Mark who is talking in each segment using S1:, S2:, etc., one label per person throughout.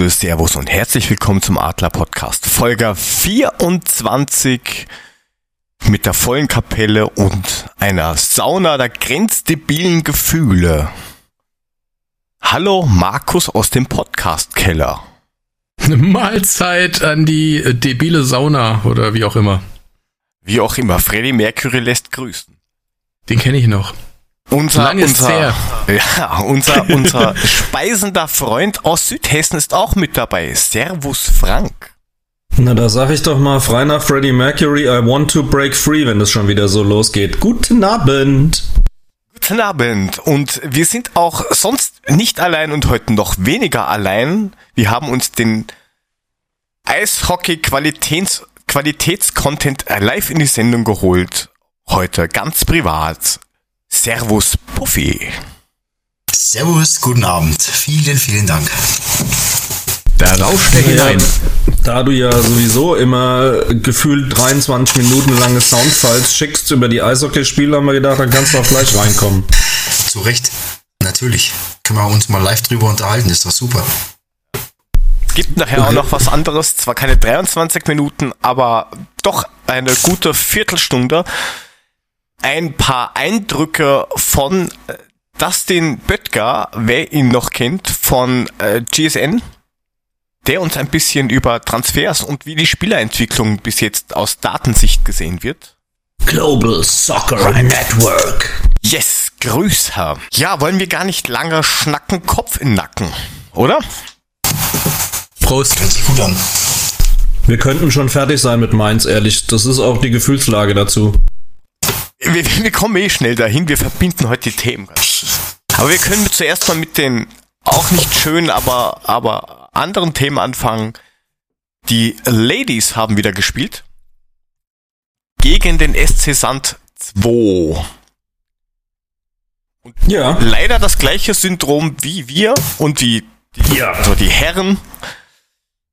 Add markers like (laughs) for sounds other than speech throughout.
S1: Gude, Servus und herzlich willkommen zum Adler Podcast. Folge 24 mit der vollen Kapelle und einer Sauna der grenzdebilen Gefühle. Hallo Markus aus dem Podcast-Keller.
S2: Mahlzeit an die debile Sauna oder wie auch immer.
S1: Wie auch immer, Freddy Mercury lässt grüßen.
S2: Den kenne ich noch.
S1: Unser,
S2: Lang ist
S1: unser. (laughs) Ja, unser, unser (laughs) speisender Freund aus Südhessen ist auch mit dabei. Servus Frank.
S3: Na, da sag ich doch mal frei nach Freddie Mercury, I want to break free, wenn es schon wieder so losgeht. Guten Abend.
S1: Guten Abend. Und wir sind auch sonst nicht allein und heute noch weniger allein. Wir haben uns den Eishockey-Qualitäts- Qualitätscontent live in die Sendung geholt. Heute ganz privat. Servus Puffy.
S4: Servus, guten Abend. Vielen, vielen Dank.
S2: Da rauscht er
S3: Ja,
S2: hinein.
S3: da du ja sowieso immer gefühlt 23 Minuten lange Soundfiles schickst über die Eishockeyspiele, haben wir gedacht, dann kannst du auch gleich reinkommen.
S4: Zu Recht. Natürlich. Können wir uns mal live drüber unterhalten. Ist doch super.
S1: Gibt nachher auch noch was anderes. Zwar keine 23 Minuten, aber doch eine gute Viertelstunde. Ein paar Eindrücke von äh, Dustin Böttger, wer ihn noch kennt, von äh, GSN, der uns ein bisschen über Transfers und wie die Spielerentwicklung bis jetzt aus Datensicht gesehen wird.
S3: Global Soccer Network.
S1: Yes, Grüße. Ja, wollen wir gar nicht lange schnacken, Kopf in Nacken, oder?
S2: Prost.
S4: Gut an.
S3: Wir könnten schon fertig sein mit Mainz, ehrlich. Das ist auch die Gefühlslage dazu.
S1: Wir, wir kommen eh schnell dahin, wir verbinden heute die Themen. Aber wir können zuerst mal mit den auch nicht schönen, aber, aber anderen Themen anfangen. Die Ladies haben wieder gespielt. Gegen den SC Sand 2.
S3: Ja.
S1: Leider das gleiche Syndrom wie wir und wie die, also die Herren.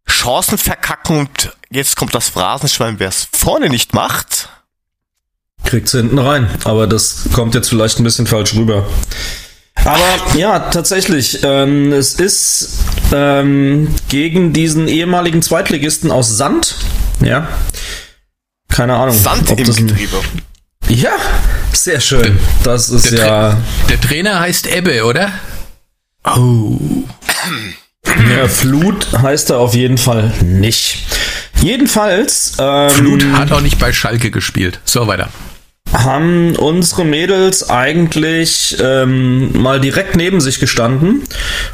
S1: Chancen verkacken und jetzt kommt das Phrasenschwein, wer es vorne nicht macht.
S3: Kriegt's hinten rein. Aber das kommt jetzt vielleicht ein bisschen falsch rüber. Aber ja, tatsächlich, ähm, es ist ähm, gegen diesen ehemaligen Zweitligisten aus Sand. Ja. Keine Ahnung.
S1: Sand
S3: ob
S1: im
S3: das ein-
S1: Getriebe.
S3: Ja, sehr schön. Das ist
S2: Der,
S3: ja.
S2: Tra der Trainer heißt Ebbe, oder? Oh.
S3: Ja, Flut heißt er auf jeden Fall nicht. Jedenfalls ähm,
S2: Flut hat auch nicht bei Schalke gespielt. So, weiter.
S3: Haben unsere Mädels eigentlich ähm, mal direkt neben sich gestanden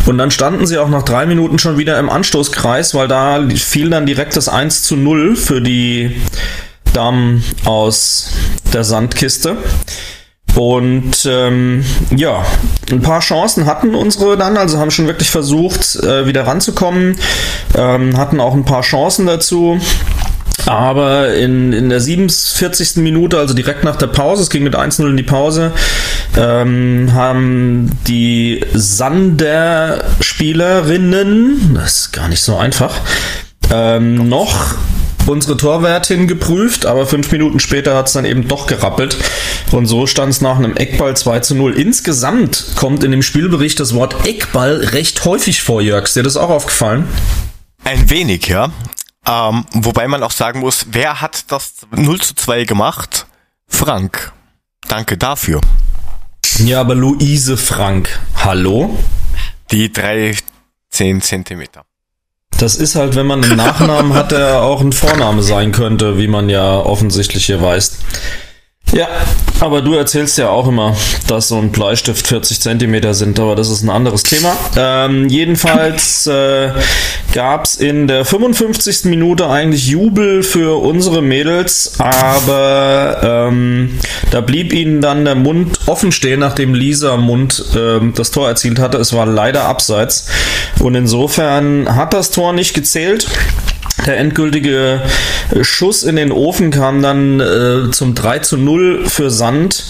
S3: und dann standen sie auch nach drei Minuten schon wieder im Anstoßkreis, weil da fiel dann direkt das 1 zu 0 für die Damen aus der Sandkiste. Und ähm, ja, ein paar Chancen hatten unsere dann, also haben schon wirklich versucht, äh, wieder ranzukommen, ähm, hatten auch ein paar Chancen dazu. Aber in, in der 47. Minute, also direkt nach der Pause, es ging mit 1-0 in die Pause, ähm, haben die Sander-Spielerinnen, das ist gar nicht so einfach, ähm, noch unsere Torwärtin geprüft, aber fünf Minuten später hat es dann eben doch gerappelt. Und so stand es nach einem Eckball 2 zu 0. Insgesamt kommt in dem Spielbericht das Wort Eckball recht häufig vor, Jörg. Ist dir das auch aufgefallen?
S1: Ein wenig, ja. Ähm, wobei man auch sagen muss, wer hat das 0 zu 2 gemacht? Frank. Danke dafür.
S3: Ja, aber Luise Frank. Hallo?
S1: Die 13 Zentimeter.
S3: Das ist halt, wenn man einen Nachnamen hat, der auch ein Vorname sein könnte, wie man ja offensichtlich hier weiß. Ja, aber du erzählst ja auch immer, dass so ein Bleistift 40 Zentimeter sind, aber das ist ein anderes Thema. Ähm, jedenfalls äh, gab es in der 55. Minute eigentlich Jubel für unsere Mädels, aber ähm, da blieb ihnen dann der Mund offen stehen, nachdem Lisa Mund ähm, das Tor erzielt hatte. Es war leider abseits und insofern hat das Tor nicht gezählt. Der endgültige Schuss in den Ofen kam dann äh, zum 3 zu 0 für Sand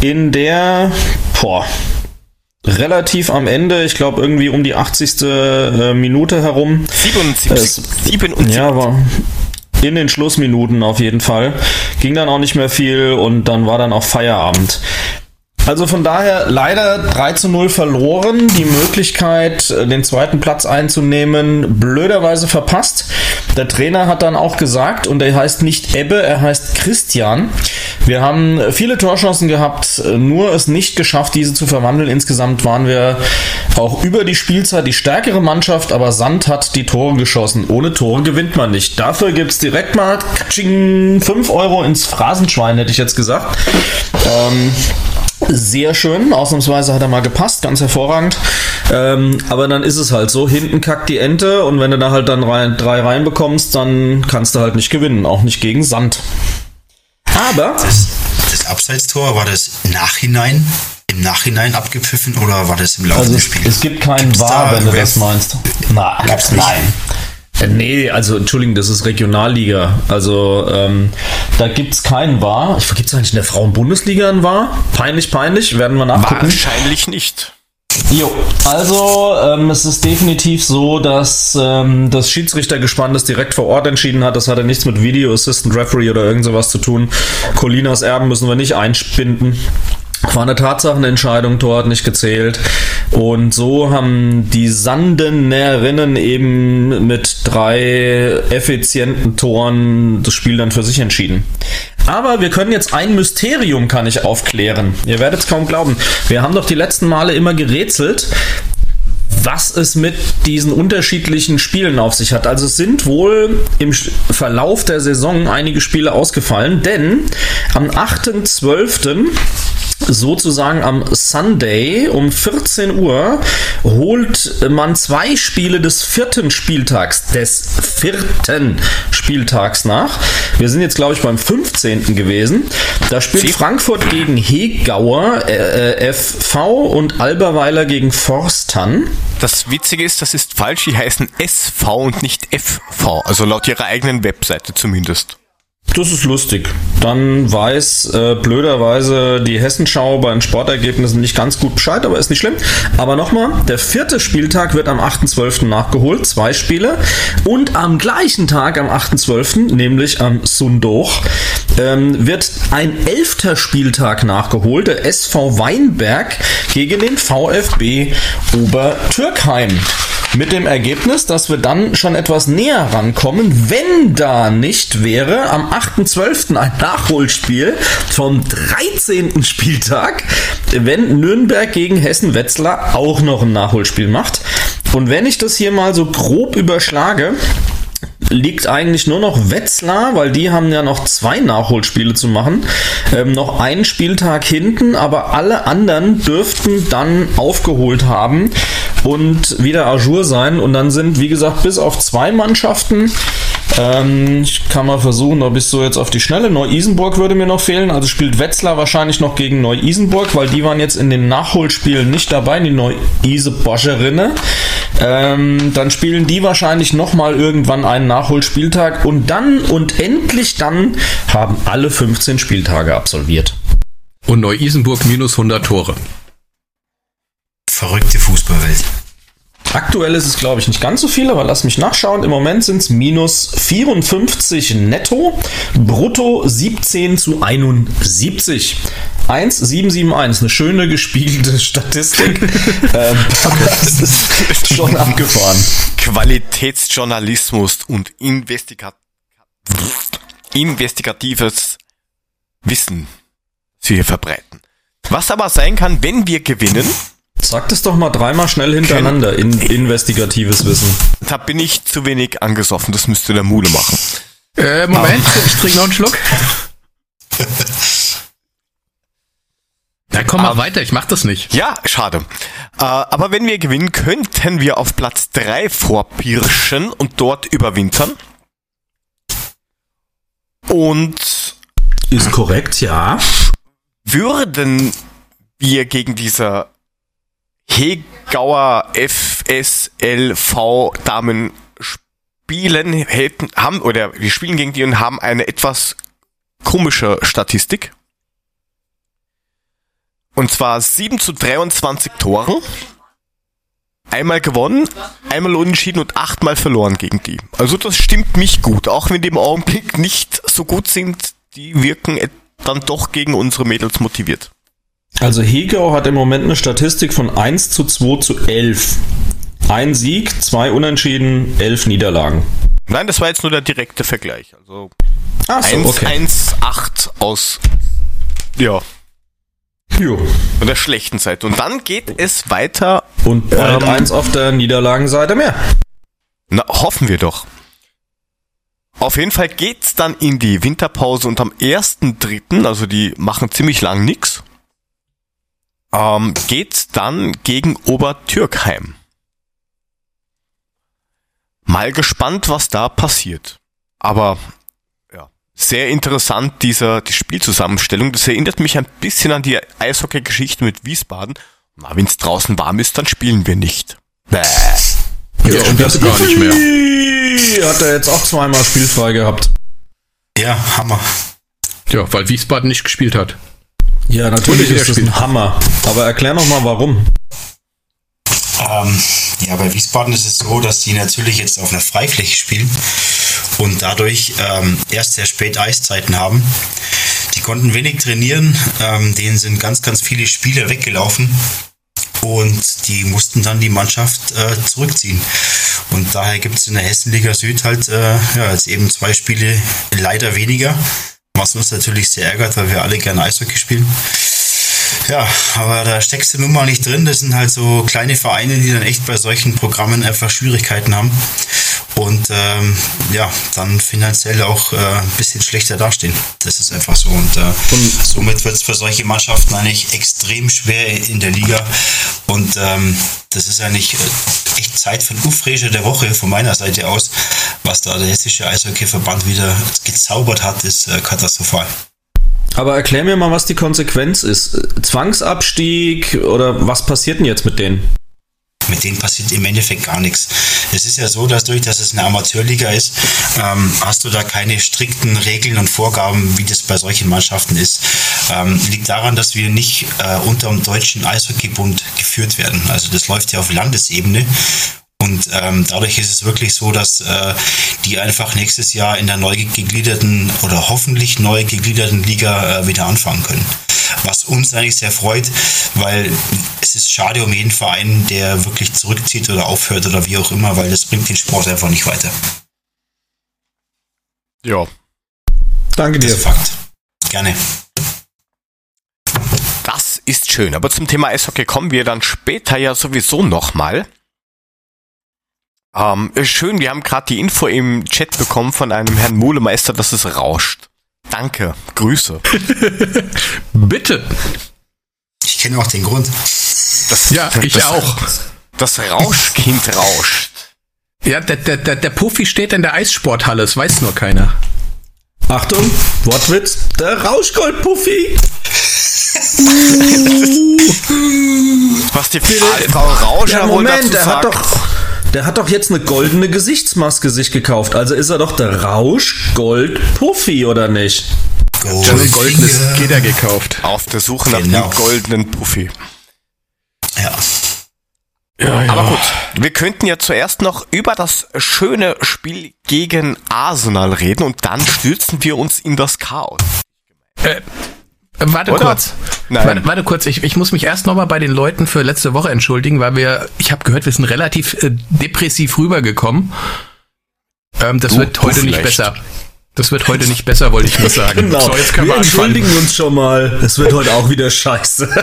S3: in der, boah, relativ am Ende, ich glaube irgendwie um die 80. äh, Minute herum.
S1: 77.
S3: Es-
S1: 77.
S3: Ja, aber in den Schlussminuten auf jeden Fall. Ging dann auch nicht mehr viel und dann war dann auch Feierabend. Also von daher leider 3 zu 0 verloren. Die Möglichkeit, äh, den zweiten Platz einzunehmen, blöderweise verpasst. Der Trainer hat dann auch gesagt, und er heißt nicht Ebbe, er heißt Christian. Wir haben viele Torchancen gehabt, nur es nicht geschafft, diese zu verwandeln. Insgesamt waren wir auch über die Spielzeit die stärkere Mannschaft, aber Sand hat die Tore geschossen. Ohne Tore gewinnt man nicht. Dafür gibt es direkt mal 5 Euro ins Phrasenschwein, hätte ich jetzt gesagt. Ähm, sehr schön, ausnahmsweise hat er mal gepasst, ganz hervorragend. Ähm, aber dann ist es halt so, hinten kackt die Ente und wenn du da halt dann rein, drei reinbekommst, dann kannst du halt nicht gewinnen, auch nicht gegen Sand. Aber
S4: Das, das Abseitstor, war das Nachhinein, im Nachhinein abgepfiffen oder war das im Laufe
S3: also
S4: des
S3: es,
S4: Spiels?
S3: es gibt keinen War, wenn du das meinst. Na, nein. Äh, Nee, also Entschuldigung, das ist Regionalliga. Also ähm, da gibt's keinen War. Gibt es eigentlich in der Frauen-Bundesliga einen War? Peinlich, peinlich, werden wir nachgucken.
S1: Wahrscheinlich nicht.
S3: Jo, also ähm, es ist definitiv so, dass ähm, das Schiedsrichtergespann das direkt vor Ort entschieden hat. Das hatte nichts mit Video Assistant Referee oder irgend sowas zu tun. Colinas Erben müssen wir nicht einspinden. War eine Tatsachenentscheidung, Tor hat nicht gezählt. Und so haben die Sandenerinnen eben mit drei effizienten Toren das Spiel dann für sich entschieden. Aber wir können jetzt ein Mysterium kann ich aufklären. Ihr werdet es kaum glauben. Wir haben doch die letzten Male immer gerätselt, was es mit diesen unterschiedlichen Spielen auf sich hat. Also es sind wohl im Verlauf der Saison einige Spiele ausgefallen, denn am 8.12 sozusagen am Sunday um 14 Uhr holt man zwei Spiele des vierten Spieltags, des vierten Spieltags nach. Wir sind jetzt, glaube ich, beim 15. gewesen. Da spielt Frankfurt gegen Hegauer äh, äh, FV und Alberweiler gegen Forstan.
S1: Das Witzige ist, das ist falsch. Die heißen SV und nicht FV. Also laut ihrer eigenen Webseite zumindest.
S3: Das ist lustig. Dann weiß äh, blöderweise die Hessenschau bei den Sportergebnissen nicht ganz gut Bescheid, aber ist nicht schlimm. Aber nochmal, der vierte Spieltag wird am 8.12. nachgeholt, zwei Spiele. Und am gleichen Tag, am 8.12., nämlich am Sundoch, ähm, wird ein elfter Spieltag nachgeholt, der SV Weinberg gegen den VfB Obertürkheim. Mit dem Ergebnis, dass wir dann schon etwas näher rankommen, wenn da nicht wäre am 8.12. ein Nachholspiel vom 13. Spieltag, wenn Nürnberg gegen Hessen-Wetzlar auch noch ein Nachholspiel macht. Und wenn ich das hier mal so grob überschlage, liegt eigentlich nur noch Wetzlar, weil die haben ja noch zwei Nachholspiele zu machen, ähm, noch einen Spieltag hinten, aber alle anderen dürften dann aufgeholt haben und wieder Ajour sein und dann sind, wie gesagt, bis auf zwei Mannschaften ähm, ich kann mal versuchen, ob ich so jetzt auf die Schnelle. Neu-Isenburg würde mir noch fehlen. Also spielt Wetzlar wahrscheinlich noch gegen Neu-Isenburg, weil die waren jetzt in den Nachholspielen nicht dabei, die Neu-Ise-Boscherinnen. Ähm, dann spielen die wahrscheinlich nochmal irgendwann einen Nachholspieltag und dann und endlich dann haben alle 15 Spieltage absolviert.
S2: Und Neu-Isenburg minus 100 Tore.
S4: Verrückte Fußballwelt.
S3: Aktuell ist es, glaube ich, nicht ganz so viel, aber lass mich nachschauen. Im Moment sind es minus 54 netto, brutto 17 zu 71. 1771, eine schöne gespiegelte (laughs) Statistik. (laughs) ähm, (laughs) das ist schon abgefahren.
S1: Qualitätsjournalismus und Investiga investigatives Wissen sie hier verbreiten. Was aber sein kann, wenn wir gewinnen,
S3: Sag das doch mal dreimal schnell hintereinander, in, investigatives Wissen.
S1: da bin ich zu wenig angesoffen, das müsste der Mule machen.
S2: Äh, Moment, ich trinke noch einen Schluck. Na komm mal
S1: Ah.
S2: weiter, ich mach das nicht.
S1: Ja, schade. Äh, aber wenn wir gewinnen, könnten wir auf Platz 3 vorpirschen und dort überwintern. Und
S3: Ist korrekt, ja.
S1: würden wir gegen diese Hegauer FSLV Damen spielen, hätten, haben, oder wir spielen gegen die und haben eine etwas komische Statistik. Und zwar 7 zu 23 Toren. Einmal gewonnen, einmal unentschieden und achtmal verloren gegen die. Also das stimmt mich gut, auch wenn die im Augenblick nicht so gut sind, die wirken dann doch gegen unsere Mädels motiviert.
S3: Also Hegau hat im Moment eine Statistik von 1 zu 2 zu 11. Ein Sieg, zwei Unentschieden, elf Niederlagen.
S1: Nein, das war jetzt nur der direkte Vergleich. Also
S3: Ach
S1: 1, 1, 8 aus ja,
S3: Jo.
S1: von der schlechten Seite. Und dann geht es weiter.
S3: Und bald
S1: Ähm,
S3: eins auf der Niederlagenseite mehr.
S1: Na, hoffen wir doch. Auf jeden Fall geht's dann in die Winterpause und am 1.3., also die machen ziemlich lang nix, ähm, geht's dann gegen Obertürkheim. Mal gespannt, was da passiert. Aber ja, sehr interessant dieser die Spielzusammenstellung. Das erinnert mich ein bisschen an die Eishockey-Geschichte mit Wiesbaden. Na, wenn's draußen warm ist, dann spielen wir nicht. Bäh.
S2: Ja, und das gar nicht mehr.
S3: mehr. Hat er jetzt auch zweimal spielfrei gehabt.
S4: Ja, Hammer.
S2: Ja, weil Wiesbaden nicht gespielt hat.
S3: Ja, natürlich ist das ein Hammer. Aber erklär noch mal, warum.
S4: Ähm, ja, bei Wiesbaden ist es so, dass die natürlich jetzt auf einer Freifläche spielen und dadurch ähm, erst sehr spät Eiszeiten haben. Die konnten wenig trainieren, ähm, denen sind ganz, ganz viele Spieler weggelaufen und die mussten dann die Mannschaft äh, zurückziehen. Und daher gibt es in der Hessenliga Süd halt äh, ja, jetzt eben zwei Spiele leider weniger, was uns natürlich sehr ärgert, weil wir alle gerne Eishockey spielen. Ja, aber da steckst du nun mal nicht drin. Das sind halt so kleine Vereine, die dann echt bei solchen Programmen einfach Schwierigkeiten haben. Und ähm, ja, dann finanziell auch äh, ein bisschen schlechter dastehen. Das ist einfach so. Und, äh, somit wird es für solche Mannschaften eigentlich extrem schwer in der Liga. Und ähm, das ist eigentlich äh, echt Zeit für den Ufresche der Woche von meiner Seite aus. Was da der hessische Eishockeyverband wieder gezaubert hat, ist äh, katastrophal.
S3: Aber erklär mir mal, was die Konsequenz ist. Zwangsabstieg oder was passiert denn jetzt mit denen?
S4: Mit denen passiert im Endeffekt gar nichts. Es ist ja so, dass durch, dass es eine Amateurliga ist, ähm, hast du da keine strikten Regeln und Vorgaben, wie das bei solchen Mannschaften ist. Ähm, liegt daran, dass wir nicht äh, unter dem deutschen Eishockeybund geführt werden. Also das läuft ja auf Landesebene. Und ähm, dadurch ist es wirklich so, dass äh, die einfach nächstes Jahr in der neu gegliederten oder hoffentlich neu gegliederten Liga äh, wieder anfangen können. Was uns eigentlich sehr freut, weil es ist schade um jeden Verein, der wirklich zurückzieht oder aufhört oder wie auch immer, weil das bringt den Sport einfach nicht weiter.
S1: Ja.
S3: Danke
S4: Das
S3: dir.
S4: ist Fakt. Gerne.
S1: Das ist schön. Aber zum Thema Eishockey kommen wir dann später ja sowieso nochmal. Ähm, schön, wir haben gerade die Info im Chat bekommen von einem Herrn Molemeister, dass es rauscht. Danke, Grüße. (laughs)
S2: Bitte.
S4: Ich kenne auch den Grund.
S1: Das,
S2: Ja, ich
S1: das,
S2: auch.
S1: Das Rauschkind rauscht.
S2: Ja, der, der, der, der Puffy steht in der Eissporthalle, es weiß nur keiner.
S3: Achtung, Wortwitz, der Rauschgold-Puffy. (laughs)
S1: Was die Frau Rauscher
S3: Ja,
S1: wohl
S3: Moment,
S1: dazu
S3: der hat
S1: sagt.
S3: doch, der hat doch jetzt eine goldene Gesichtsmaske sich gekauft. Also ist er doch der Rauschgold-Puffy, oder nicht?
S2: Hat ein goldenes
S4: Goldfinger.
S2: Gitter gekauft.
S1: Auf der Suche nach
S4: Genau.
S1: dem goldenen Puffy.
S4: Ja.
S2: Ja, ja.
S1: Aber gut, wir könnten ja zuerst noch über das schöne Spiel gegen Arsenal reden und dann stürzen wir uns in das Chaos.
S2: Äh, warte
S1: Oder?
S2: kurz.
S1: Nein.
S2: Warte, warte kurz. Ich, ich muss mich erst nochmal bei den Leuten für letzte Woche entschuldigen, weil wir, ich habe gehört, wir sind relativ äh, depressiv rübergekommen. Ähm, das
S1: Du,
S2: wird heute nicht besser. Das wird heute nicht besser, wollte ich nur (laughs) sagen. So, jetzt können
S3: wir
S2: wir anfangen.
S3: entschuldigen uns schon mal. Es wird heute auch wieder scheiße. (laughs)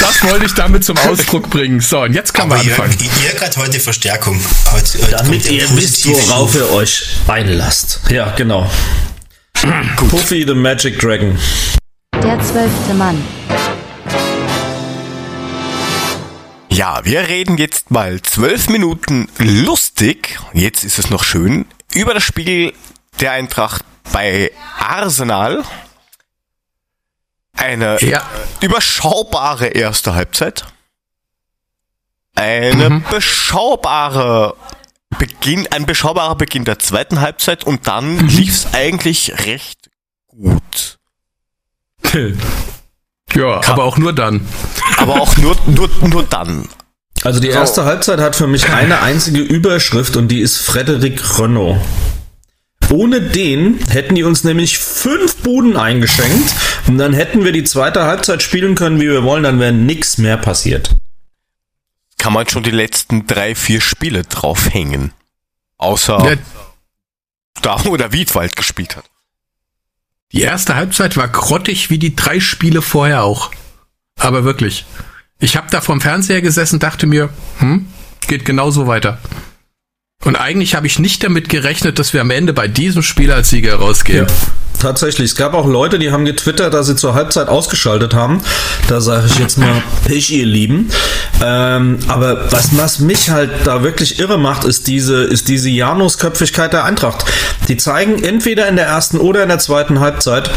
S2: Das wollte ich damit zum Ausdruck bringen. So, und jetzt wir
S4: ihr,
S2: anfangen.
S4: ihr hat heute Verstärkung. Heute, heute
S3: Damit ihr wisst, worauf ihr euch einlasst. Ja, genau. Puffy the Magic Dragon.
S5: Der zwölfte Mann.
S1: Ja, wir reden jetzt mal zwölf Minuten lustig, jetzt ist es noch schön, über das Spiel der Eintracht bei Arsenal. Eine
S2: Ja.
S1: überschaubare erste Halbzeit. Eine beschaubare Beginn, ein beschaubarer Beginn der zweiten Halbzeit und dann lief's eigentlich recht gut. (laughs)
S2: Ja, aber auch nur dann.
S1: Aber auch nur, nur, nur dann.
S3: Also die erste Halbzeit hat für mich eine einzige Überschrift und die ist Frederik Renault. Ohne den hätten die uns nämlich fünf Buden eingeschenkt und dann hätten wir die zweite Halbzeit spielen können, wie wir wollen, dann wäre nichts mehr passiert.
S1: Kann man schon die letzten drei, vier Spiele draufhängen. Außer
S2: Ja,
S1: da, wo der Wiedwald gespielt hat.
S2: die erste Halbzeit war grottig wie die drei Spiele vorher auch. Aber wirklich. Ich habe da vorm Fernseher gesessen, dachte mir, hm, geht genauso weiter. Und eigentlich habe ich nicht damit gerechnet, dass wir am Ende bei diesem Spiel als Sieger rausgehen.
S3: Tatsächlich. Es gab auch Leute, die haben getwittert, dass sie zur Halbzeit ausgeschaltet haben. Da sage ich jetzt mal, (laughs) Pech, ihr Lieben. Ähm, aber was, was mich halt da wirklich irre macht, ist diese, ist diese Janusköpfigkeit der Eintracht. Die zeigen entweder in der ersten oder in der zweiten Halbzeit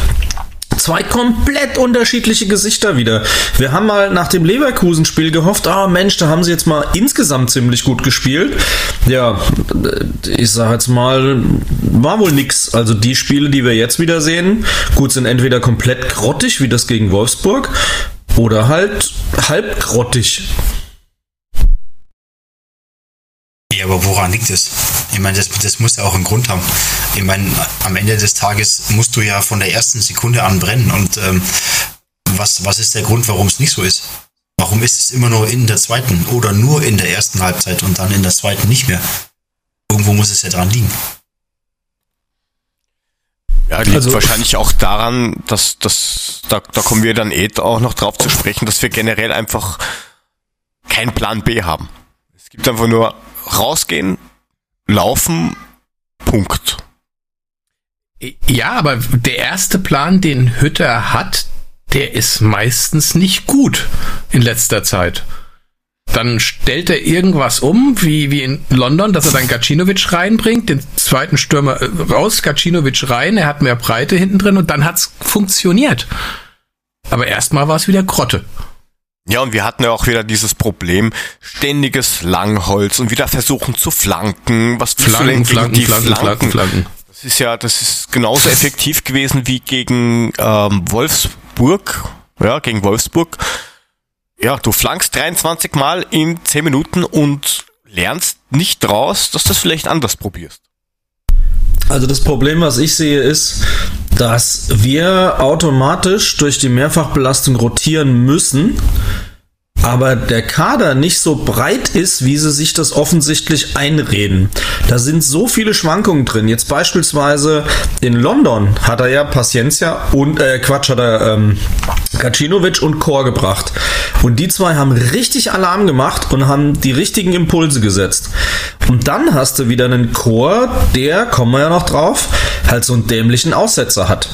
S3: Zwei komplett unterschiedliche Gesichter wieder. Wir haben mal nach dem Leverkusen-Spiel gehofft, ah Mensch, da haben sie jetzt mal insgesamt ziemlich gut gespielt. Ja, ich sage jetzt mal, war wohl nix. Also die Spiele, die wir jetzt wieder sehen, gut, sind entweder komplett grottig, wie das gegen Wolfsburg, oder halt halb grottig.
S4: Ja, aber woran liegt es? Ich meine, das, das muss ja auch einen Grund haben. Ich meine, am Ende des Tages musst du ja von der ersten Sekunde an brennen. Und ähm, was, was ist der Grund, warum es nicht so ist? Warum ist es immer nur in der zweiten oder nur in der ersten Halbzeit und dann in der zweiten nicht mehr? Irgendwo muss es ja dran liegen.
S1: Ja, liegt
S3: Also-
S1: wahrscheinlich auch daran, dass, dass da, da kommen wir dann eh auch noch drauf zu sprechen, dass wir generell einfach keinen Plan B haben. Es gibt einfach nur rausgehen, laufen, Punkt.
S2: Ja, aber der erste Plan, den Hütter hat, der ist meistens nicht gut in letzter Zeit. Dann stellt er irgendwas um, wie, wie in London, dass er dann Gacinovic reinbringt, den zweiten Stürmer äh, raus, Gacinovic rein, er hat mehr Breite hinten drin und dann hat's funktioniert. Aber erstmal war es wieder Grotte.
S1: Ja, und wir hatten ja auch wieder dieses Problem, ständiges Langholz und wieder versuchen zu flanken, was
S2: Flanken,
S1: gegen
S2: Flanken,
S1: die
S2: Flanken, Flanken, Flanken.
S1: Das ist ja, das ist genauso effektiv gewesen wie gegen ähm, Wolfsburg. Ja, gegen Wolfsburg. Ja, du flankst 23 Mal in 10 Minuten und lernst nicht raus, dass du das vielleicht anders probierst.
S3: Also das Problem, was ich sehe, ist, dass wir automatisch durch die Mehrfachbelastung rotieren müssen, aber der Kader nicht so breit ist, wie sie sich das offensichtlich einreden. Da sind so viele Schwankungen drin. Jetzt beispielsweise in London hat er ja Paciencia und äh, Quatsch hat er ähm, Gacinovic und Chor gebracht. Und die zwei haben richtig Alarm gemacht und haben die richtigen Impulse gesetzt. Und dann hast du wieder einen Chor, der, kommen wir ja noch drauf, halt so einen dämlichen Aussetzer hat.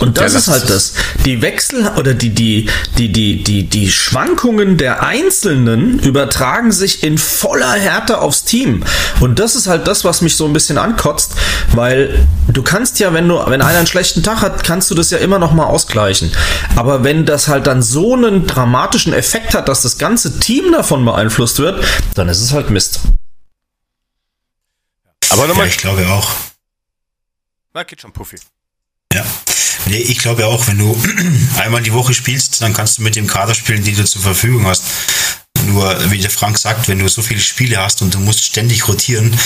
S3: Und das
S2: Ja,
S3: ist halt das. Die Wechsel oder die, die, die, die, die, die Schwankungen der Einzelnen übertragen sich in voller Härte aufs Team. Und das ist halt das, was mich so ein bisschen ankotzt, weil du kannst ja, wenn du, wenn einer einen schlechten Tag hat, kannst du das ja immer noch mal ausgleichen. Aber wenn das halt dann so einen dramatischen Effekt hat, dass das ganze Team davon beeinflusst wird, dann ist es halt Mist.
S1: Aber
S4: Ja,
S1: nochmal,
S4: ich glaube auch.
S1: Na geht schon, Puffy.
S4: Ja. Nee, ich glaube auch, wenn du (clears throat) einmal die Woche spielst, dann kannst du mit dem Kader spielen, die du zur Verfügung hast. Nur, wie der Frank sagt, wenn du so viele Spiele hast und du musst ständig rotieren,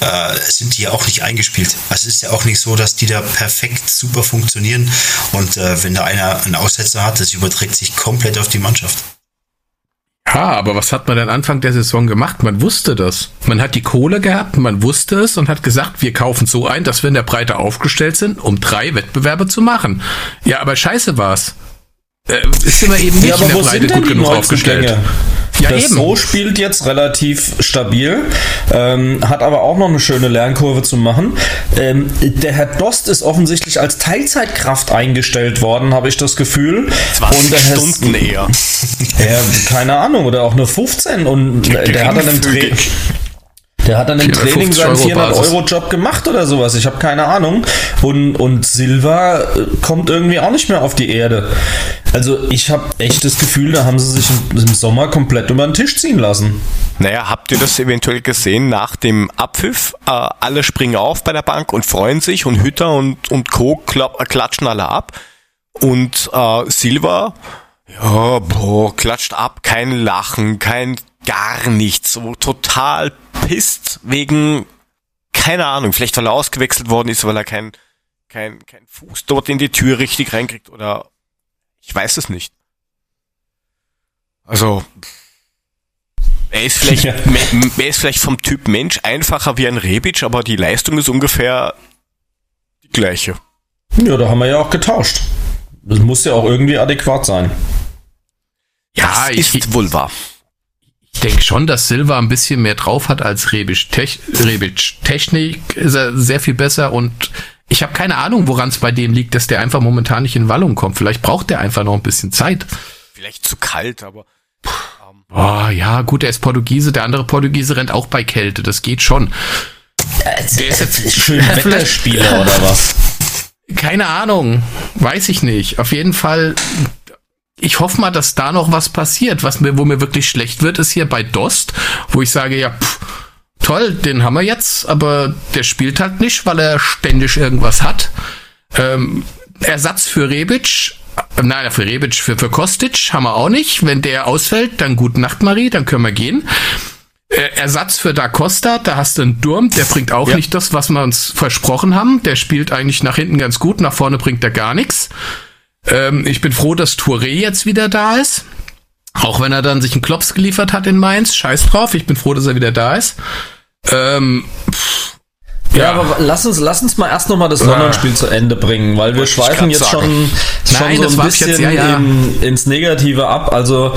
S4: äh, sind die ja auch nicht eingespielt. Also es ist ja auch nicht so, dass die da perfekt super funktionieren. Und äh, wenn da einer einen Aussetzer hat, das überträgt sich komplett auf die Mannschaft.
S2: Ja, aber was hat man denn Anfang der Saison gemacht? Man wusste das. Man hat die Kohle gehabt, man wusste es und hat gesagt, wir kaufen so ein, dass wir in der Breite aufgestellt sind, um drei Wettbewerbe zu machen. Ja, aber scheiße war's. Äh, ist immer eben nicht in der Breite gut genug aufgestellt. Ja,
S3: das
S2: eben.
S3: So spielt jetzt relativ stabil, ähm, hat aber auch noch eine schöne Lernkurve zu machen. Ähm, der Herr Dost ist offensichtlich als Teilzeitkraft eingestellt worden, habe ich das Gefühl.
S1: 20
S3: der Herr-
S1: Stunden eher.
S3: Ja, keine Ahnung, oder auch eine 15 und äh, der hat dann im Training. Der hat dann im
S2: 450
S3: Training seinen
S2: Euro
S3: 400
S2: Basis.
S3: Euro Job gemacht oder sowas. Ich habe keine Ahnung. Und, und Silva äh, kommt irgendwie auch nicht mehr auf die Erde. Also ich habe echt das Gefühl, da haben sie sich im, Sommer komplett über den Tisch ziehen lassen.
S1: Naja, habt ihr das eventuell gesehen nach dem Abpfiff? Äh, alle springen auf bei der Bank und freuen sich und Hütter und, und Co. Kla klatschen alle ab. Und äh, Silva, ja, boah, klatscht ab, kein Lachen, kein gar nichts, so total pisst wegen keine Ahnung. Vielleicht weil er ausgewechselt worden ist, weil er keinen kein, kein Fuß dort in die Tür richtig reinkriegt oder ich weiß es nicht. Also, er ist vielleicht, ja. er ist vielleicht vom Typ Mensch einfacher wie ein Rebic, aber die Leistung ist ungefähr die gleiche.
S3: Ja, da haben wir ja auch getauscht. Das muss ja auch irgendwie adäquat sein.
S1: Ja, das ist ich, wohl wahr.
S2: Ich denke schon, dass Silva ein bisschen mehr drauf hat als Rebic. Tech, Rebic. Technik ist er sehr viel besser und ich habe keine Ahnung, woran es bei dem liegt, dass der einfach momentan nicht in Wallung kommt. Vielleicht braucht der einfach noch ein bisschen Zeit.
S1: Vielleicht zu kalt, aber.
S2: Ähm. Oh, ja, gut, er ist Portugiese. Der andere Portugiese rennt auch bei Kälte. Das geht schon.
S3: Der ist jetzt schön (laughs) Wetterspieler oder was?
S2: Keine Ahnung. Weiß ich nicht. Auf jeden Fall ich hoffe mal, dass da noch was passiert. Was mir, wo mir wirklich schlecht wird, ist hier bei Dost, wo ich sage, ja, pff, toll, den haben wir jetzt, aber der spielt halt nicht, weil er ständig irgendwas hat. Ähm, Ersatz für Rebic, äh, nein, für Rebic, für, für Kostic haben wir auch nicht. Wenn der ausfällt, dann gute Nacht, Marie, dann können wir gehen. Äh, Ersatz für Da Costa, da hast du einen Durm, der bringt auch ja. nicht das, was wir uns versprochen haben. Der spielt eigentlich nach hinten ganz gut, nach vorne bringt er gar nichts. Ähm, ich bin froh, dass Touré jetzt wieder da ist. Auch wenn er dann sich einen Klops geliefert hat in Mainz. Scheiß drauf. Ich bin froh, dass er wieder da ist. Ähm,
S3: ja, ja, aber lass uns, lass uns mal erst nochmal das London-Spiel zu Ende bringen, weil wir schweifen jetzt schon, schon Nein, so ein bisschen jetzt, ja, ja. In, ins Negative ab. Also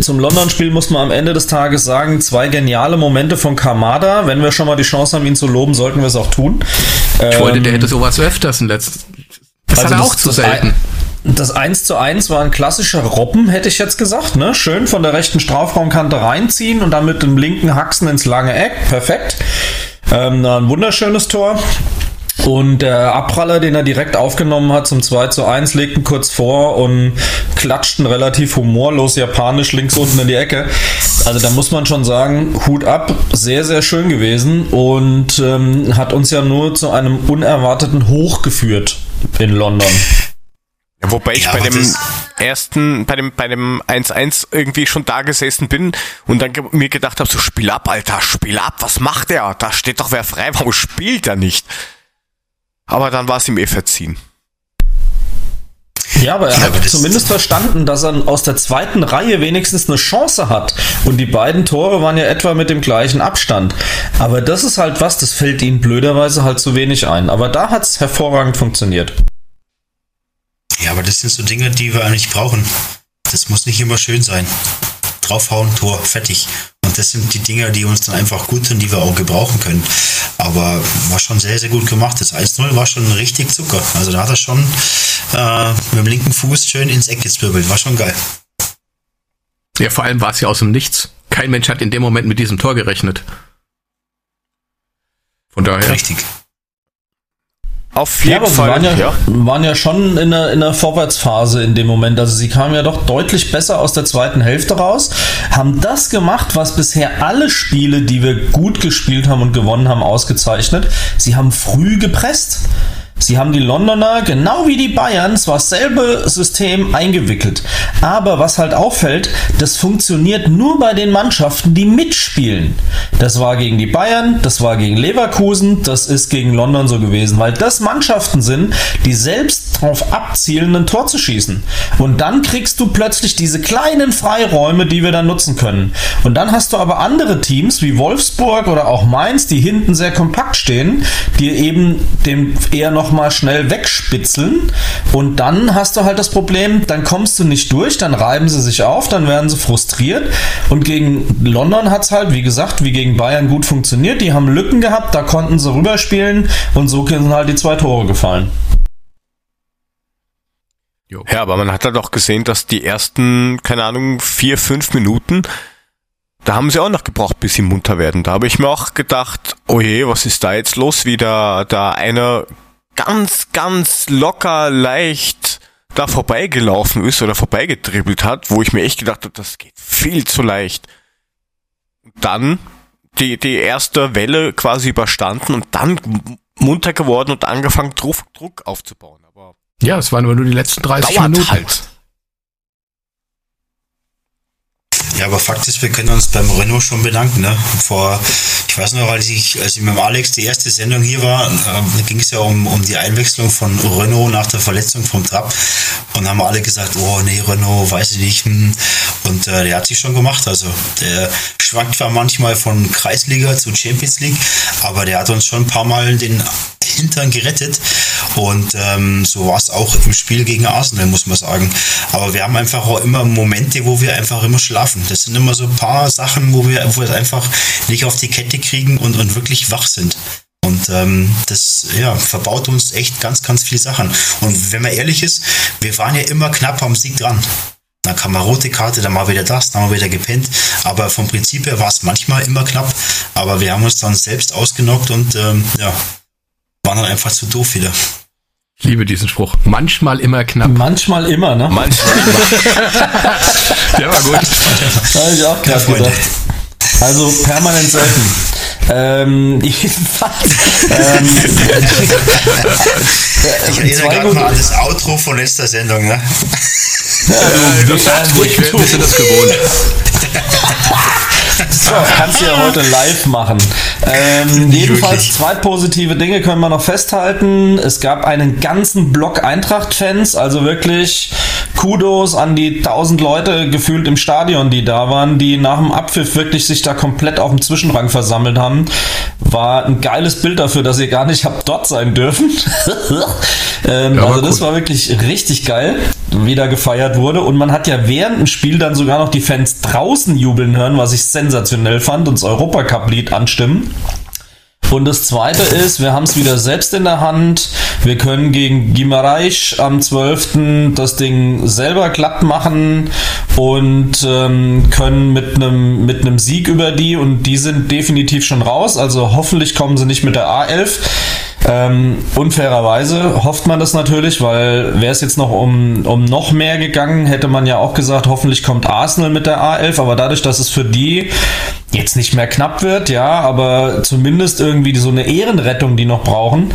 S3: zum London-Spiel muss man am Ende des Tages sagen, zwei geniale Momente von Kamada. Wenn wir schon mal die Chance haben, ihn zu loben, sollten wir es auch tun.
S2: Ich ähm, wollte, der ähm, hätte sowas öfters in letzten. Das also hat er auch zu selten.
S3: Das 1 zu 1 war ein klassischer Robben, hätte ich jetzt gesagt. Ne? Schön von der rechten Strafraumkante reinziehen und dann mit dem linken Haxen ins lange Eck. Perfekt. Ähm, ein wunderschönes Tor. Und der Abpraller, den er direkt aufgenommen hat zum 2 zu 1, legten kurz vor und klatschten relativ humorlos japanisch links unten in die Ecke. Also da muss man schon sagen, Hut ab, sehr, sehr schön gewesen und ähm, hat uns ja nur zu einem unerwarteten Hoch geführt in London.
S1: Ja, wobei ich ja, bei dem ersten, bei dem, bei dem 1-1 irgendwie schon da gesessen bin und dann ge mir gedacht habe, so spiel ab, Alter, spiel ab, was macht der? Da steht doch wer frei, warum spielt er nicht? Aber dann war es ihm eh verziehen.
S3: Ja, aber er hat zumindest verstanden, dass er aus der zweiten Reihe wenigstens eine Chance hat. Und die beiden Tore waren ja etwa mit dem gleichen Abstand. Aber das ist halt was, das fällt ihm blöderweise halt zu wenig ein. Aber da hat es hervorragend funktioniert.
S4: Ja, aber das sind so Dinge, die wir eigentlich brauchen. Das muss nicht immer schön sein. Draufhauen, Tor, fertig. Und das sind die Dinge, die uns dann einfach gut sind, die wir auch gebrauchen können. Aber war schon sehr, sehr gut gemacht. Das 1-0 war schon richtig Zucker. Also da hat er schon äh, mit dem linken Fuß schön ins Eck gezwirbelt. War schon geil.
S2: Ja, vor allem war es ja aus dem Nichts. Kein Mensch hat in dem Moment mit diesem Tor gerechnet. Von daher.
S4: Richtig.
S3: Auf jeden ja, Fall. Waren ja, ja. waren ja schon in der, in der Vorwärtsphase in dem Moment. Also sie kamen ja doch deutlich besser aus der zweiten Hälfte raus, haben das gemacht, was bisher alle Spiele, die wir gut gespielt haben und gewonnen haben, ausgezeichnet. Sie haben früh gepresst. Sie haben die Londoner, genau wie die Bayern, zwar dasselbe System eingewickelt. Aber was halt auffällt, das funktioniert nur bei den Mannschaften, die mitspielen. Das war gegen die Bayern, das war gegen Leverkusen, das ist gegen London so gewesen, weil das Mannschaften sind, die selbst darauf abzielen, ein Tor zu schießen. Und dann kriegst du plötzlich diese kleinen Freiräume, die wir dann nutzen können. Und dann hast du aber andere Teams wie Wolfsburg oder auch Mainz, die hinten sehr kompakt stehen, die eben dem eher noch nochmal schnell wegspitzeln und dann hast du halt das Problem, dann kommst du nicht durch, dann reiben sie sich auf, dann werden sie frustriert und gegen London hat es halt, wie gesagt, wie gegen Bayern gut funktioniert, die haben Lücken gehabt, da konnten sie rüberspielen und so sind halt die zwei Tore gefallen.
S1: Ja, aber man hat halt auch gesehen, dass die ersten, keine Ahnung, vier, fünf Minuten da haben sie auch noch gebraucht, bis sie munter werden. Da habe ich mir auch gedacht, oh je, was ist da jetzt los? Wieder da einer ganz, ganz locker, leicht da vorbeigelaufen ist oder vorbeigetribbelt hat, wo ich mir echt gedacht habe, das geht viel zu leicht. Dann die, die erste Welle quasi überstanden und dann munter geworden und angefangen, Druck, Druck aufzubauen. Aber
S2: ja, es waren nur die letzten 30 Minuten. Halt.
S4: Ja, aber Fakt ist, wir können uns beim Renault schon bedanken. Ne? Vor, ich weiß noch, als ich, als ich mit Alex die erste Sendung hier war, äh, ging es ja um, um die Einwechslung von Renault nach der Verletzung vom Trapp. Und haben alle gesagt, oh nee, Renault, weiß ich nicht. Hm. Und äh, der hat sich schon gemacht. Also der schwankt zwar manchmal von Kreisliga zu Champions League, aber der hat uns schon ein paar Mal den Hintern gerettet. Und ähm, so war es auch im Spiel gegen Arsenal, muss man sagen. Aber wir haben einfach auch immer Momente, wo wir einfach immer schlafen. Das sind immer so ein paar Sachen, wo wir, wo wir es einfach nicht auf die Kette kriegen und, und wirklich wach sind. Und ähm, das ja, verbaut uns echt ganz, ganz viele Sachen. Und wenn man ehrlich ist, wir waren ja immer knapp am Sieg dran. Dann kam mal rote Karte, dann mal wieder das, dann mal wieder gepennt. Aber vom Prinzip her war es manchmal immer knapp. Aber wir haben uns dann selbst ausgenockt und ähm, ja, waren dann einfach zu doof wieder.
S2: Ich liebe diesen Spruch. Manchmal immer knapp.
S3: Manchmal immer, ne?
S1: Manchmal (laughs)
S2: Der war gut.
S3: Habe ich auch
S4: Ja,
S3: gerade gedacht. Also permanent selten. Ähm, jedenfalls. Ähm, (laughs)
S4: Ich erinnere
S3: zwei
S4: gerade
S3: gute-
S4: mal an das Outro von letzter Sendung. Ne?
S2: Äh, das sagt ruhig, wir, wir sind das gewohnt. (laughs)
S3: So, kannst du ja heute live machen. Ähm, jedenfalls zwei positive Dinge können wir noch festhalten. Es gab einen ganzen Block Eintracht-Fans, also wirklich Kudos an die 1000 Leute gefühlt im Stadion, die da waren, die nach dem Abpfiff wirklich sich da komplett auf dem Zwischenrang versammelt haben. War ein geiles Bild dafür, dass ihr gar nicht habt dort sein dürfen. (laughs) ähm,
S2: Ja,
S3: also das
S2: cool.
S3: war wirklich richtig geil, wie da gefeiert wurde. Und man hat ja während dem Spiel dann sogar noch die Fans draußen jubeln hören, was ich sensationell fand, und das Europacup-Lied anstimmen. Und das zweite ist, wir haben es wieder selbst in der Hand. Wir können gegen Gimareisch am 12. das Ding selber glatt machen und ähm, können mit einem mit einem Sieg über die und die sind definitiv schon raus. Also hoffentlich kommen sie nicht mit der A11. Ähm, unfairerweise hofft man das natürlich, weil wäre es jetzt noch um, um noch mehr gegangen, hätte man ja auch gesagt, hoffentlich kommt Arsenal mit der A11, aber dadurch, dass es für die jetzt nicht mehr knapp wird, ja, aber zumindest irgendwie so eine Ehrenrettung, die noch brauchen,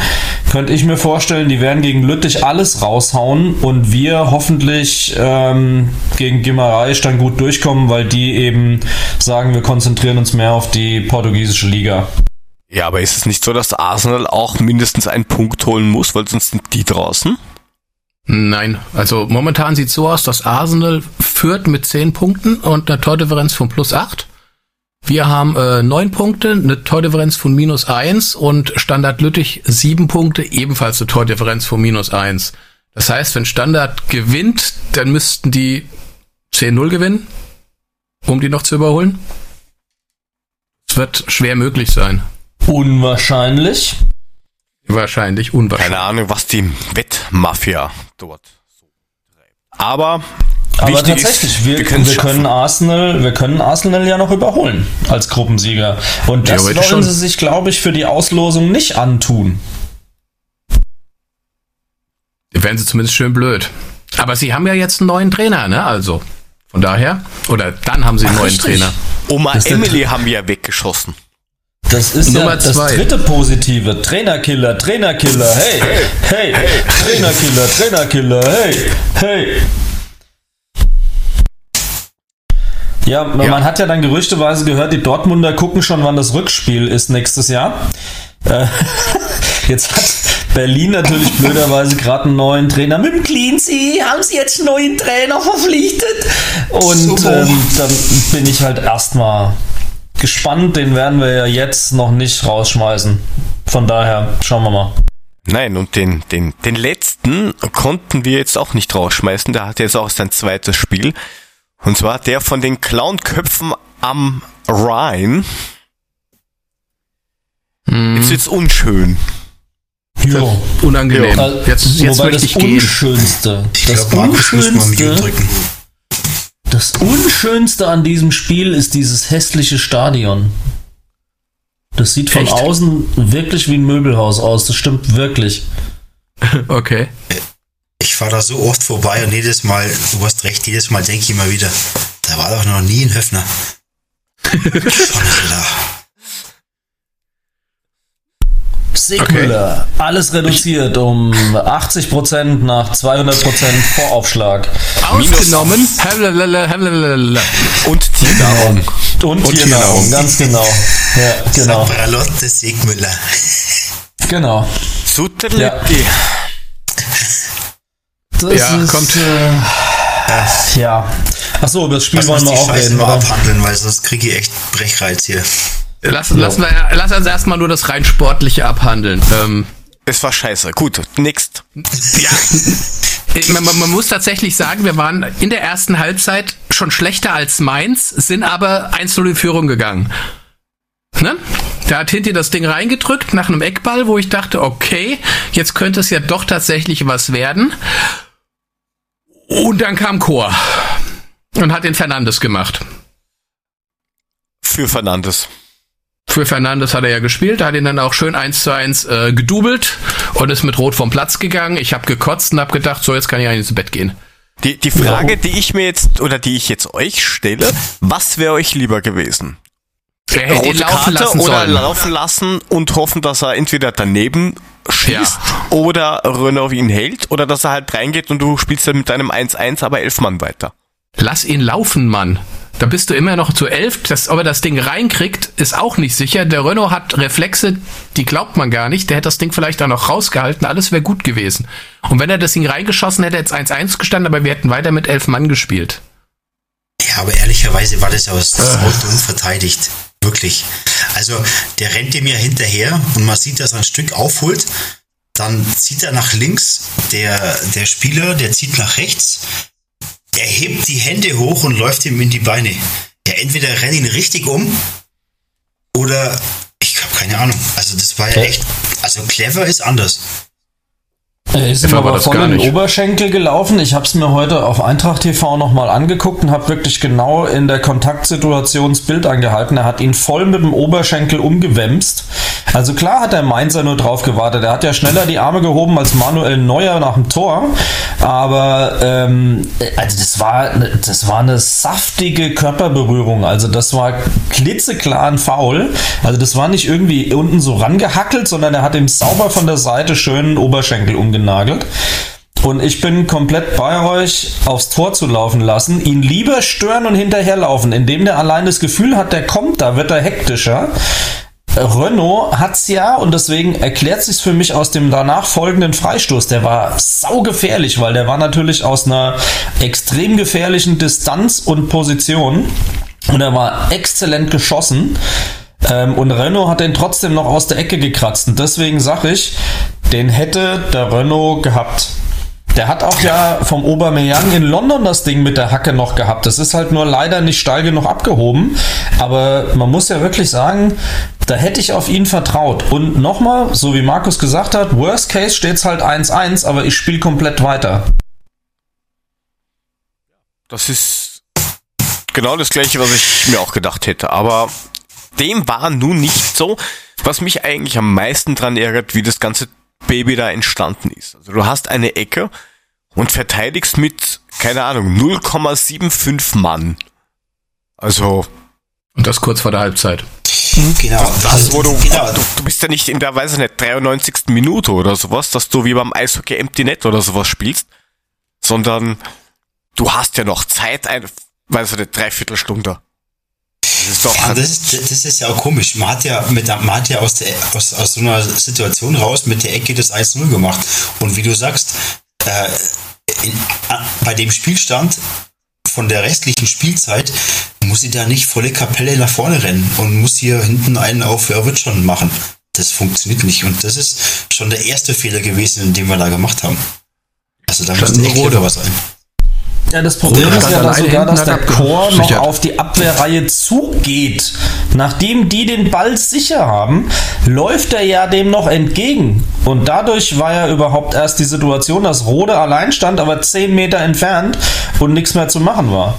S3: könnte ich mir vorstellen, die werden gegen Lüttich alles raushauen und wir hoffentlich ähm, gegen Gimareisch dann gut durchkommen, weil die eben sagen, wir konzentrieren uns mehr auf die portugiesische Liga.
S1: Ja, aber ist es nicht so, dass Arsenal auch mindestens einen Punkt holen muss, weil sonst sind die draußen?
S2: Nein, also momentan sieht so aus, dass Arsenal führt mit 10 Punkten und einer Tordifferenz von plus 8. Wir haben äh, 9 Punkte, eine Tordifferenz von minus 1 und Standard Lüttich 7 Punkte, ebenfalls eine Tordifferenz von minus 1. Das heißt, wenn Standard gewinnt, dann müssten die 10-0 gewinnen, um die noch zu überholen. Es wird schwer möglich sein.
S3: Unwahrscheinlich.
S2: Wahrscheinlich, unwahrscheinlich.
S1: Keine Ahnung, was die Wettmafia dort so treibt. Aber,
S3: Aber
S1: wichtig
S3: tatsächlich,
S1: ist,
S3: wir, wir,
S1: können's
S3: können. Arsenal, wir können Arsenal ja noch überholen als Gruppensieger. Und das wollen
S2: schon.
S3: sie sich, glaube ich, für die Auslosung nicht antun.
S2: Wären sie zumindest schön blöd. Aber sie haben ja jetzt einen neuen Trainer, ne? Also, von daher. Oder dann haben sie einen
S3: Ach,
S2: neuen
S3: richtig.
S2: Trainer.
S1: Oma Emily haben wir ja weggeschossen.
S3: Das ist
S2: Nummer
S3: ja das
S2: zwei.
S3: dritte Positive. Trainerkiller, Trainerkiller, hey, hey, Trainerkiller, Trainerkiller, hey, hey. Ja, man
S1: Ja.
S3: hat ja dann gerüchteweise gehört, die Dortmunder gucken schon, wann das Rückspiel ist nächstes Jahr. Äh, (laughs) Jetzt hat Berlin natürlich blöderweise gerade einen neuen Trainer. Mit dem Cleansea haben sie jetzt einen neuen Trainer verpflichtet. Und ähm, dann bin ich halt erstmal gespannt. Den werden wir ja jetzt noch nicht rausschmeißen. Von daher schauen wir mal.
S1: Nein, und den, den, den letzten konnten wir jetzt auch nicht rausschmeißen. Der hat jetzt auch sein zweites Spiel. Und zwar der von den Clownköpfen am Rhein. Jetzt wird's unschön.
S3: Ja.
S2: Unangenehm.
S3: Also,
S2: Jetzt, jetzt
S3: wobei
S2: möchte
S3: das
S2: ich gehen.
S3: Unschönste,
S4: Ich
S3: das
S4: glaube, Markus muss mal Mute
S3: Unschönste,
S4: drücken.
S3: Das Unschönste an diesem Spiel ist dieses hässliche Stadion. Das sieht von
S2: Echt?
S3: außen wirklich wie ein Möbelhaus aus. Das stimmt wirklich. (laughs)
S2: Okay.
S4: Ich fahre da so oft vorbei und jedes Mal, du hast recht, jedes Mal denke ich immer wieder, da war doch noch nie ein Höfner. (laughs) Schon ist er da.
S3: Sigmüller. Alles reduziert um 80% nach 200% Voraufschlag.
S2: Ausgenommen.
S1: Und Tiernahrung.
S3: Und,
S2: Und
S3: Tiernahrung, ganz genau. Ja, genau.
S4: Sabralotte Sigmüller.
S3: Genau.
S1: Suterlitti.
S3: Das
S2: Ja, kommt.
S3: Äh, ja. Achso, über das Spiel
S4: Lass
S3: wollen wir auch
S4: Scheiße
S3: reden,
S4: mal abhandeln, weil sonst kriege ich echt Brechreiz hier.
S2: Lass, lass, wir, lass uns erstmal nur das rein sportliche abhandeln. Ähm,
S1: Es war scheiße. Gut, next.
S2: ja. Man, man, man muss tatsächlich sagen, wir waren in der ersten Halbzeit schon schlechter als Mainz, sind aber 1-0 in Führung gegangen. Ne? Da hat Hinti das Ding reingedrückt nach einem Eckball, wo ich dachte, okay, jetzt könnte es ja doch tatsächlich was werden. Und dann kam Chor und hat den Fernandes gemacht.
S1: Für Fernandes.
S2: Für Fernandes hat er ja gespielt, hat ihn dann auch schön eins zu eins äh, gedubelt und ist mit Rot vom Platz gegangen. Ich habe gekotzt und habe gedacht, so jetzt kann ich eigentlich ins Bett gehen.
S1: Die, die Frage, die ich mir jetzt, oder die ich jetzt euch stelle, was wäre euch lieber gewesen?
S2: Er hätte ihn laufen lassen
S1: oder
S2: sollen.
S1: laufen lassen und hoffen, dass er entweder daneben schießt oder Renault ihn hält oder dass er halt reingeht und du spielst dann mit deinem 1-1 aber elf Mann weiter.
S2: Lass ihn laufen, Mann. Da bist du immer noch zu elf. Das, ob er das Ding reinkriegt, ist auch nicht sicher. Der Renault hat Reflexe, die glaubt man gar nicht. Der hätte das Ding vielleicht auch noch rausgehalten. Alles wäre gut gewesen. Und wenn er das Ding reingeschossen hätte, hätte es 1-1 gestanden, aber wir hätten weiter mit elf Mann gespielt.
S4: Ja, aber ehrlicherweise war das aber so dumm verteidigt. Wirklich. Also, der rennt dem ja hinterher und man sieht, dass er ein Stück aufholt. Dann zieht er nach links. Der, der Spieler, der zieht nach rechts. Er hebt die Hände hoch und läuft ihm in die Beine. Ja, entweder rennt ihn richtig um oder ich habe keine Ahnung. Also, das war ja echt. Also, clever ist anders.
S3: Er ist
S2: war
S3: aber voll in den. Oberschenkel gelaufen. Ich habe es mir heute auf Eintracht TV nochmal angeguckt und habe wirklich genau in der Kontaktsituation das Bild angehalten. Er hat ihn voll mit dem Oberschenkel umgewämst. Also klar hat der Mainzer nur drauf gewartet. Er hat ja schneller die Arme gehoben als Manuel Neuer nach dem Tor. Aber ähm, also das war, das war eine saftige Körperberührung. Also das war klitzeklar ein Foul. Also das war nicht irgendwie unten so rangehackelt, sondern er hat ihm sauber von der Seite schön den Oberschenkel umgenagelt. Und ich bin komplett bei euch, aufs Tor zu laufen lassen, ihn lieber stören und hinterherlaufen, indem der allein das Gefühl hat, der kommt, da wird er hektischer. Renault hat's ja und deswegen erklärt sich's für mich aus dem danach folgenden Freistoß. Der war saugefährlich, weil der war natürlich aus einer extrem gefährlichen Distanz und Position und er war exzellent geschossen. Ähm, und Renault hat den trotzdem noch aus der Ecke gekratzt. Und deswegen sag ich, den hätte der Renault gehabt. Der hat auch ja vom Aubameyang in London das Ding mit der Hacke noch gehabt. Das ist halt nur leider nicht steil genug abgehoben. Aber man muss ja wirklich sagen, da hätte ich auf ihn vertraut. Und nochmal, so wie Markus gesagt hat, worst case steht's halt 1-1, aber ich spiele komplett weiter.
S1: Das ist genau das gleiche, was ich mir auch gedacht hätte. Aber dem war nun nicht so. Was mich eigentlich am meisten dran ärgert, wie das ganze Baby da entstanden ist. Also du hast eine Ecke und verteidigst mit, keine Ahnung, 0,75 Mann. Also,
S2: Und das kurz vor der Halbzeit.
S4: Genau.
S1: das, wo du,
S4: genau.
S1: du, du bist ja nicht in der, weiß ich nicht, 93. Minute oder sowas, dass du wie beim Eishockey Empty Net oder sowas spielst, sondern du hast ja noch Zeit, ein, weiß ich nicht, Dreiviertelstunde. Das ist doch,
S4: Ja, das ist, das ist ja auch komisch. Man hat ja, mit, man hat ja aus, der, aus, aus so einer Situation raus mit der Ecke das 1-0 gemacht. Und wie du sagst, äh, in, bei dem Spielstand von der restlichen Spielzeit muss sie da nicht volle Kapelle nach vorne rennen und muss hier hinten einen auf er wird schon machen. Das funktioniert nicht. Und das ist schon der erste Fehler gewesen, den wir da gemacht haben. Also da müsste echt was sein.
S3: Ja, das Problem ist ja dass sogar, dass der Chor noch auf die Abwehrreihe zugeht. Nachdem die den Ball sicher haben, läuft er ja dem noch entgegen. Und dadurch war ja überhaupt erst die Situation, dass Rode allein stand, aber 10 Meter entfernt und nichts mehr zu machen war.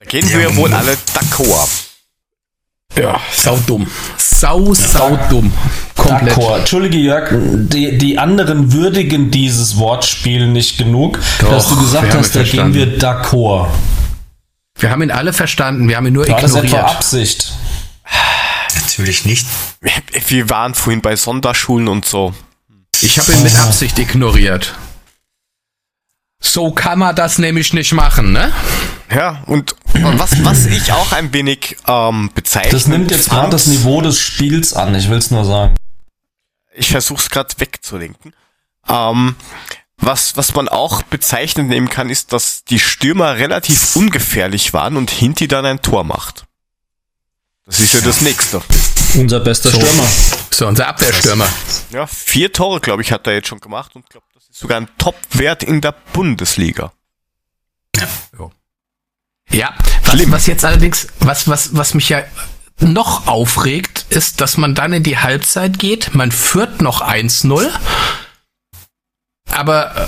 S1: da gehen wir wohl alle d'accord.
S2: Ja, saudumm. Sau, saudumm. Komplett.
S3: D'accord. Entschuldige Jörg, die, die anderen würdigen dieses Wortspiel nicht genug,
S2: Doch,
S3: dass du gesagt hast, da gehen wir d'accord.
S2: Wir haben ihn alle verstanden, wir haben ihn nur
S3: War das etwa
S2: ignoriert.
S3: Absicht?
S4: natürlich nicht.
S1: Wir waren vorhin bei Sonderschulen und so.
S2: Ich habe ihn mit Absicht ignoriert. So kann man das nämlich nicht machen, ne?
S1: Ja, und was, was ich auch ein wenig ähm, bezeichne.
S3: Das nimmt jetzt gerade das Niveau des Spiels an, ich will es nur sagen.
S1: Ich versuche es gerade wegzulenken. Ähm, was, was man auch bezeichnend nehmen kann, ist, dass die Stürmer relativ ungefährlich waren und Hinti dann ein Tor macht. Das ist ja das nächste.
S3: Unser bester
S2: So.
S3: Stürmer.
S2: So, unser Abwehrstürmer.
S1: Ja, vier Tore, glaube ich, hat er jetzt schon gemacht und glaube, das ist sogar ein Top-Wert in der Bundesliga.
S2: Ja, was, was jetzt allerdings, was, was, was mich ja noch aufregt, ist, dass man dann in die Halbzeit geht, man führt noch 1-0, aber äh,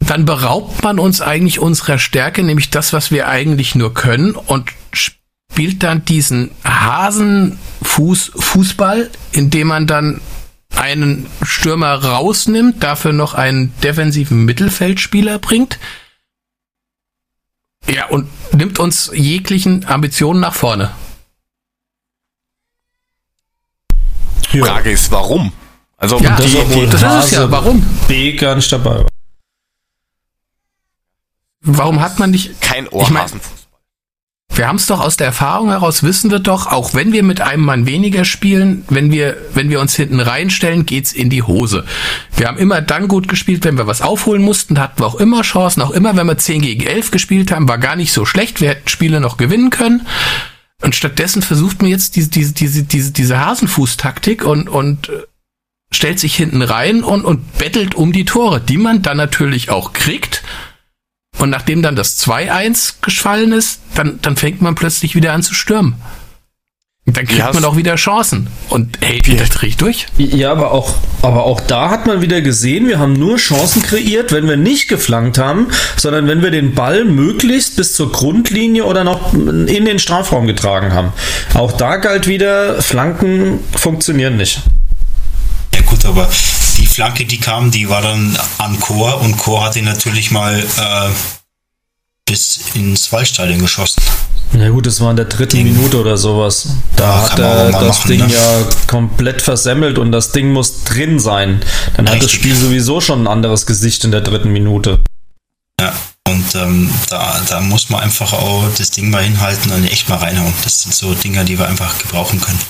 S2: dann beraubt man uns eigentlich unserer Stärke, nämlich das, was wir eigentlich nur können und spielt dann diesen Hasenfuß Fußball, indem man dann einen Stürmer rausnimmt, dafür noch einen defensiven Mittelfeldspieler bringt. Ja, und nimmt uns jeglichen Ambitionen nach vorne.
S1: Frage ist, warum? Also
S2: Ja,
S1: die,
S2: das,
S1: die,
S2: das ist es ja. Warum?
S3: B gar nicht dabei war.
S2: Warum hat man nicht.
S1: kein
S2: Ich mein-
S1: Ohrhasenfußball.
S2: Wir haben es doch aus der Erfahrung heraus, wissen wir doch, auch wenn wir mit einem Mann weniger spielen, wenn wir, wenn wir uns hinten reinstellen, geht's in die Hose. Wir haben immer dann gut gespielt, wenn wir was aufholen mussten, hatten wir auch immer Chancen, auch immer, wenn wir 10 gegen 11 gespielt haben, war gar nicht so schlecht, wir hätten Spiele noch gewinnen können. Und stattdessen versucht man jetzt diese, diese, diese, diese, diese Hasenfuß-Taktik und, und äh, stellt sich hinten rein und, und bettelt um die Tore, die man dann natürlich auch kriegt. Und nachdem dann das 2-1 gefallen ist, dann, dann fängt man plötzlich wieder an zu stürmen. Und dann kriegt
S1: Ja,
S2: man auch wieder Chancen. Und hey, das drehe ich durch.
S3: Ja, aber auch, aber auch da hat man wieder gesehen, wir haben nur Chancen kreiert, wenn wir nicht geflankt haben, sondern wenn wir den Ball möglichst bis zur Grundlinie oder noch in den Strafraum getragen haben. Auch da galt wieder, Flanken funktionieren nicht.
S4: Ja gut, aber die Flanke, die kam, die war dann an Chor und Chor hat ihn natürlich mal äh, bis ins Waldstadion geschossen.
S3: Na gut, das war in der dritten
S4: Ding.
S3: Minute oder sowas. Da
S4: Ja,
S3: hat er das
S4: machen,
S3: Ding
S4: ne?
S3: ja komplett versemmelt und das Ding muss drin sein. Dann hat das
S4: Richtig.
S3: Spiel sowieso schon ein anderes Gesicht in der dritten Minute.
S4: Ja, und ähm, da, da muss man einfach auch das Ding mal hinhalten und echt mal reinhauen. Das sind so Dinger, die wir einfach gebrauchen können.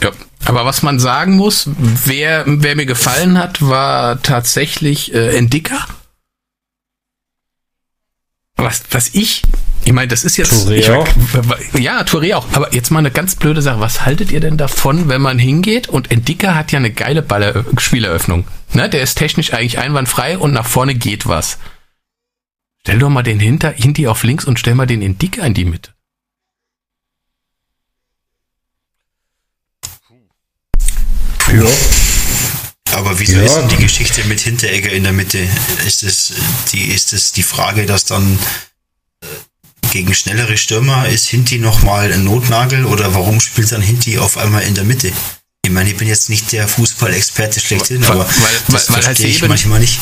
S2: Ja. Aber was man sagen muss, wer, wer mir gefallen hat, war tatsächlich äh, Endika. Was, was ich, ich meine, das ist jetzt.
S3: Touré
S2: ich,
S3: auch?
S2: Ja, Touré auch. Aber jetzt mal eine ganz blöde Sache. Was haltet ihr denn davon, wenn man hingeht und Endika hat ja eine geile Baller Spieleröffnung. Ne? Der ist technisch eigentlich einwandfrei und nach vorne geht was. Stell doch mal den hinter, Hinti auf links und stell mal den Endika in die Mitte.
S4: Aber wieso
S3: Ja.
S4: ist denn die Geschichte mit Hinteregger in der Mitte? Ist es die, ist es die Frage, dass dann äh, gegen schnellere Stürmer ist Hinti nochmal ein Notnagel oder warum spielt dann Hinti auf einmal in der Mitte? Ich meine, ich bin jetzt nicht der Fußballexperte schlechthin,
S2: Weil-
S4: aber
S2: weil-
S4: das
S2: weil- weil
S4: verstehe ich
S2: Hasebe-
S4: manchmal nicht.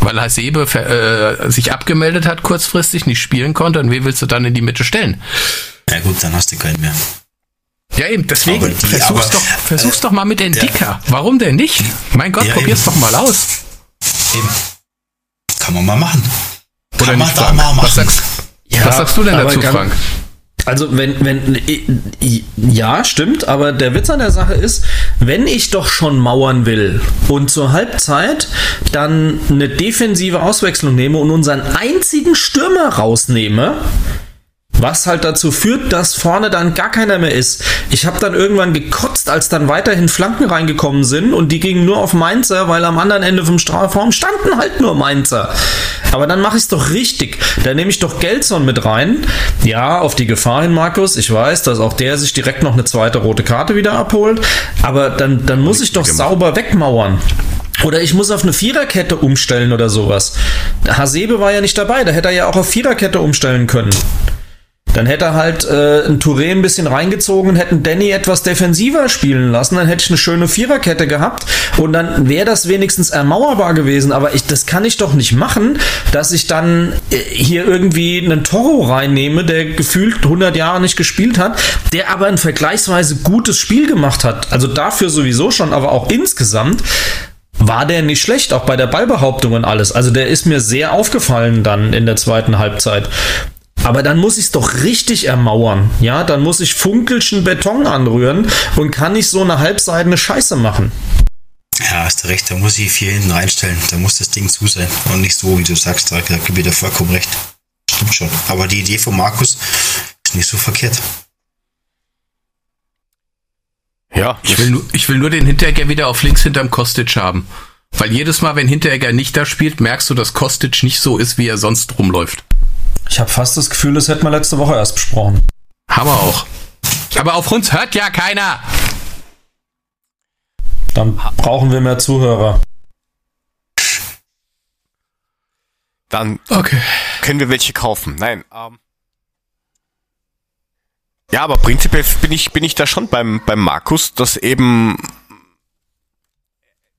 S2: Weil Hasebe äh, sich abgemeldet hat, kurzfristig nicht spielen konnte. Und wen willst du dann in die Mitte stellen?
S4: Ja gut, dann hast du keinen mehr.
S2: Ja, eben, deswegen
S4: die-
S2: versuch's,
S4: aber,
S2: doch, versuch's
S4: äh,
S2: doch mal mit Endika. Warum denn nicht? Mein Gott,
S4: Ja,
S2: probier's
S4: eben.
S2: doch mal aus.
S4: Eben. Kann man mal machen. Kann
S2: Oder
S4: man
S2: nicht,
S4: da mal machen.
S2: Was sagst, was sagst du denn dazu, Frank?
S3: Also wenn, wenn, ja, stimmt, aber der Witz an der Sache ist, wenn ich doch schon mauern will und zur Halbzeit dann eine defensive Auswechslung nehme und unseren einzigen Stürmer rausnehme, was halt dazu führt, dass vorne dann gar keiner mehr ist. Ich habe dann irgendwann gekotzt, als dann weiterhin Flanken reingekommen sind und die gingen nur auf Mainzer, weil am anderen Ende vom Strafraum standen halt nur Mainzer. Aber dann mache ich es doch richtig. Da nehme ich doch Gelson mit rein. Ja, auf die Gefahr hin, Markus. Ich weiß, dass auch der sich direkt noch eine zweite rote Karte wieder abholt. Aber dann, dann muss ich doch sauber wegmauern. Oder ich muss auf eine Viererkette umstellen oder sowas. Hasebe war ja nicht dabei, da hätte er ja auch auf Viererkette umstellen können. Dann hätte er halt äh, ein Touré ein bisschen reingezogen hätten Danny etwas defensiver spielen lassen. Dann hätte ich eine schöne Viererkette gehabt und dann wäre das wenigstens ermauerbar gewesen. Aber ich, das kann ich doch nicht machen, dass ich dann äh, hier irgendwie einen Toro reinnehme, der gefühlt 100 Jahre nicht gespielt hat, der aber ein vergleichsweise gutes Spiel gemacht hat. Also dafür sowieso schon, aber auch insgesamt war der nicht schlecht, auch bei der Ballbehauptung und alles. Also der ist mir sehr aufgefallen dann in der zweiten Halbzeit. Aber dann muss ich es doch richtig ermauern. Ja, dann muss ich funkelschen Beton anrühren und kann nicht so eine halbseidene Scheiße machen.
S4: Ja, hast du recht, da muss ich vier hinten reinstellen. Da muss das Ding zu sein. Und nicht so, wie du sagst, da gebe ich dir vollkommen recht. Stimmt schon. Aber die Idee von Markus ist nicht so verkehrt.
S1: Ja,
S2: Ich will, nur, ich will nur den Hinteregger wieder auf links hinterm Kostic haben. Weil jedes Mal, wenn Hinteregger nicht da spielt, merkst du, dass Kostic nicht so ist, wie er sonst rumläuft.
S3: Ich habe fast das Gefühl, das hätten wir letzte Woche erst besprochen.
S2: Haben wir auch. Aber auf uns hört ja keiner.
S3: Dann brauchen wir mehr Zuhörer.
S1: dann
S2: Okay.
S1: können wir welche kaufen. Nein. Ähm, ja, aber prinzipiell bin ich, bin ich da schon beim, beim Markus, dass eben,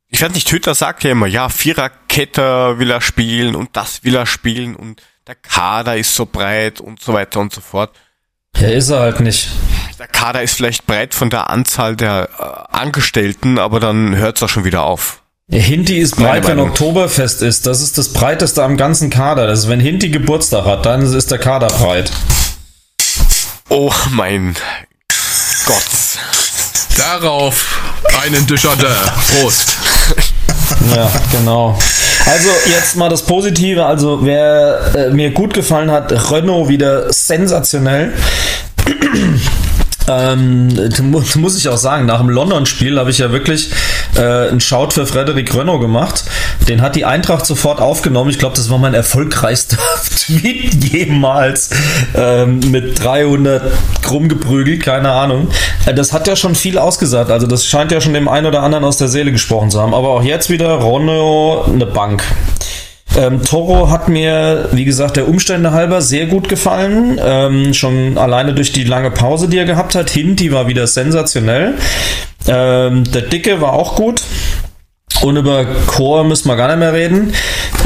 S1: ich weiß nicht, Hütter sagt ja immer, ja, Viererkette will er spielen und das will er spielen und der Kader ist so breit und so weiter und so fort.
S3: Ja, ist er halt nicht.
S1: Der Kader ist vielleicht breit von der Anzahl der äh, Angestellten, aber dann hört es auch schon wieder auf.
S3: Ja, Hinti ist
S1: Meine
S3: breit, wenn
S1: Meinung.
S3: Oktoberfest ist. Das ist das breiteste am ganzen Kader. Das ist, wenn Hinti Geburtstag hat, dann ist der Kader breit.
S1: Oh mein Gott.
S2: Darauf einen Dujardin. Prost.
S3: Ja, genau. Also jetzt mal das Positive. Also wer äh, mir gut gefallen hat, Renault wieder sensationell. Ähm, mu- (laughs) muss ich auch sagen, nach dem London-Spiel habe ich ja wirklich äh, einen Shout für Frederik Renault gemacht. Den hat die Eintracht sofort aufgenommen. Ich glaube, das war mein erfolgreichster (laughs) Tweet jemals ähm, mit 300 krumm geprügelt, keine Ahnung. Äh, das hat ja schon viel ausgesagt. Also das scheint ja schon dem einen oder anderen aus der Seele gesprochen zu haben. Aber auch jetzt wieder Renault eine Bank. Ähm, Toro hat mir, wie gesagt, der Umstände halber sehr gut gefallen. Ähm, schon alleine durch die lange Pause, die er gehabt hat. Hinti war wieder sensationell. Ähm, der Dicke war auch gut. Und über Chor müssen wir gar nicht mehr reden.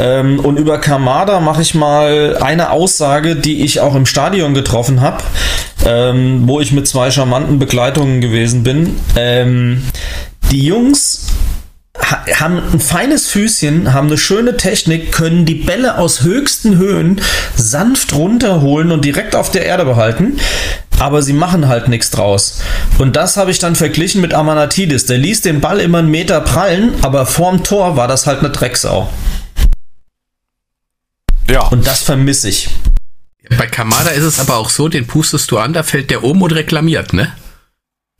S3: Ähm, und über Kamada mache ich mal eine Aussage, die ich auch im Stadion getroffen habe, ähm, wo ich mit zwei charmanten Begleitungen gewesen bin. Ähm, die Jungs haben ein feines Füßchen, haben eine schöne Technik, können die Bälle aus höchsten Höhen sanft runterholen und direkt auf der Erde behalten. Aber sie machen halt nichts draus. Und das habe ich dann verglichen mit Amanatidis. Der ließ den Ball immer einen Meter prallen, aber vorm Tor war das halt eine Drecksau.
S1: Ja.
S3: Und das vermisse ich.
S2: Bei Kamada ist es aber auch so, den pustest du an, da fällt der um und reklamiert, ne?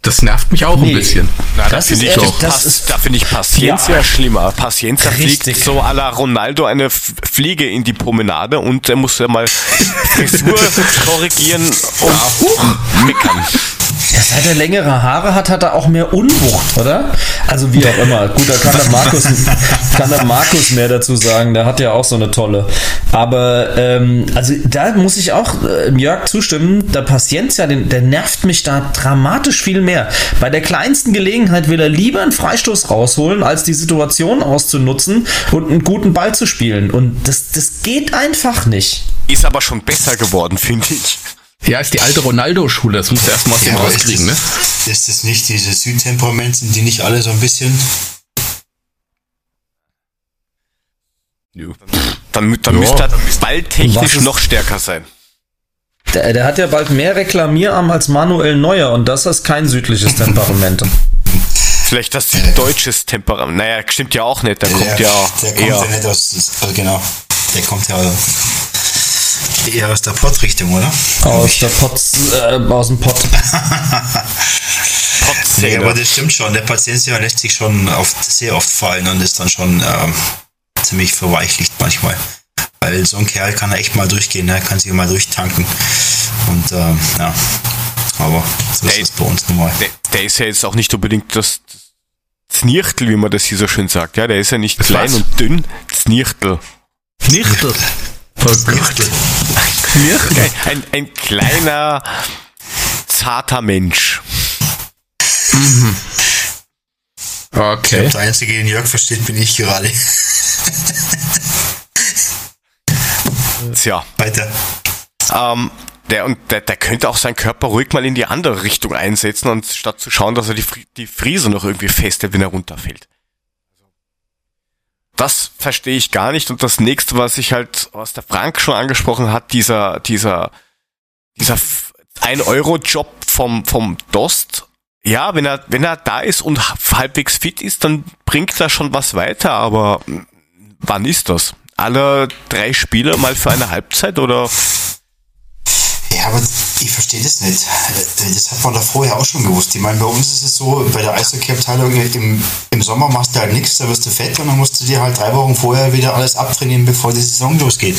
S2: Das nervt mich auch
S3: Nee.
S2: ein bisschen.
S1: Na,
S3: Das
S1: da finde
S3: ist
S1: ich,
S3: ehrlich, das ist-
S1: da finde ich Paciencia
S3: Ja.
S1: schlimmer. Paciencia fliegt so à la Ronaldo eine Fliege in die Promenade und er muss ja mal (laughs) Frisur korrigieren und meckern.
S3: Ja, seit er längere Haare hat, hat er auch mehr Unwucht, oder? Also wie auch immer. Gut, da kann der (laughs) Markus, kann der Markus mehr dazu sagen. Der hat ja auch so eine tolle. Aber ähm, also da muss ich auch äh, Jörg zustimmen. Der Paciencia, den, der nervt mich da dramatisch viel mehr. Bei der kleinsten Gelegenheit will er lieber einen Freistoß rausholen, als die Situation auszunutzen und einen guten Ball zu spielen. Und das, das geht einfach nicht.
S1: Ist aber schon besser geworden, finde ich.
S2: Ja, ist die alte Ronaldo-Schule, das musst du erstmal aus dem
S4: aber ist
S2: rauskriegen, ne?
S4: ist das nicht diese Südtemperament, sind die nicht alle so ein bisschen?
S1: Dann, dann
S2: Ja.
S1: müsste er balltechnisch noch stärker sein.
S3: Der, der hat ja bald mehr Reklamierarm als Manuel Neuer und das ist kein südliches Temperament. (laughs)
S1: Vielleicht das deutsches Temperament. Naja, stimmt ja auch nicht. Der kommt ja
S4: der kommt
S1: eher.
S4: ja nicht aus, also genau, der kommt ja eher aus der Pott-Richtung, oder?
S3: Aus der Potz, äh, aus dem Pott. (laughs)
S4: Nee, aber das stimmt schon. Der Paciencia lässt sich schon oft, sehr oft fallen und ist dann schon ähm, ziemlich verweichlicht manchmal. Weil so ein Kerl kann er echt mal durchgehen, er kann sich mal durchtanken. Und ähm, ja, aber so ist
S1: Ey.
S4: es bei uns normal.
S1: der, der ist ja jetzt auch nicht unbedingt das Znirchtel, wie man das hier so schön sagt. Ja, der ist ja nicht
S2: Das
S1: klein
S2: was?
S1: und dünn. Znirchtel.
S2: Nicht. (laughs) Oh Gott.
S1: Ein, ein, ein kleiner, zarter Mensch.
S2: Okay.
S4: Der Einzige, den Jörg versteht, bin ich gerade.
S1: Tja,
S4: Weiter.
S1: ähm, der, und der, der könnte auch seinen Körper ruhig mal in die andere Richtung einsetzen, und statt zu schauen, dass er die, die Friese noch irgendwie festhält, wenn er runterfällt. Das verstehe ich gar nicht. Und das nächste, was ich halt, was der Frank schon angesprochen hat, dieser, dieser, dieser 1-Euro-Job vom, vom Dost. Ja, wenn er, wenn er da ist und halbwegs fit ist, dann bringt er schon was weiter, aber mm, wann ist das? Alle drei Spiele mal für eine Halbzeit oder?
S4: Ja, aber ich verstehe das nicht. Äh, Das hat man doch vorher auch schon gewusst. Ich meine, bei uns ist es so, bei der Eishockey-Abteilung im, im Sommer machst du halt nichts, da wirst du fett und dann musst du dir halt drei Wochen vorher wieder alles abtrainieren, bevor die Saison losgeht.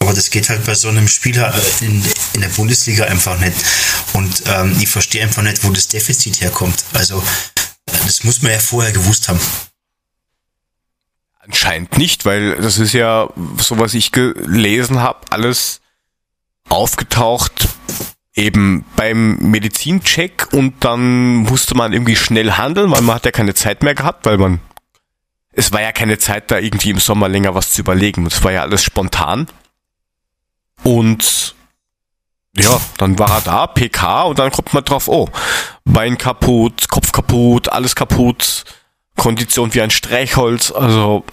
S4: Aber das geht halt bei so einem Spieler äh, in, in der Bundesliga einfach nicht. Und ähm, ich verstehe einfach nicht, wo das Defizit herkommt. Also, äh, das muss man ja vorher gewusst haben.
S1: Anscheinend nicht, weil das ist ja, so was ich gelesen habe, alles aufgetaucht eben beim Medizincheck und dann musste man irgendwie schnell handeln, weil man hat ja keine Zeit mehr gehabt, weil man es war ja keine Zeit da irgendwie im Sommer länger was zu überlegen. Es war ja alles spontan. Und ja, dann war er da, PK, und dann kommt man drauf, oh, Bein kaputt, Kopf kaputt, alles kaputt, Kondition wie ein Streichholz, also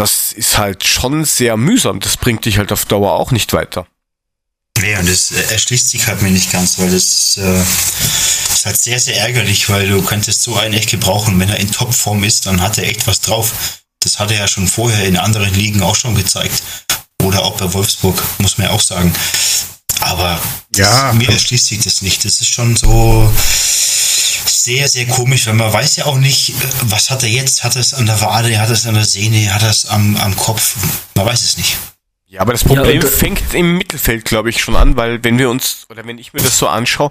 S1: das ist halt schon sehr mühsam. Das bringt dich halt auf Dauer auch nicht weiter.
S4: Nee, und das äh, erschließt sich halt mir nicht ganz, weil das äh, ist halt sehr, sehr ärgerlich, weil du könntest so einen echt gebrauchen. Wenn er in Topform ist, dann hat er echt was drauf. Das hat er ja schon vorher in anderen Ligen auch schon gezeigt. Oder auch bei Wolfsburg, muss man ja auch sagen. Aber das,
S2: Ja.
S4: mir erschließt sich das nicht. Das ist schon so sehr, sehr komisch, weil man weiß ja auch nicht, äh, was hat er jetzt? Hat er es an der Wade, hat er es an der Sehne, hat er es am, am Kopf? Man weiß es nicht.
S1: Ja, aber das Problem
S3: äh,
S1: fängt im Mittelfeld, glaube ich, schon an, weil wenn wir uns, oder wenn ich mir das so anschaue,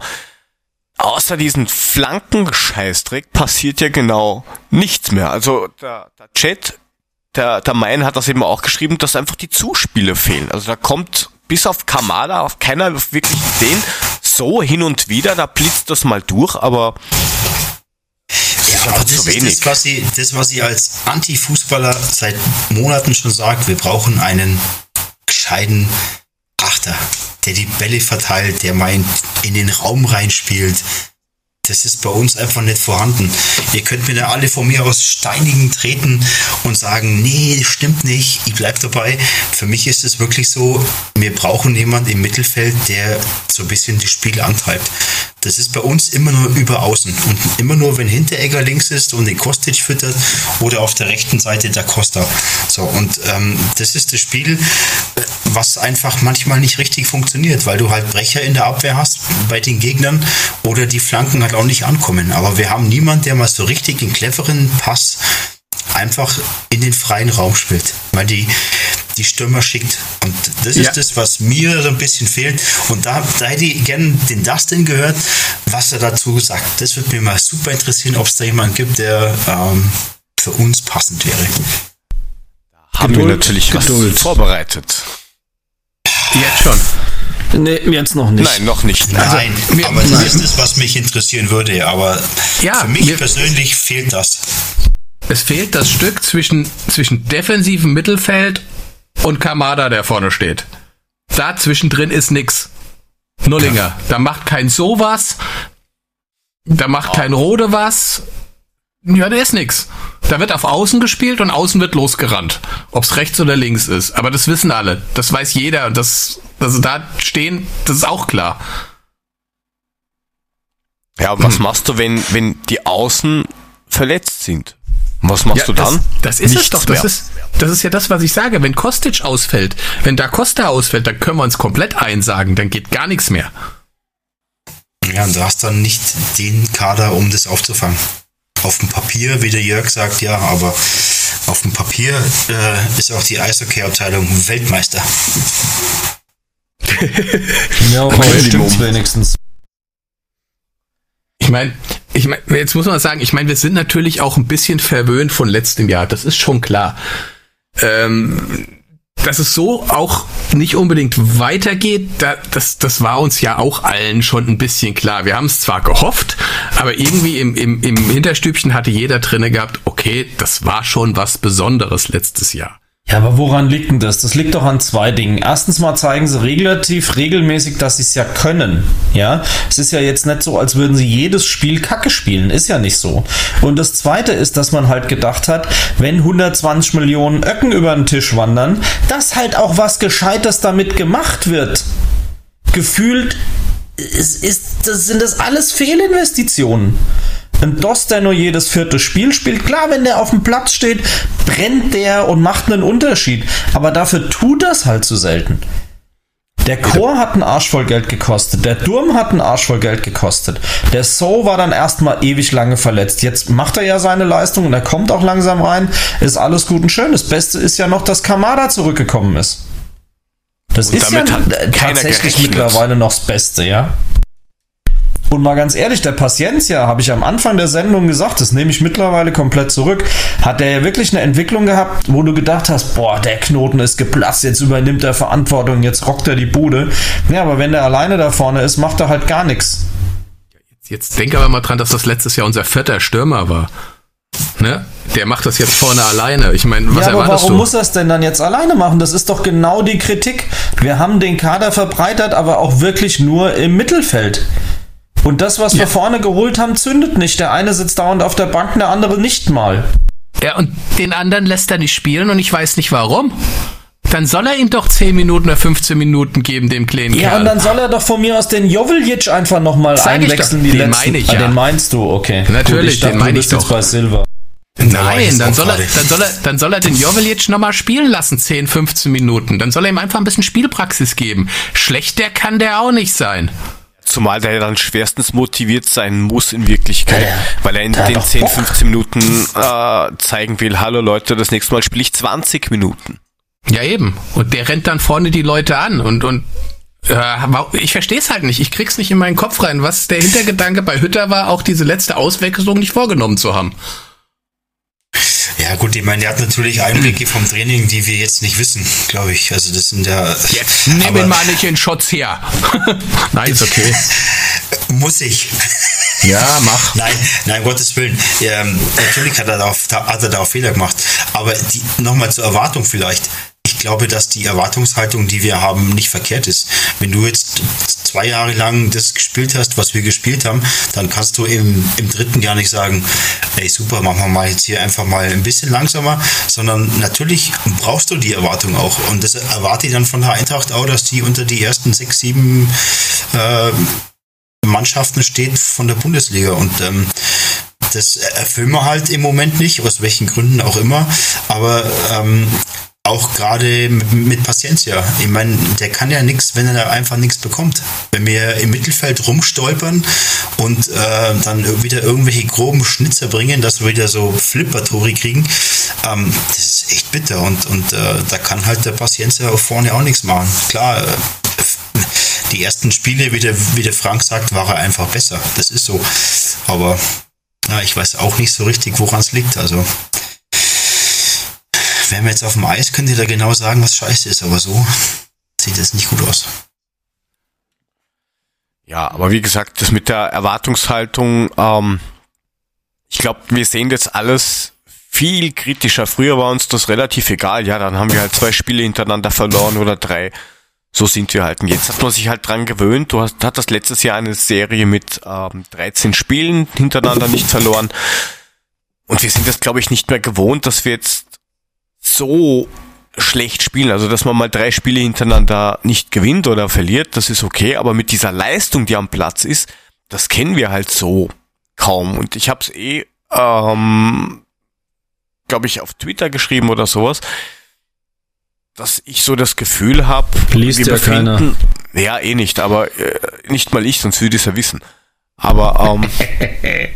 S1: außer diesen Flankenscheißdreck passiert ja genau nichts mehr. Also der, der Chat, der, der Main hat das eben auch geschrieben, dass einfach die Zuspiele fehlen. Also da kommt bis auf Kamada auf keiner wirklich Ideen. So hin und wieder, da blitzt das mal durch, aber
S4: Ja, aber das
S1: zu
S4: ist
S1: wenig.
S4: das, was ich, das, was ich als Anti-Fußballer seit Monaten schon sage. Wir brauchen einen gescheiten Achter, der die Bälle verteilt, der mal in, in den Raum reinspielt. Das ist bei uns einfach nicht vorhanden. Ihr könnt mir da alle von mir aus steinigen treten und sagen, nee, stimmt nicht, ich bleib dabei. Für mich ist es wirklich so, wir brauchen jemanden im Mittelfeld, der so ein bisschen das Spiel antreibt. Das ist bei uns immer nur über außen und immer nur, wenn Hinteregger links ist und den Kostic füttert oder auf der rechten Seite der Costa. So, und ähm, das ist das Spiel, was einfach manchmal nicht richtig funktioniert, weil du halt Brecher in der Abwehr hast bei den Gegnern oder die Flanken halt auch nicht ankommen. Aber wir haben niemanden, der mal so richtig den cleveren Pass einfach in den freien Raum spielt, weil die die Stürmer schickt. Und das
S2: Ja.
S4: ist das, was mir so ein bisschen fehlt. Und da, da hätte ich gerne den Dustin gehört, was er dazu sagt. Das würde mir mal super interessieren, ob es da jemanden gibt, der ähm, für uns passend wäre.
S1: haben wir
S3: Geduld,
S1: natürlich
S3: Geduld.
S1: was vorbereitet.
S2: Jetzt schon.
S3: Nee, jetzt noch nicht.
S1: Nein, noch nicht.
S4: Nein,
S2: wir-
S4: aber das
S2: nein.
S4: ist das, was mich interessieren würde. Aber
S2: Ja,
S4: für mich
S2: wir-
S4: persönlich fehlt das.
S2: Es fehlt das Stück zwischen, zwischen defensivem Mittelfeld und Kamada, der vorne steht. Da zwischendrin ist nix. Nullinger. Da macht kein sowas. Da macht kein Rode was. Ja, der ist nix. Da wird auf Außen gespielt und außen wird losgerannt. Ob's rechts oder links ist. Aber das wissen alle. Das weiß jeder. Und das, dass sie da stehen, das ist auch klar.
S1: Ja, und was machst du, wenn, wenn die Außen verletzt sind? Was machst du dann?
S2: Das, das ist es
S1: Nichts
S2: doch. Das
S1: mehr.
S2: ist, das ist ja das, was ich sage. Wenn Kostic ausfällt, wenn da Costa ausfällt, dann können wir uns komplett einsagen. Dann geht gar nichts mehr.
S4: Ja, und du hast dann nicht den Kader, um das aufzufangen. Auf dem Papier, wie der Jörg sagt, ja, aber auf dem Papier äh, ist auch die Eishockey-Abteilung Weltmeister.
S3: Ja, aber
S1: Minimum.
S3: stimmt's wenigstens.
S2: Ich meine, ich mein, jetzt muss man sagen, ich meine, wir sind natürlich auch ein bisschen verwöhnt von letztem Jahr. Das ist schon klar. ähm, dass es so auch nicht unbedingt weitergeht, da, das, das war uns ja auch allen schon ein bisschen klar. Wir haben es zwar gehofft, aber irgendwie im, im, im Hinterstübchen hatte jeder drinne gehabt, okay, das war schon was Besonderes letztes Jahr.
S3: Ja, aber woran liegt denn das? Das liegt doch an zwei Dingen. Erstens mal zeigen sie relativ regelmäßig, dass sie es ja können. Ja, es ist ja jetzt nicht so, als würden sie jedes Spiel Kacke spielen. Ist ja nicht so. Und das zweite ist, dass man halt gedacht hat, wenn 120 Millionen Öcken über den Tisch wandern, dass halt auch was Gescheites damit gemacht wird. Gefühlt ist, ist, das sind das alles Fehlinvestitionen. Ein DOS, der nur jedes vierte Spiel spielt, klar, wenn der auf dem Platz steht, brennt der und macht einen Unterschied. Aber dafür tut das halt zu selten. Der Chor hat einen Arsch voll Geld gekostet. Der Durm hat einen Arsch voll Geld gekostet. Der So war dann erstmal ewig lange verletzt. Jetzt macht er ja seine Leistung und er kommt auch langsam rein. Ist alles gut und schön. Das Beste ist ja noch, dass Kamada zurückgekommen ist. Das
S1: Und
S3: ist ja tatsächlich
S1: gerechnet.
S3: mittlerweile noch das Beste, ja. Und mal ganz ehrlich, der Paciencia, habe ich am Anfang der Sendung gesagt, das nehme ich mittlerweile komplett zurück, hat der ja wirklich eine Entwicklung gehabt, wo du gedacht hast, boah, der Knoten ist geplatzt, jetzt übernimmt er Verantwortung, jetzt rockt er die Bude. Ja, aber wenn der alleine da vorne ist, macht er halt gar nichts.
S2: Jetzt denk aber mal dran, dass das letztes Jahr unser vierter Stürmer war. Ne? Der macht das jetzt vorne alleine. Ich meine, was
S3: ja, aber
S2: erwartest
S3: warum
S2: du?
S3: muss er es denn dann jetzt alleine machen? Das ist doch genau die Kritik. Wir haben den Kader verbreitert, aber auch wirklich nur im Mittelfeld. Und das, was
S2: Ja.
S3: wir vorne geholt haben, zündet nicht. Der eine sitzt dauernd auf der Bank, der andere nicht mal.
S2: Ja, und den anderen lässt er nicht spielen und ich weiß nicht warum. Dann soll er ihm doch 10 Minuten oder 15 Minuten geben, dem kleinen
S3: Ja,
S2: Kerl.
S3: und dann soll er doch von mir aus den Joveljic einfach nochmal einwechseln, die
S2: Den
S3: letzten.
S2: meine ich
S3: ah,
S2: ja.
S3: den meinst du, okay.
S2: Natürlich,
S3: ich dachte,
S2: den meine
S3: du
S2: ich doch.
S3: bei Silver.
S2: Nein, dann soll, er, dann, soll er, dann soll er den Joveljic nochmal spielen lassen, 10, 15 Minuten. Dann soll er ihm einfach ein bisschen Spielpraxis geben. Schlechter kann der auch nicht sein.
S1: Zumal der dann schwerstens motiviert sein muss in Wirklichkeit,
S3: Ja,
S1: weil er in den
S3: doch
S1: 10,
S3: Bock.
S1: 15 Minuten äh, zeigen will, hallo Leute, das nächste Mal spiele ich 20 Minuten.
S2: Ja, eben. Und der rennt dann vorne die Leute an und, und äh, ich verstehe es halt nicht. Ich krieg's nicht in meinen Kopf rein, was der Hintergedanke bei Hütter war, auch diese letzte Auswechslung nicht vorgenommen zu haben.
S4: Ja gut, ich meine, der hat natürlich Einblicke vom Training, die wir jetzt nicht wissen, glaube ich. Also das sind ja...
S2: Jetzt nimm ihn mal nicht in Schutz her. (laughs) Nein, ist okay. (laughs)
S4: Muss ich.
S2: Ja, mach.
S4: Nein, nein, Gottes Willen. Ähm, natürlich hat er, da, hat er da auch Fehler gemacht. Aber nochmal zur Erwartung vielleicht. Ich glaube, dass die Erwartungshaltung, die wir haben, nicht verkehrt ist. Wenn du jetzt zwei Jahre lang das gespielt hast, was wir gespielt haben, dann kannst du im, im dritten Jahr nicht sagen, ey super, machen wir mal jetzt hier einfach mal ein bisschen langsamer, sondern natürlich brauchst du die Erwartung auch. Und das erwarte ich dann von der Eintracht auch, dass die unter die ersten sechs, sieben äh, Mannschaften steht von der Bundesliga und ähm, das erfüllen wir halt im Moment nicht, aus welchen Gründen auch immer, aber ähm, auch gerade mit, mit Paciencia. Ich meine, der kann ja nichts, wenn er da einfach nichts bekommt. Wenn wir im Mittelfeld rumstolpern und äh, dann wieder irgendwelche groben Schnitzer bringen, dass wir wieder so Flipper-Tore kriegen, ähm, das ist echt bitter und, und äh, da kann halt der Paciencia vorne auch nichts machen. Klar, äh, die ersten Spiele, wie der, wie der Frank sagt, war er einfach besser. Das ist so. Aber ja, ich weiß auch nicht so richtig, woran es liegt. Also, wären wir jetzt auf dem Eis, könnt ihr da genau sagen, was scheiße ist. Aber so sieht es nicht gut aus.
S1: Ja, aber wie gesagt, das mit der Erwartungshaltung, ähm, ich glaube, wir sehen jetzt alles viel kritischer. Früher war uns das relativ egal. Ja, dann haben wir halt zwei Spiele hintereinander verloren oder drei. So sind wir halt. Und jetzt hat man sich halt dran gewöhnt. Du hast, hattest letztes Jahr eine Serie mit ähm, 13 Spielen hintereinander nicht verloren. Und wir sind das, glaube ich, nicht mehr gewohnt, dass wir jetzt so schlecht spielen. Also, dass man mal drei Spiele hintereinander nicht gewinnt oder verliert, das ist okay. Aber mit dieser Leistung, die am Platz ist, das kennen wir halt so kaum. Und ich habe es eh, ähm, glaube ich, auf Twitter geschrieben oder sowas, dass ich so das Gefühl habe,
S3: Liest ja keiner.
S1: Ja, eh nicht, aber äh, nicht mal ich, sonst würde ich es ja wissen. Aber ähm, (laughs)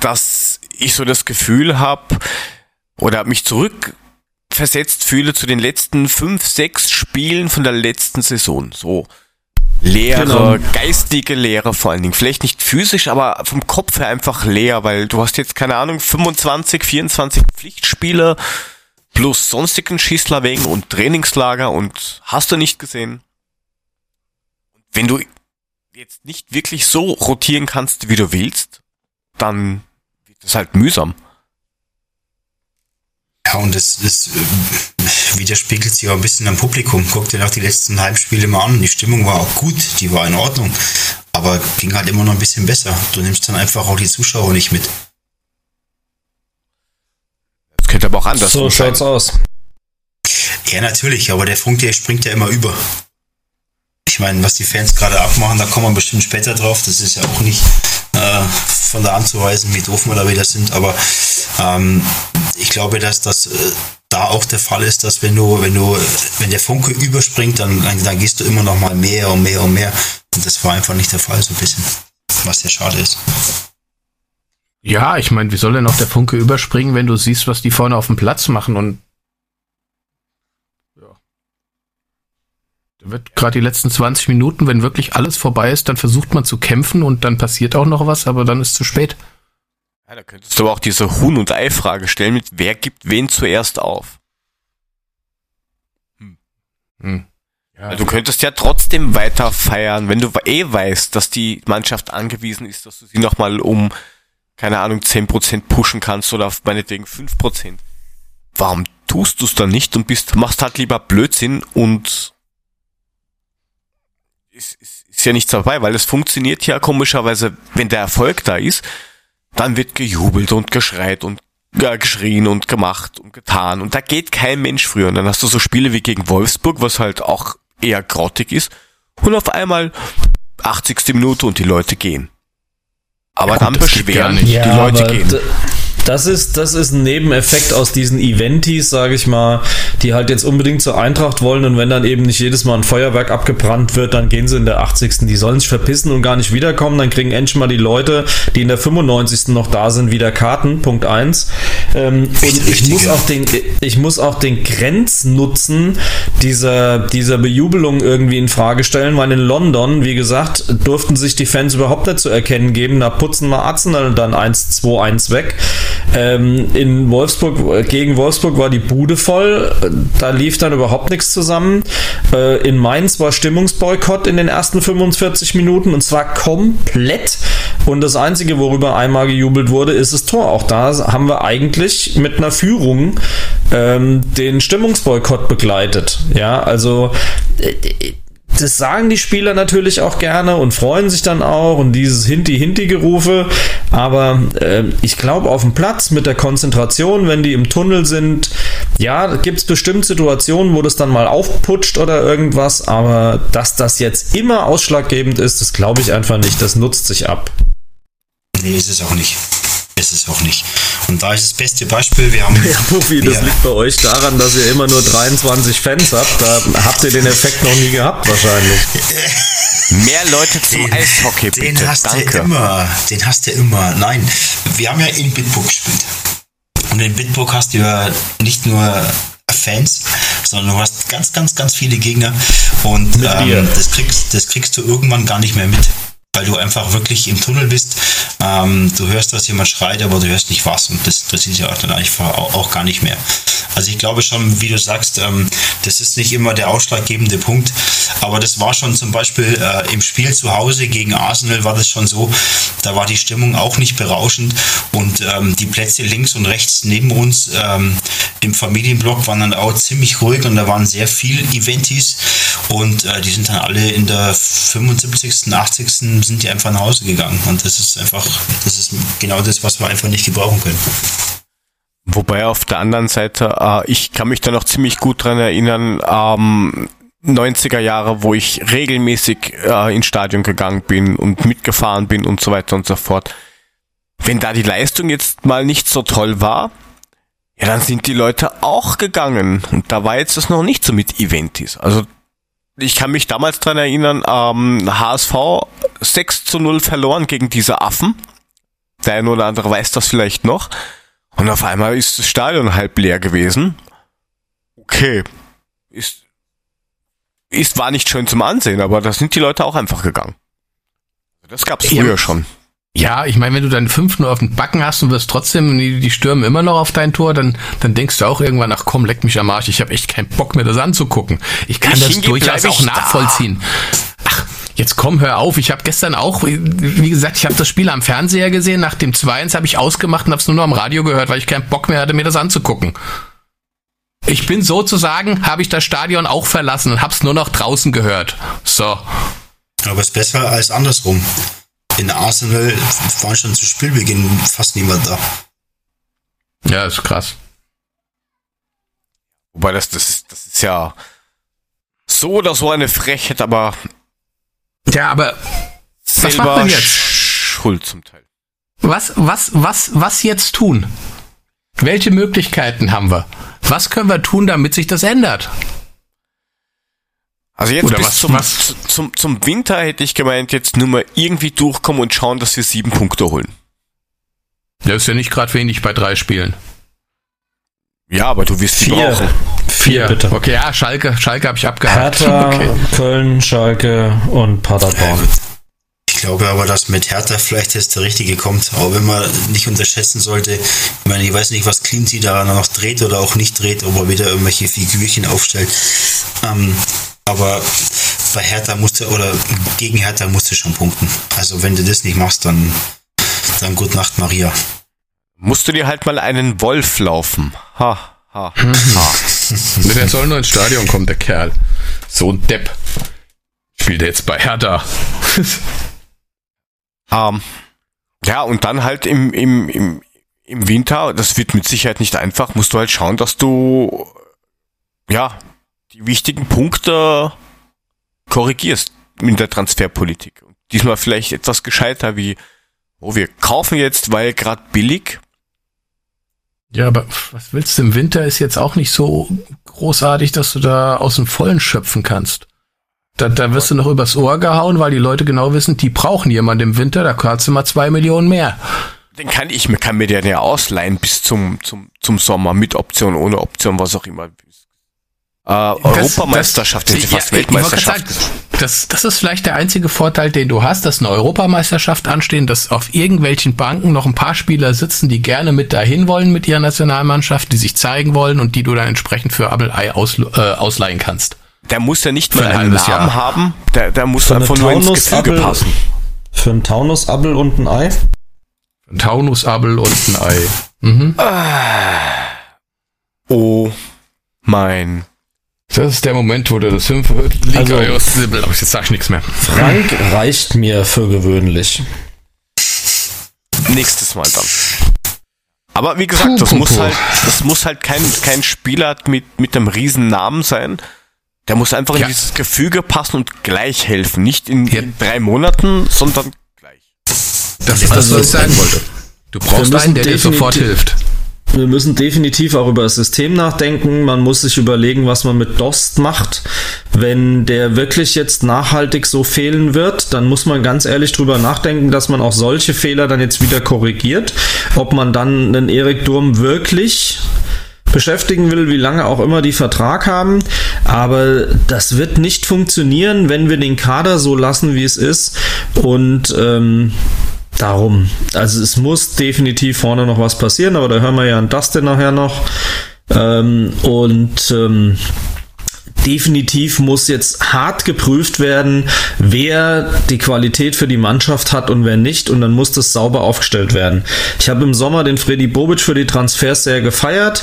S1: dass ich so das Gefühl habe oder mich zurückversetzt fühle zu den letzten fünf, sechs Spielen von der letzten Saison. So leere,
S3: Genau.
S1: geistige Leere vor allen Dingen. Vielleicht nicht physisch, aber vom Kopf her einfach leer, weil du hast jetzt, keine Ahnung, 25, 24 Pflichtspiele. plus sonstigen Schießlerwegen und Trainingslager und hast du nicht gesehen. Wenn du jetzt nicht wirklich so rotieren kannst, wie du willst, dann wird es halt mühsam.
S4: Ja, und das, das äh, widerspiegelt sich auch ein bisschen am Publikum. Guck dir nach die letzten Heimspiele mal an. Die Stimmung war auch gut, die war in Ordnung. Aber ging halt immer noch ein bisschen besser. Du nimmst dann einfach auch die Zuschauer nicht mit.
S1: Das könnte aber auch anders
S3: So
S1: sein.
S3: schaut's aus.
S4: Ja, natürlich, aber der Funk, der springt ja immer über. Ich meine, was die Fans gerade abmachen, da kommen wir bestimmt später drauf. Das ist ja auch nicht äh, von der Hand zu weisen, wie doof wir da wieder sind. Aber ähm, ich glaube, dass das äh, da auch der Fall ist, dass wenn du, wenn du, wenn der Funke überspringt, dann, dann, dann gehst du immer noch mal mehr und mehr und mehr. Und das war einfach nicht der Fall, so ein bisschen. Was sehr schade ist.
S2: Ja, ich meine, wie soll denn noch der Funke überspringen, wenn du siehst, was die vorne auf dem Platz machen und ja. Da wird gerade die letzten 20 Minuten, wenn wirklich alles vorbei ist, dann versucht man zu kämpfen und dann passiert auch noch was, aber dann ist zu spät.
S1: Ja, da könntest du aber auch diese Huhn- und Ei-Frage stellen mit, wer gibt wen zuerst auf?
S2: Hm. Ja,
S1: Weil du könntest ja trotzdem weiter feiern, wenn du eh weißt, dass die Mannschaft angewiesen ist, dass du sie nochmal um, keine Ahnung, 10% pushen kannst oder auf meinetwegen 5%. Warum tust du es dann nicht und bist, machst halt lieber Blödsinn und ist, ist, ist ja nichts dabei, weil es funktioniert ja komischerweise, wenn der Erfolg da ist, dann wird gejubelt und geschreit und ja, geschrien und gemacht und getan und da geht kein Mensch früher. Und dann hast du so Spiele wie gegen Wolfsburg, was halt auch eher grottig ist und auf einmal 80. Minute und die Leute gehen. Aber dann
S2: das geht gar
S1: beschweren,
S2: nicht.
S1: die Leute
S3: aber
S1: gehen.
S3: Das ist, das ist ein Nebeneffekt aus diesen Eventis, sage ich mal, die halt jetzt unbedingt zur Eintracht wollen und wenn dann eben nicht jedes Mal ein Feuerwerk abgebrannt wird, dann gehen sie in der 80. Die sollen sich verpissen und gar nicht wiederkommen, dann kriegen endlich mal die Leute, die in der 95. noch da sind, wieder Karten, Punkt eins. Ähm, und ich muss auch den, ich muss auch den Grenznutzen dieser, dieser Bejubelung irgendwie in Frage stellen, weil in London, wie gesagt, durften sich die Fans überhaupt nicht zu erkennen geben. Da putzen mal Arsenal dann 1-2-1 weg. Ähm, in Wolfsburg, äh, gegen Wolfsburg war die Bude voll. Da lief dann überhaupt nichts zusammen. Äh, in Mainz war Stimmungsboykott in den ersten 45 Minuten und zwar komplett. Und das Einzige, worüber einmal gejubelt wurde, ist das Tor. Auch da haben wir eigentlich mit einer Führung ähm, den Stimmungsboykott begleitet. Ja, also äh, das sagen die Spieler natürlich auch gerne und freuen sich dann auch und dieses Hinti-Hinti-Gerufe. Aber äh, ich glaube, auf dem Platz mit der Konzentration, wenn die im Tunnel sind, ja, gibt es bestimmt Situationen, wo das dann mal aufputscht oder irgendwas. Aber dass das jetzt immer ausschlaggebend ist, das glaube ich einfach nicht. Das nutzt sich ab.
S4: Nee, ist es auch nicht. Ist es auch nicht. Und da ist das beste Beispiel, wir haben. (laughs)
S3: Ja, Puffy, das
S4: Ja.
S3: liegt bei euch daran, dass ihr immer nur 23 Fans habt. Da habt ihr den Effekt noch nie gehabt, wahrscheinlich. (laughs)
S1: Mehr Leute zum Eishockey,
S4: den
S1: bitte.
S4: hast
S1: Danke.
S4: du immer. Den hast du immer. Nein, wir haben ja in Bitburg gespielt. Und in Bitburg hast du ja nicht nur Fans, sondern du hast ganz, ganz, ganz viele Gegner. Und ähm, das, kriegst, das kriegst du irgendwann gar nicht mehr mit. Weil du einfach wirklich im Tunnel bist. Ähm, du hörst, dass jemand schreit, aber du hörst nicht was. Und das interessiert ja auch dann einfach auch, gar nicht mehr. Also ich glaube schon, wie du sagst, ähm, das ist nicht immer der ausschlaggebende Punkt. Aber das war schon zum Beispiel äh, im Spiel zu Hause gegen Arsenal war das schon so. Da war die Stimmung auch nicht berauschend. Und ähm, die Plätze links und rechts neben uns ähm, im Familienblock waren dann auch ziemlich ruhig. Und da waren sehr viele Eventis. Und äh, die sind dann alle in der 75., 80. sind die einfach nach Hause gegangen. Und das ist einfach, das ist genau das, was wir einfach nicht gebrauchen können.
S1: Wobei auf der anderen Seite, äh, ich kann mich da noch ziemlich gut dran erinnern, ähm, 90er Jahre, wo ich regelmäßig äh, ins Stadion gegangen bin und mitgefahren bin und so weiter und so fort. Wenn da die Leistung jetzt mal nicht so toll war, ja, dann sind die Leute auch gegangen. Und da war jetzt das noch nicht so mit Eventis. Also ich kann mich damals dran erinnern, ähm, HSV 6 zu 0 verloren gegen diese Affen. Der eine oder andere weiß das vielleicht noch. Und auf einmal ist das Stadion halb leer gewesen. Okay. Ist, ist, war nicht schön zum Ansehen, aber da sind die Leute auch einfach gegangen. Das gab's
S2: Ja.
S1: früher schon.
S2: Ja, ich meine, wenn du dann 5 nur auf den Backen hast und wirst trotzdem, die, die stürmen immer noch auf dein Tor, dann, dann denkst du auch irgendwann, ach komm, leck mich am Arsch, ich habe echt keinen Bock mehr, das anzugucken. Ich kann
S1: ich
S2: das durchaus auch nachvollziehen. Ach, jetzt komm, hör auf. Ich habe gestern auch, wie gesagt, ich habe das Spiel am Fernseher gesehen, nach dem 2-1 habe ich ausgemacht und habe es nur noch am Radio gehört, weil ich keinen Bock mehr hatte, mir das anzugucken. Ich bin sozusagen, habe ich das Stadion auch verlassen und hab's nur noch draußen gehört. So.
S4: Aber es ist besser als andersrum. In Arsenal waren schon zu Spielbeginn fast niemand da.
S2: Ja, ist krass.
S1: Wobei das, das, ist, das ist ja so oder so eine Frechheit, aber
S2: Ja, aber macht
S1: selber
S2: man jetzt?
S1: schuld zum Teil.
S2: was, was, was, was jetzt tun? Welche Möglichkeiten haben wir? Was können wir tun, damit sich das ändert?
S1: Also jetzt
S2: Oder
S1: bis
S2: was-
S1: zum,
S2: was-
S1: zu- zum, zum Winter hätte ich gemeint, jetzt nur mal irgendwie durchkommen und schauen, dass wir sieben Punkte holen.
S2: Das ist ja nicht gerade wenig bei drei Spielen.
S1: Ja, aber du wirst
S3: Vier.
S1: brauchen.
S3: Vier, bitte.
S2: Okay, ja, Schalke, Schalke habe ich abgehakt.
S3: Hertha, (laughs)
S2: Okay.
S3: Köln, Schalke und Paderborn.
S4: Ich glaube aber, dass mit Hertha vielleicht jetzt der Richtige kommt. Aber wenn man nicht unterschätzen sollte, ich meine, ich weiß nicht, was Cleansy da noch dreht oder auch nicht dreht, ob er wieder irgendwelche Figürchen aufstellt. Ähm, aber bei Hertha musste oder gegen Hertha musste schon punkten. Also wenn du das nicht machst, dann, dann gut Nacht, Maria.
S1: Musst du dir halt mal einen Wolf laufen. Ha, ha, ha. (laughs)
S2: Der soll nur ins Stadion kommen, der Kerl. So ein Depp. Spielt er jetzt bei Hertha. (laughs)
S1: Ähm, ja, und dann halt im, im, im, im Winter, das wird mit Sicherheit nicht einfach, musst du halt schauen, dass du ja die wichtigen Punkte korrigierst in der Transferpolitik. Diesmal vielleicht etwas gescheiter wie, oh, wir kaufen jetzt, weil gerade billig.
S2: Ja, aber was willst du im Winter ist jetzt auch nicht so großartig, dass du da aus dem Vollen schöpfen kannst. Da, da wirst du noch übers Ohr gehauen, weil die Leute genau wissen, die brauchen jemanden im Winter, da kannst du mal zwei Millionen mehr.
S1: Den kann ich mir, kann mir den ja ausleihen bis zum, zum, zum Sommer mit Option, ohne Option, was auch immer. Äh, Europameisterschaft,
S2: das,
S1: hätte fast
S2: ja,
S1: Weltmeisterschaft.
S2: sagen, Das, das ist vielleicht der einzige Vorteil, den du hast, dass eine Europameisterschaft anstehen, dass auf irgendwelchen Banken noch ein paar Spieler sitzen, die gerne mit dahin wollen mit ihrer Nationalmannschaft, die sich zeigen wollen und die du dann entsprechend für Abel-Ei aus, äh, ausleihen kannst.
S1: Der muss ja nicht
S2: Für
S1: mal
S2: ein
S1: einen
S2: halbes
S1: Namen
S2: Jahr.
S1: haben, der, der muss
S3: Für
S1: einfach nur ins Gefüge passen.
S3: Für einen Taunus-Appel und ein Ei?
S2: Ein Taunus, Abel und ein Ei. Mhm.
S1: Oh mein.
S2: Das ist der Moment, wo du das Liga
S3: Also-
S2: also, jetzt sag ich nichts mehr.
S3: Frank reicht mir für gewöhnlich.
S1: Nächstes Mal dann. Aber wie gesagt,
S2: Puh,
S1: das
S2: puh,
S1: muss
S2: puh.
S1: halt, das muss halt kein, kein Spieler mit, mit einem riesen Namen sein. Der muss einfach
S2: Ja.
S1: in dieses Gefüge passen und gleich helfen. Nicht in,
S2: Ja.
S1: in drei Monaten, sondern gleich.
S2: Das ist das, was ich sagen wollte. Du brauchst einen, der dir sofort hilft.
S3: Wir müssen definitiv auch über das System nachdenken. Man muss sich überlegen, was man mit Dost macht. Wenn der wirklich jetzt nachhaltig so fehlen wird, dann muss man ganz ehrlich drüber nachdenken, dass man auch solche Fehler dann jetzt wieder korrigiert. Ob man dann einen Erik Durm wirklich beschäftigen will, wie lange auch immer die Vertrag haben. Aber das wird nicht funktionieren, wenn wir den Kader so lassen, wie es ist. Und ähm, darum. Also es muss definitiv vorne noch was passieren, aber da hören wir ja an Dustin nachher noch. Ähm, und ähm, definitiv muss jetzt hart geprüft werden, wer die Qualität für die Mannschaft hat und wer nicht. Und dann muss das sauber aufgestellt werden. Ich habe im Sommer den Freddy Bobic für die Transfers sehr gefeiert.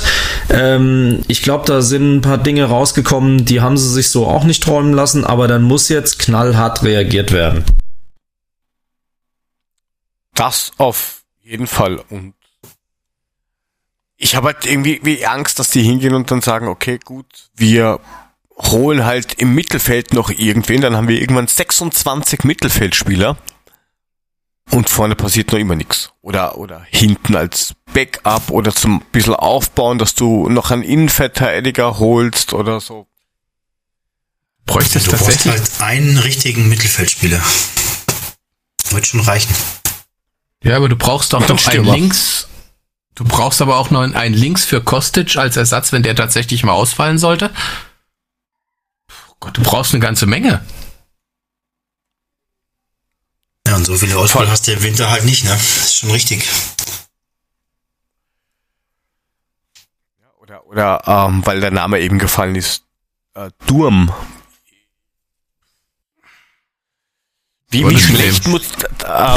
S3: Ähm, ich glaube, da sind ein paar Dinge rausgekommen, die haben sie sich so auch nicht träumen lassen, aber dann muss jetzt knallhart reagiert werden.
S1: Das auf jeden Fall. Und ich habe halt irgendwie wie Angst, dass die hingehen und dann sagen, okay, gut, wir holen halt im Mittelfeld noch irgendwen, dann haben wir irgendwann 26 Mittelfeldspieler und vorne passiert noch immer nichts. Oder, oder hinten als Backup oder zum bisschen aufbauen, dass du noch einen Innenverteidiger holst oder so.
S2: Bräuchtest
S4: Du brauchst
S2: tatsächlich.
S4: halt einen richtigen Mittelfeldspieler. Wird schon reichen.
S2: Ja, aber du brauchst doch noch einen
S1: Stürmer.
S2: Links. Du brauchst aber auch noch einen Links für Kostic als Ersatz, wenn der tatsächlich mal ausfallen sollte. Puh Gott, du brauchst eine ganze Menge.
S4: Ja, und so viele Auswahl hast du im Winter halt nicht, ne? Das ist schon richtig.
S1: Oder, oder ähm, weil der Name eben gefallen ist, äh, Durm. Wie, wie schlecht muss.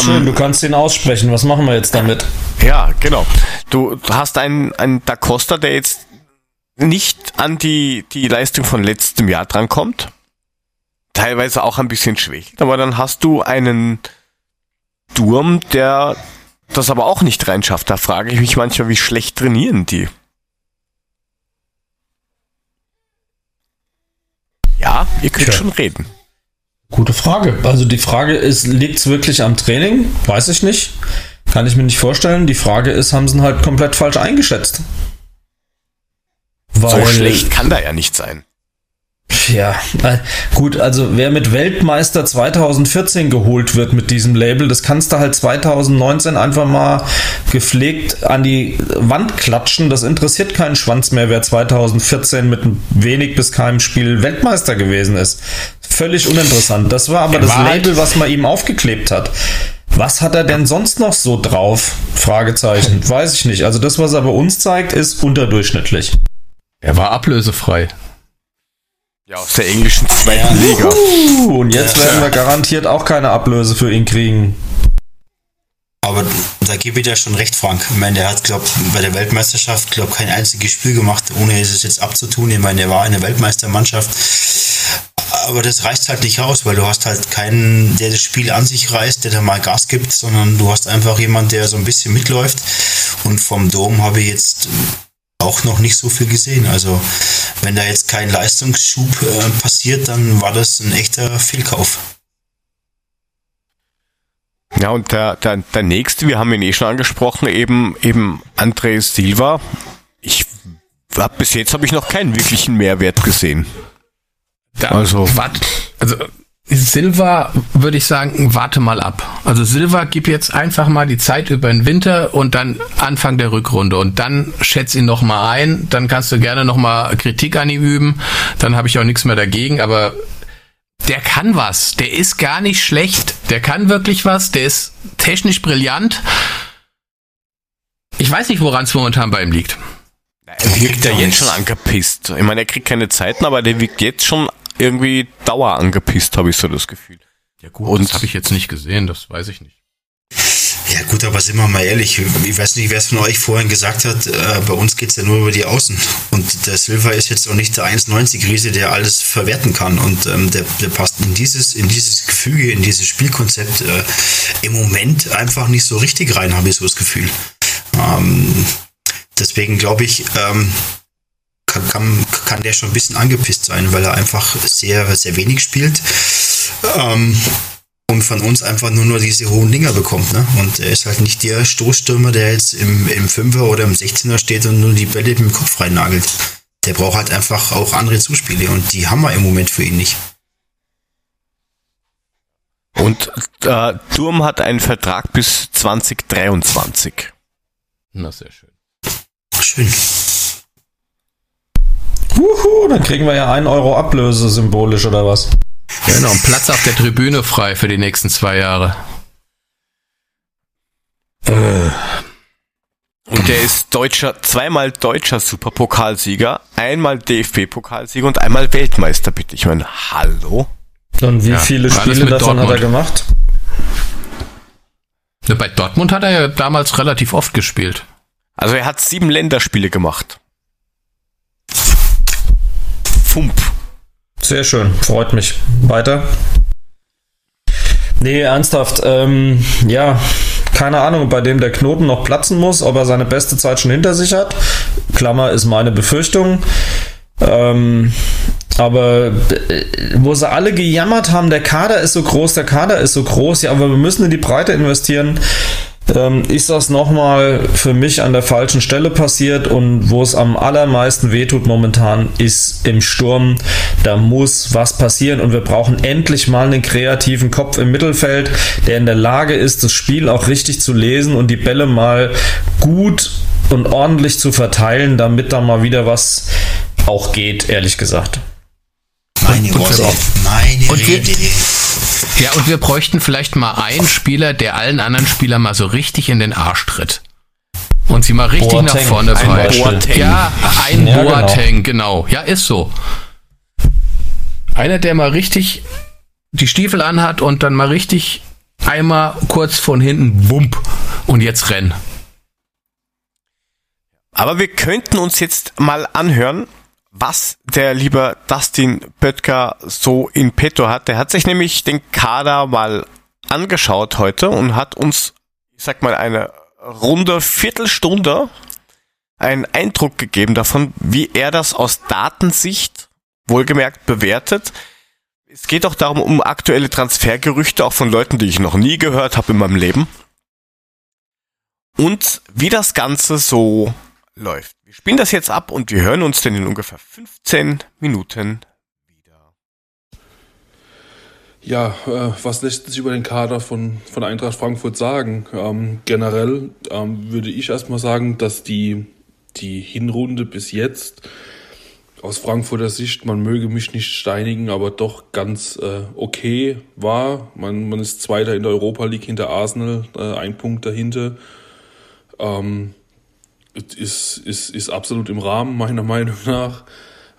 S3: Schön,
S1: Ähm,
S3: du kannst ihn aussprechen. Was machen wir jetzt damit?
S1: ja, genau. Du, hast einen, einen Da Costa, der jetzt nicht an die, die Leistung von letztem Jahr drankommt. Teilweise auch ein bisschen schwächt. Aber dann hast du einen Durm, der das aber auch nicht reinschafft. Da frage ich mich manchmal, wie schlecht trainieren die. Ja, ihr könnt
S3: Tja.
S1: schon reden.
S3: Gute Frage. Also die Frage ist, liegt es wirklich am Training? Weiß ich nicht. Kann ich mir nicht vorstellen. Die Frage ist, haben sie ihn halt komplett falsch eingeschätzt?
S1: So
S3: Weil-
S1: schlecht kann da ja nicht sein.
S3: Ja, äh, gut, also wer mit Weltmeister 2014 geholt wird mit diesem Label, das kannst du halt 2019 einfach mal gepflegt an die Wand klatschen. Das interessiert keinen Schwanz mehr, wer 2014 mit wenig bis keinem Spiel Weltmeister gewesen ist. Völlig uninteressant. Das war aber
S2: Er
S3: das
S2: war halt-
S3: Label, was man ihm aufgeklebt hat. Was hat er denn sonst noch so drauf? Fragezeichen. Weiß ich nicht. Also das, was er bei uns zeigt, ist unterdurchschnittlich.
S2: Er war ablösefrei.
S1: Ja, aus der englischen zweiten Liga.
S3: Uh, und jetzt werden wir garantiert auch keine Ablöse für ihn kriegen.
S4: Aber da gebe ich dir schon recht, Frank. Ich meine, der hat, glaube bei der Weltmeisterschaft, glaube kein einziges Spiel gemacht, ohne es jetzt abzutun. Ich meine, der war eine Weltmeistermannschaft. Aber das reicht halt nicht aus, weil du hast halt keinen, der das Spiel an sich reißt, der da mal Gas gibt, sondern du hast einfach jemand, der so ein bisschen mitläuft. Und vom Dom habe ich jetzt auch noch nicht so viel gesehen. Also wenn da jetzt kein Leistungsschub äh, passiert, dann war das ein echter Fehlkauf.
S1: Ja, und der, der, der nächste, wir haben ihn eh schon angesprochen, eben, eben André Silva. Ich hab, bis jetzt habe ich noch keinen wirklichen Mehrwert gesehen.
S2: Da,
S1: Also-
S2: wart, also Silva würde ich sagen, warte mal ab. Also Silva gib jetzt einfach mal die Zeit über den Winter und dann Anfang der Rückrunde und dann schätz ihn noch mal ein. Dann kannst du gerne noch mal Kritik an ihm üben. Dann habe ich auch nichts mehr dagegen. Aber der kann was. Der ist gar nicht schlecht. Der kann wirklich was. Der ist technisch brillant. Ich weiß nicht, woran es momentan bei ihm liegt.
S1: Er wirkt ja jetzt schon angepisst. Ich meine, er kriegt keine Zeiten, aber der wirkt jetzt schon irgendwie dauer angepisst, habe ich so das Gefühl.
S2: Ja gut,
S1: Und-
S2: das habe ich jetzt nicht gesehen. Das weiß ich nicht.
S4: Ja gut, aber sind wir mal ehrlich, ich weiß nicht, wer es von euch vorhin gesagt hat, äh, bei uns geht's ja nur über die Außen. Und der Silva ist jetzt auch nicht der 1,90-Riese, der alles verwerten kann. Und ähm, der, der passt in dieses, in dieses Gefüge, in dieses Spielkonzept äh, im Moment einfach nicht so richtig rein, habe ich so das Gefühl. Ähm, deswegen glaube ich, ähm, kann, kann, kann der schon ein bisschen angepisst sein, weil er einfach sehr, sehr wenig spielt. Ähm, und von uns einfach nur nur diese hohen Dinger bekommt. Ne? Und er ist halt nicht der Stoßstürmer, der jetzt im, im Fünfer oder im 16er steht und nur die Bälle mit dem Kopf reinnagelt. Der braucht halt einfach auch andere Zuspiele und die haben wir im Moment für ihn nicht.
S1: Und äh, Turm hat einen Vertrag bis 2023.
S2: Na, sehr schön.
S4: Schön.
S3: Wuhu, dann kriegen wir ja 1 Euro Ablöse symbolisch oder was?
S2: Genau, und Platz auf der Tribüne frei für die nächsten zwei Jahre.
S1: Und der ist deutscher, zweimal deutscher Superpokalsieger, einmal DFB-Pokalsieger und einmal Weltmeister, bitte. Ich meine, hallo?
S3: Und wie
S2: Ja,
S3: viele Spiele davon hat er
S2: Dortmund.
S3: gemacht?
S2: Bei Dortmund hat er ja damals relativ oft gespielt.
S1: Also er hat sieben Länderspiele gemacht. Fump.
S3: Sehr schön, freut mich. Weiter. Nee, ernsthaft, ähm, ja, keine Ahnung, bei dem der Knoten noch platzen muss, ob er seine beste Zeit schon hinter sich hat. Klammer ist meine Befürchtung. Ähm, aber äh, wo sie alle gejammert haben, der Kader ist so groß, der Kader ist so groß, ja, aber wir müssen in die Breite investieren. Ähm, ist das nochmal für mich an der falschen Stelle passiert und wo es am allermeisten wehtut momentan ist im Sturm. Da muss was passieren und wir brauchen endlich mal einen kreativen Kopf im Mittelfeld, der in der Lage ist, das Spiel auch richtig zu lesen und die Bälle mal gut und ordentlich zu verteilen, damit da mal wieder was auch geht, ehrlich gesagt.
S4: Meine Worte, meine Rede.
S2: Ja, und wir bräuchten vielleicht mal einen Spieler, der allen anderen Spielern mal so richtig in den Arsch tritt. Und sie mal richtig
S3: Boateng,
S2: nach vorne.
S3: Boateng.
S2: Ja, ein
S3: Ja, genau.
S2: Boateng, genau. Ja, ist so. Einer, der mal richtig die Stiefel anhat und dann mal richtig einmal kurz von hinten, wump, und jetzt renn.
S1: Aber wir könnten uns jetzt mal anhören, was der liebe Dustin Böttger so in petto hat. Der hat sich nämlich den Kader mal angeschaut heute und hat uns, ich sag mal, eine runde Viertelstunde einen Eindruck gegeben davon, wie er das aus Datensicht wohlgemerkt bewertet. Es geht auch darum, um aktuelle Transfergerüchte, auch von Leuten, die ich noch nie gehört habe in meinem Leben. Und wie das Ganze so läuft. Wir spielen das jetzt ab und wir hören uns dann in ungefähr 15 Minuten wieder.
S6: Ja, äh, was lässt sich über den Kader von, von Eintracht Frankfurt sagen? Ähm, generell ähm, würde ich erstmal sagen, dass die, die Hinrunde bis jetzt aus Frankfurter Sicht, man möge mich nicht steinigen, aber doch ganz äh, okay war. Man, man ist Zweiter in der Europa League hinter Arsenal, äh, ein Punkt dahinter. Ähm, ist, ist, ist absolut im Rahmen, meiner (laughs) Meinung nach.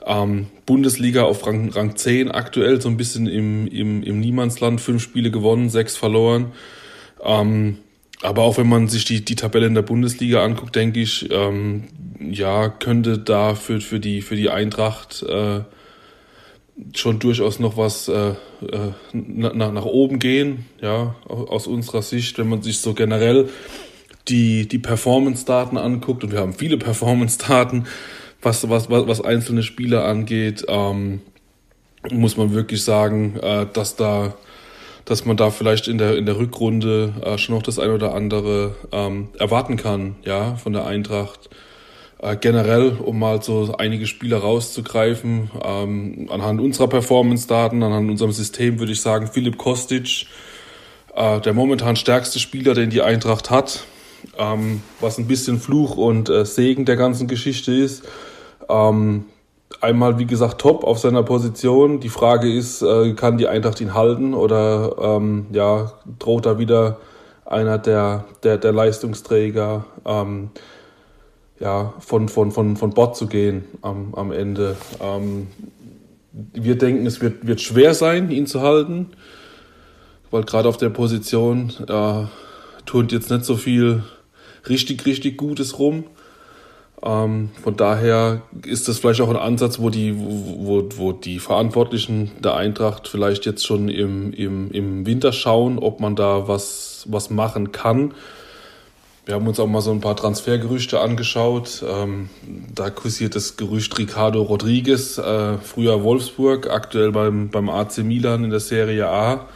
S6: Ähm, Bundesliga auf Rang, Rang 10 aktuell, so ein bisschen im, im, im Niemandsland. Fünf Spiele gewonnen, sechs verloren. Ähm, aber auch wenn man sich die, die Tabelle in der Bundesliga anguckt, denke ich, ähm, ja, könnte da für, für, die, für die Eintracht äh, schon durchaus noch was äh, äh, nach, nach oben gehen, ja, aus unserer Sicht, wenn man sich so generell die, die Performance-Daten anguckt, und wir haben viele Performance-Daten, was, was, was, einzelne Spieler angeht, ähm, muss man wirklich sagen, äh, dass da dass man da vielleicht in der in der Rückrunde äh, schon noch das ein oder andere ähm, erwarten kann, ja, von der Eintracht. Äh, generell, um mal so einige Spieler rauszugreifen, ähm, anhand unserer Performance-Daten, anhand unserem System würde ich sagen, Philipp Kostic, äh, der momentan stärkste Spieler, den die Eintracht hat, ähm, was ein bisschen Fluch und äh, Segen der ganzen Geschichte ist. Ähm, einmal, wie gesagt, top auf seiner Position. Die Frage ist, äh, kann die Eintracht ihn halten oder ähm, ja, droht da wieder einer der, der, der Leistungsträger ähm, ja, von, von, von, von Bord zu gehen am, am Ende. Ähm, wir denken, es wird, wird schwer sein, ihn zu halten, weil gerade auf der Position äh, turnt jetzt nicht so viel richtig, richtig Gutes rum. Ähm, von daher ist das vielleicht auch ein Ansatz, wo die, wo, wo die Verantwortlichen der Eintracht vielleicht jetzt schon im, im, im Winter schauen, ob man da was, was machen kann. Wir haben uns auch mal so ein paar Transfergerüchte angeschaut. Ähm, da kursiert das Gerücht Ricardo Rodriguez, äh, früher Wolfsburg, aktuell beim, beim AC Milan in der Serie A.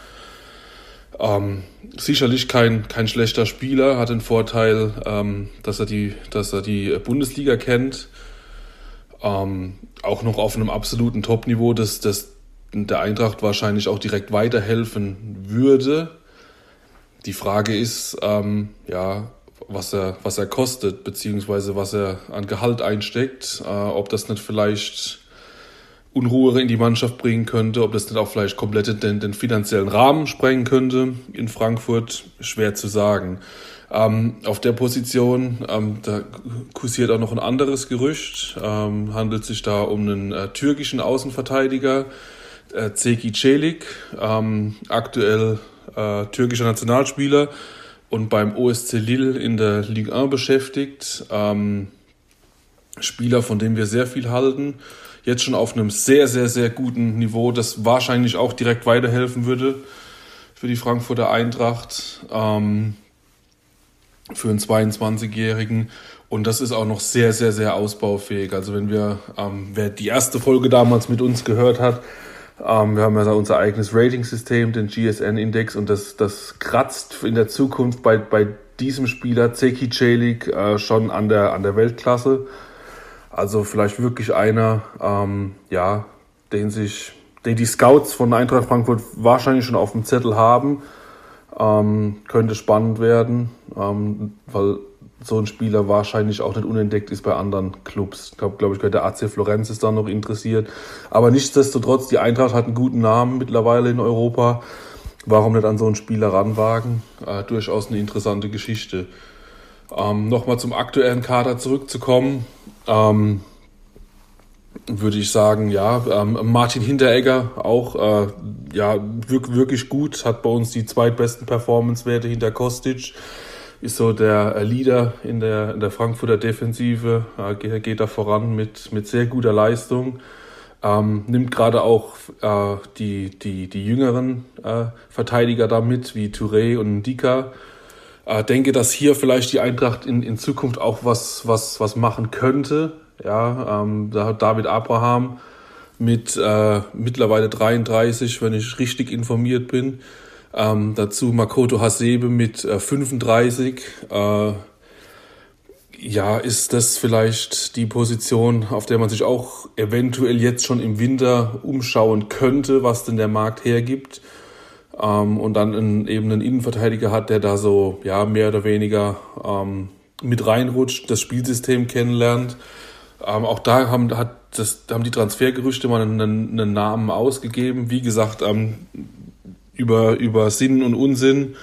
S6: Ähm, sicherlich kein, kein schlechter Spieler, hat den Vorteil, ähm, dass, er die, dass er die Bundesliga kennt. Ähm, auch noch auf einem absoluten Top-Niveau, das, das der Eintracht wahrscheinlich auch direkt weiterhelfen würde. Die Frage ist, ähm, ja, was er, was er kostet, beziehungsweise was er an Gehalt einsteckt, äh, ob das nicht vielleicht Unruhe in die Mannschaft bringen könnte, ob das nicht auch vielleicht komplett den, den finanziellen Rahmen sprengen könnte in Frankfurt, schwer zu sagen. Ähm, auf der Position, ähm, da kursiert auch noch ein anderes Gerücht, ähm, handelt sich da um einen äh, türkischen Außenverteidiger, äh, Zeki Celik, ähm, aktuell äh, türkischer Nationalspieler und beim OSC Lille in der Ligue 1 beschäftigt. Ähm, Spieler, von dem wir sehr viel halten jetzt schon auf einem sehr, sehr, sehr guten Niveau, das wahrscheinlich auch direkt weiterhelfen würde für die Frankfurter Eintracht, ähm, für einen 22-Jährigen. Und das ist auch noch sehr, sehr, sehr ausbaufähig. Also wenn wir, ähm, wer die erste Folge damals mit uns gehört hat, ähm, wir haben ja unser eigenes Rating-System, den GSN-Index, und das, das kratzt in der Zukunft bei, bei diesem Spieler, Zeki Celik, äh, schon an der, an der Weltklasse. Also vielleicht wirklich einer, ähm, ja, den sich, den die Scouts von Eintracht Frankfurt wahrscheinlich schon auf dem Zettel haben. Ähm, könnte spannend werden, ähm, weil so ein Spieler wahrscheinlich auch nicht unentdeckt ist bei anderen Clubs. Ich glaube, glaube ich, der AC Florenz ist da noch interessiert. Aber nichtsdestotrotz, die Eintracht hat einen guten Namen mittlerweile in Europa. warum nicht an so einen Spieler ranwagen? Äh, durchaus eine interessante Geschichte. Ähm, Nochmal zum aktuellen Kader zurückzukommen. Ähm, würde ich sagen, ja, ähm, Martin Hinteregger auch äh, ja wirklich gut, hat bei uns die zweitbesten Performance-Werte hinter Kostic, ist so der Leader in der, in der Frankfurter Defensive, äh, geht, geht da voran mit, mit sehr guter Leistung. Ähm, nimmt gerade auch äh, die, die, die jüngeren äh, Verteidiger da mit, wie Touré und Ndika. Äh, denke, dass hier vielleicht die Eintracht in, in Zukunft auch was, was, was machen könnte. Ja, ähm, da hat David Abraham mit äh, mittlerweile 33, wenn ich richtig informiert bin. Ähm, dazu Makoto Hasebe mit äh, 35. Äh, ja, ist das vielleicht die Position, auf der man sich auch eventuell jetzt schon im Winter umschauen könnte, was denn der Markt hergibt? Ähm, und dann einen, eben einen Innenverteidiger hat, der da so ja mehr oder weniger ähm, mit reinrutscht, das Spielsystem kennenlernt. Ähm, auch da haben, hat das, haben die Transfergerüchte mal einen, einen Namen ausgegeben. Wie gesagt, ähm, über, über Sinn und Unsinn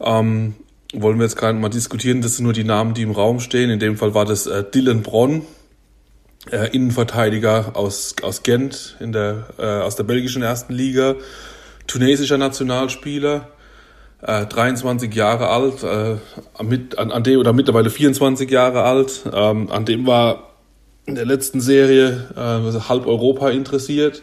S6: ähm, wollen wir jetzt gerade mal diskutieren. Das sind nur die Namen, die im Raum stehen. In dem Fall war das äh, Dylan Bronn, äh, Innenverteidiger aus, aus Gent in der, äh, aus der belgischen ersten Liga, tunesischer Nationalspieler. Äh, 23 Jahre alt, äh, mit, an, an dem oder mittlerweile 24 Jahre alt. Ähm, an dem war in der letzten Serie äh, halb Europa interessiert.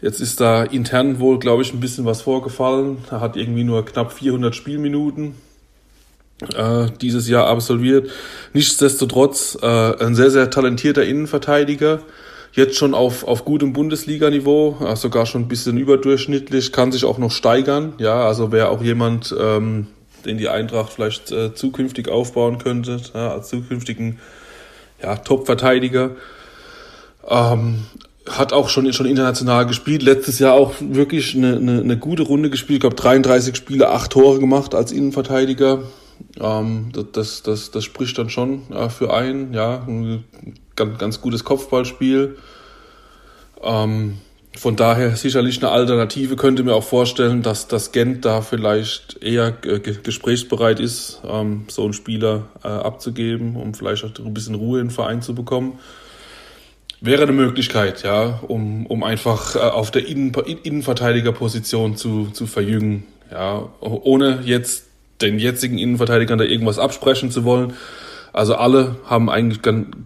S6: Jetzt ist da intern wohl, glaube ich, ein bisschen was vorgefallen. Er hat irgendwie nur knapp 400 Spielminuten äh, dieses Jahr absolviert. Nichtsdestotrotz äh, ein sehr, sehr talentierter Innenverteidiger. Jetzt schon auf, auf gutem Bundesliga-Niveau, sogar schon ein bisschen überdurchschnittlich, kann sich auch noch steigern. Ja, also wäre auch jemand, ähm, den die Eintracht vielleicht äh, zukünftig aufbauen könnte, ja, als zukünftigen ja, Top-Verteidiger. Ähm, hat auch schon, schon international gespielt. Letztes Jahr auch wirklich eine, eine, eine gute Runde gespielt. Ich glaube, 33 Spiele, 8 Tore gemacht als Innenverteidiger. Ähm, das, das, das spricht dann schon äh, für einen. Ja, ganz, ganz gutes Kopfballspiel. Ähm, von daher sicherlich eine Alternative. Könnte mir auch vorstellen, dass das Gent da vielleicht eher gesprächsbereit ist, ähm, so einen Spieler äh, abzugeben, um vielleicht auch ein bisschen Ruhe in den Verein zu bekommen. Wäre eine Möglichkeit, ja, um, um einfach äh, auf der Innen Innenverteidigerposition zu, zu verjüngen, ja, ohne jetzt den jetzigen Innenverteidigern da irgendwas absprechen zu wollen. Also alle haben eigentlich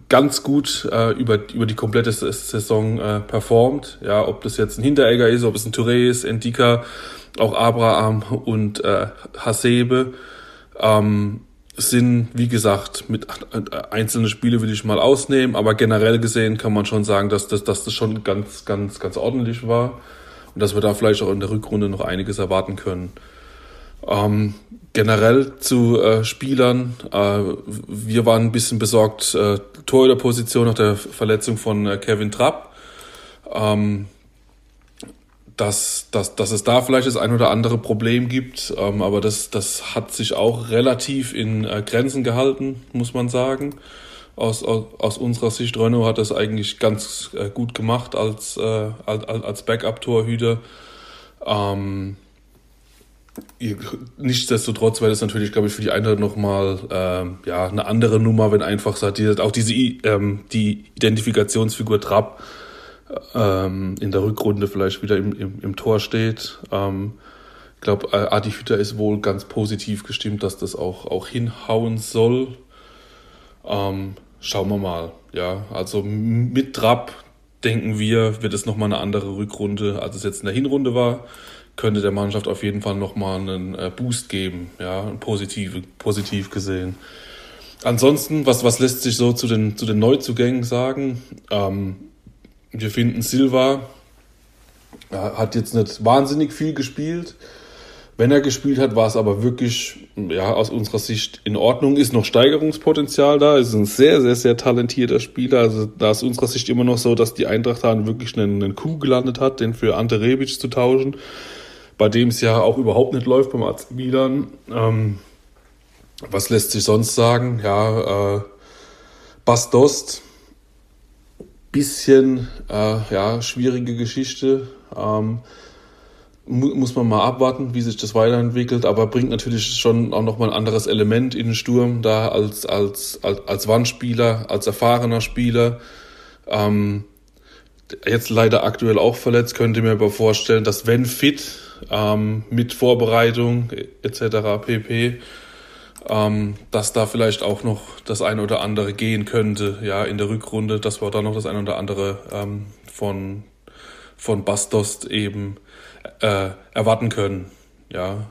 S6: ganz gut äh, über, über die komplette Saison äh, performt. Ja, ob das jetzt ein Hinteregger ist, ob es ein Touré ist, Endika, auch Abraham und äh, Hasebe. Ähm, sind, wie gesagt, mit einzelne Spiele will ich mal ausnehmen, aber generell gesehen kann man schon sagen, dass das, dass das schon ganz, ganz, ganz ordentlich war und dass wir da vielleicht auch in der Rückrunde noch einiges erwarten können. Ähm, generell zu äh, Spielern, äh, wir waren ein bisschen besorgt, äh, Tor der Position nach der Verletzung von äh, Kevin Trapp. Ähm, dass, dass, dass es da vielleicht das ein oder andere Problem gibt, ähm, aber das, das hat sich auch relativ in äh, Grenzen gehalten, muss man sagen. Aus, aus, aus unserer Sicht, Renault hat das eigentlich ganz äh, gut gemacht als, äh, als, als Backup-Torhüter. Ähm, nichtsdestotrotz wäre das natürlich, glaube ich, für die Eintracht nochmal äh, ja, eine andere Nummer, wenn einfach sagt, die, auch diese ähm, die Identifikationsfigur Trapp ähm, in der Rückrunde vielleicht wieder im, im, im Tor steht. Ähm, ich glaube, Adi Hütter ist wohl ganz positiv gestimmt, dass das auch, auch hinhauen soll. Ähm, schauen wir mal. Ja, also mit Trapp denken wir, wird es nochmal eine andere Rückrunde, als es jetzt in der Hinrunde war. Könnte der Mannschaft auf jeden Fall nochmal einen äh, Boost geben, ja, positiv, positiv gesehen. Ansonsten, was, was lässt sich so zu den, zu den Neuzugängen sagen? Ähm, wir finden Silva hat jetzt nicht wahnsinnig viel gespielt. Wenn er gespielt hat, war es aber wirklich, ja, aus unserer Sicht in Ordnung. Ist noch Steigerungspotenzial da. Ist ein sehr, sehr, sehr talentierter Spieler. Also da ist unserer Sicht immer noch so, dass die Eintracht da wirklich einen, einen Coup gelandet hat, den für Ante Rebic zu tauschen. Bei dem es ja auch überhaupt nicht läuft beim AC Milan. Ähm, was lässt sich sonst sagen? Ja, äh, Bastost bisschen äh, ja, schwierige Geschichte. Ähm, mu muss man mal abwarten, wie sich das weiterentwickelt, aber bringt natürlich schon auch nochmal ein anderes Element in den Sturm da als, als, als, als Wandspieler, als erfahrener Spieler. Ähm, jetzt leider aktuell auch verletzt, könnte mir aber vorstellen, dass wenn fit, ähm, mit Vorbereitung etc. pp, ähm, dass da vielleicht auch noch das eine oder andere gehen könnte, ja, in der Rückrunde, dass wir da noch das eine oder andere ähm, von, von Bastos eben äh, erwarten können. Ja.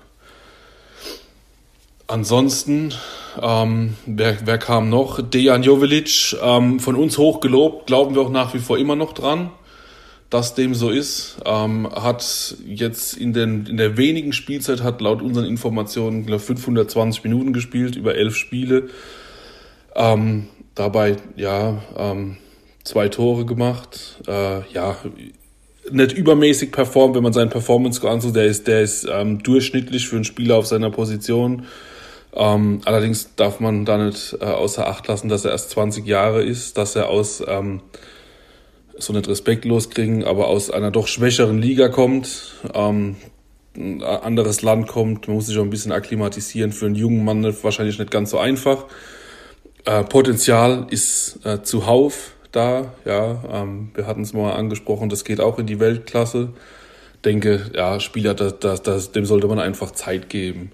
S6: Ansonsten, ähm, wer, wer kam noch? Dejan Jovelic, ähm, von uns hoch gelobt, glauben wir auch nach wie vor immer noch dran, dass dem so ist. Ähm, hat jetzt in, den, in der wenigen Spielzeit, hat laut unseren Informationen 520 Minuten gespielt, über elf Spiele. Ähm, dabei, ja, ähm, zwei Tore gemacht. Äh, ja, nicht übermäßig performt, wenn man seinen Performance anschaut. Der ist, der ist ähm, durchschnittlich für einen Spieler auf seiner Position. Ähm, allerdings darf man da nicht äh, außer Acht lassen, dass er erst 20 Jahre ist, dass er aus, ähm, so nicht respektlos kriegen, aber aus einer doch schwächeren Liga kommt, ähm, ein anderes Land kommt, man muss sich auch ein bisschen akklimatisieren. Für einen jungen Mann wahrscheinlich nicht ganz so einfach. Äh, Potenzial ist äh, zuhauf da. Ja, ähm, wir hatten es mal angesprochen, das geht auch in die Weltklasse. Denke, ja, Spieler, das, das, das, dem sollte man einfach Zeit geben.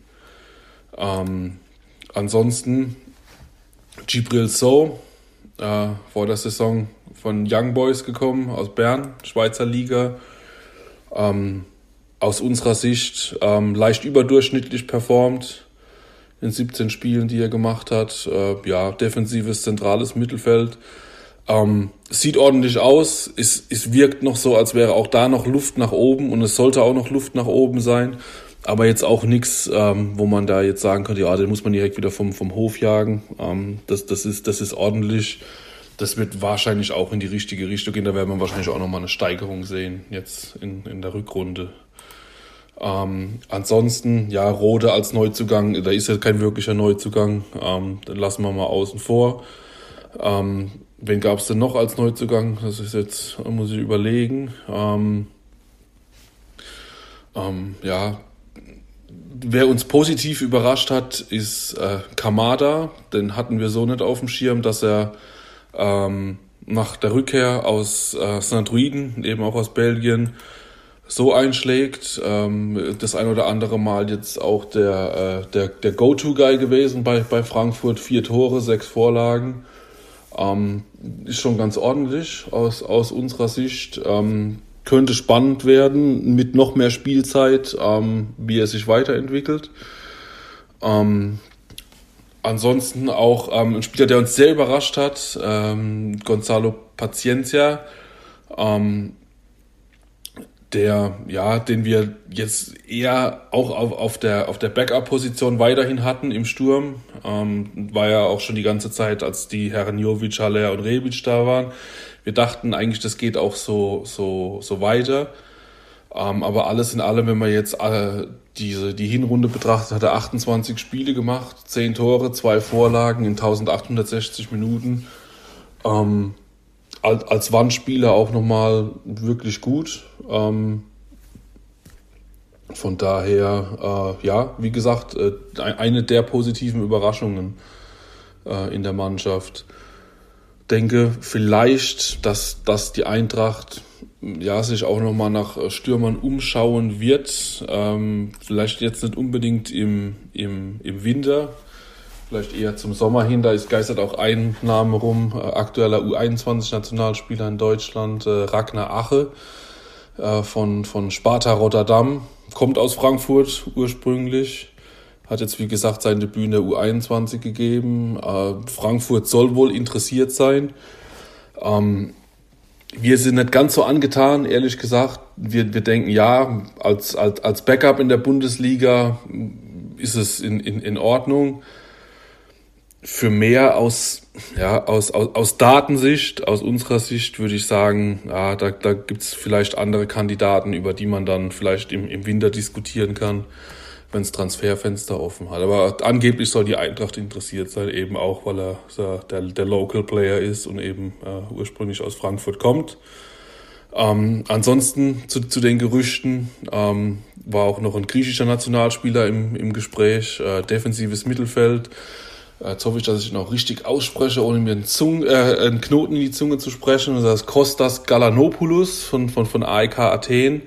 S6: Ähm, ansonsten, Gibril So, äh, vor der Saison von Young Boys gekommen, aus Bern, Schweizer Liga. Ähm, aus unserer Sicht ähm, leicht überdurchschnittlich performt in 17 Spielen, die er gemacht hat. Äh, ja, defensives, zentrales Mittelfeld. Ähm, sieht ordentlich aus. Es, es wirkt noch so, als wäre auch da noch Luft nach oben und es sollte auch noch Luft nach oben sein. Aber jetzt auch nichts, ähm, wo man da jetzt sagen könnte, ja, den muss man direkt wieder vom, vom Hof jagen. Ähm, das, das, ist, das ist ordentlich. Das wird wahrscheinlich auch in die richtige Richtung gehen. Da werden wir wahrscheinlich auch nochmal eine Steigerung sehen, jetzt in, in der Rückrunde. Ähm, ansonsten, ja, Rode als Neuzugang, da ist ja kein wirklicher Neuzugang. Ähm, den lassen wir mal außen vor. Ähm, wen gab es denn noch als Neuzugang? Das ist jetzt, muss ich überlegen. Ähm, ähm, ja, wer uns positiv überrascht hat, ist äh, Kamada. Den hatten wir so nicht auf dem Schirm, dass er ähm, nach der Rückkehr aus äh, St. Druiden, eben auch aus Belgien, so einschlägt. Ähm, das ein oder andere Mal jetzt auch der, äh, der, der Go-To-Guy gewesen bei, bei Frankfurt. Vier Tore, sechs Vorlagen. Ähm, ist schon ganz ordentlich aus, aus unserer Sicht. Ähm, könnte spannend werden mit noch mehr Spielzeit, ähm, wie er sich weiterentwickelt. Ansonsten auch ähm, ein Spieler, der uns sehr überrascht hat, ähm, Gonzalo Paciencia. Ähm, der, ja, den wir jetzt eher auch auf, auf der, auf der Backup-Position weiterhin hatten im Sturm. Ähm, war ja auch schon die ganze Zeit, als die Herren Jovic, Haller und Rebic da waren. Wir dachten eigentlich, das geht auch so, so, so weiter. Ähm, aber alles in allem, wenn man jetzt äh, diese, die Hinrunde betrachtet, hat er 28 Spiele gemacht, 10 Tore, 2 Vorlagen in 1860 Minuten. Ähm, als, als Wandspieler auch nochmal wirklich gut. Ähm, von daher, äh, ja, wie gesagt, äh, eine der positiven Überraschungen äh, in der Mannschaft. Denke vielleicht, dass, dass die Eintracht ja, sich auch nochmal nach Stürmern umschauen wird. Ähm, vielleicht jetzt nicht unbedingt im, im, im Winter, vielleicht eher zum Sommer hin. Da ist geistert auch ein Name rum, äh, aktueller U21-Nationalspieler in Deutschland, äh, Ragnar Ache äh, von, von Sparta Rotterdam. Kommt aus Frankfurt ursprünglich. Hat jetzt, wie gesagt, sein Debüt in der U21 gegeben. Äh, Frankfurt soll wohl interessiert sein. Ähm, wir sind nicht ganz so angetan, ehrlich gesagt. Wir, wir denken, ja, als, als, als Backup in der Bundesliga ist es in, in, in Ordnung für mehr aus, ja, aus, aus, aus Datensicht, aus unserer Sicht würde ich sagen, ja, da, da gibt's vielleicht andere Kandidaten, über die man dann vielleicht im, im Winter diskutieren kann, wenns Transferfenster offen hat. Aber angeblich soll die Eintracht interessiert sein, eben auch, weil er der, der Local Player ist und eben äh, ursprünglich aus Frankfurt kommt. Ähm, ansonsten zu, zu den Gerüchten ähm, war auch noch ein griechischer Nationalspieler im, im Gespräch, äh, defensives Mittelfeld. Äh, jetzt hoffe ich, dass ich ihn auch richtig ausspreche, ohne mir einen, Zung, äh, einen Knoten in die Zunge zu sprechen. Das heißt Kostas Galanopoulos von, von, von AEK Athen,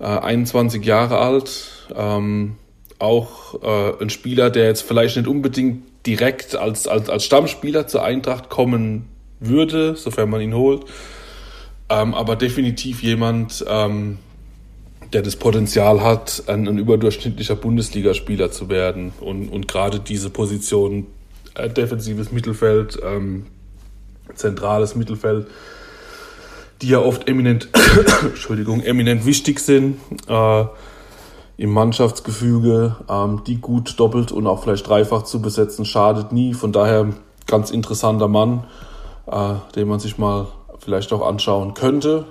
S6: äh, 21 Jahre alt. Ähm, auch äh, ein Spieler, der jetzt vielleicht nicht unbedingt direkt als, als, als Stammspieler zur Eintracht kommen würde, sofern man ihn holt. Ähm, aber definitiv jemand, ähm, der das Potenzial hat, ein, ein überdurchschnittlicher Bundesligaspieler zu werden. Und, und gerade diese Position, äh, defensives Mittelfeld, ähm, zentrales Mittelfeld, die ja oft eminent, (coughs) Entschuldigung, eminent wichtig sind äh, im Mannschaftsgefüge, ähm, die gut doppelt und auch vielleicht dreifach zu besetzen, schadet nie. Von daher ganz interessanter Mann, äh, den man sich mal vielleicht auch anschauen könnte.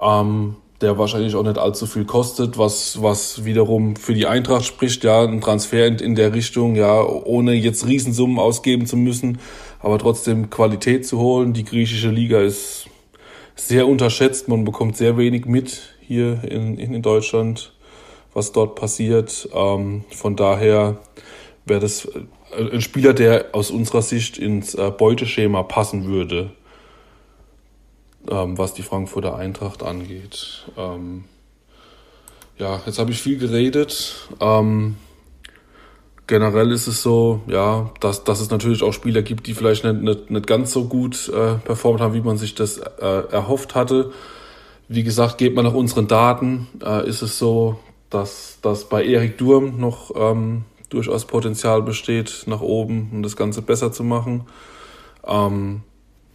S6: Ähm, der wahrscheinlich auch nicht allzu viel kostet, was, was wiederum für die Eintracht spricht, ja, ein Transfer in, in der Richtung, ja, ohne jetzt Riesensummen ausgeben zu müssen, aber trotzdem Qualität zu holen. Die griechische Liga ist sehr unterschätzt, man bekommt sehr wenig mit hier in, in Deutschland, was dort passiert. Ähm, von daher wäre das äh, ein Spieler, der aus unserer Sicht ins äh, Beuteschema passen würde ähm, was die Frankfurter Eintracht angeht. Ähm, ja, jetzt habe ich viel geredet. Ähm, generell ist es so, ja, dass, dass es natürlich auch Spieler gibt, die vielleicht nicht, nicht, nicht ganz so gut äh, performt haben, wie man sich das äh, erhofft hatte. Wie gesagt, geht man nach unseren Daten, äh, ist es so, dass, dass bei Erik Durm noch ähm, durchaus Potenzial besteht, nach oben, um das Ganze besser zu machen. Ähm,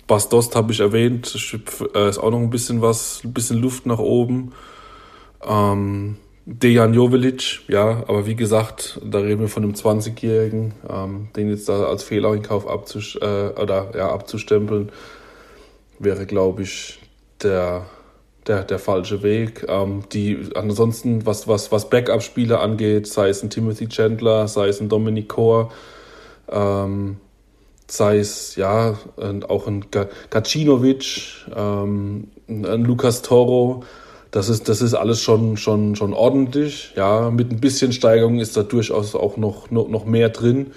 S6: Bas Dost habe ich erwähnt, ist auch noch ein bisschen was, ein bisschen Luft nach oben. Ähm, Dejan Jovelic, ja, aber wie gesagt, da reden wir von einem 20-Jährigen, ähm, den jetzt da als Fehleinkauf abzus äh, oder, ja, abzustempeln, wäre, glaube ich, der, der, der falsche Weg. Ähm, die, ansonsten, was, was, was Backup-Spieler angeht, sei es ein Timothy Chandler, sei es ein Dominic Core, ähm, sei es ja auch ein Gacinovic, ähm, ein Lukas Toro, das ist, das ist alles schon, schon, schon ordentlich. Ja, mit ein bisschen Steigerung ist da durchaus auch noch, noch, noch mehr drin.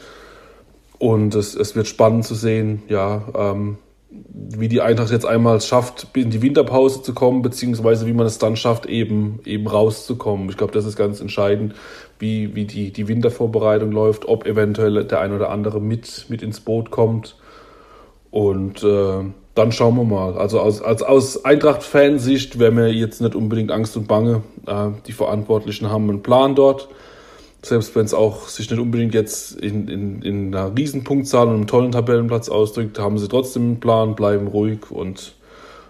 S6: Und es, es wird spannend zu sehen, ja, ähm, wie die Eintracht jetzt einmal schafft, in die Winterpause zu kommen, beziehungsweise wie man es dann schafft, eben, eben rauszukommen. Ich glaube, das ist ganz entscheidend, wie, wie die, die Wintervorbereitung läuft, ob eventuell der ein oder andere mit, mit ins Boot kommt. Und äh, dann schauen wir mal. Also aus, als, aus Eintracht-Fansicht wäre mir jetzt nicht unbedingt Angst und Bange. Äh, die Verantwortlichen haben einen Plan dort selbst wenn es auch sich nicht unbedingt jetzt in, in, in einer Riesenpunktzahl und einem tollen Tabellenplatz ausdrückt, haben sie trotzdem einen Plan, bleiben ruhig und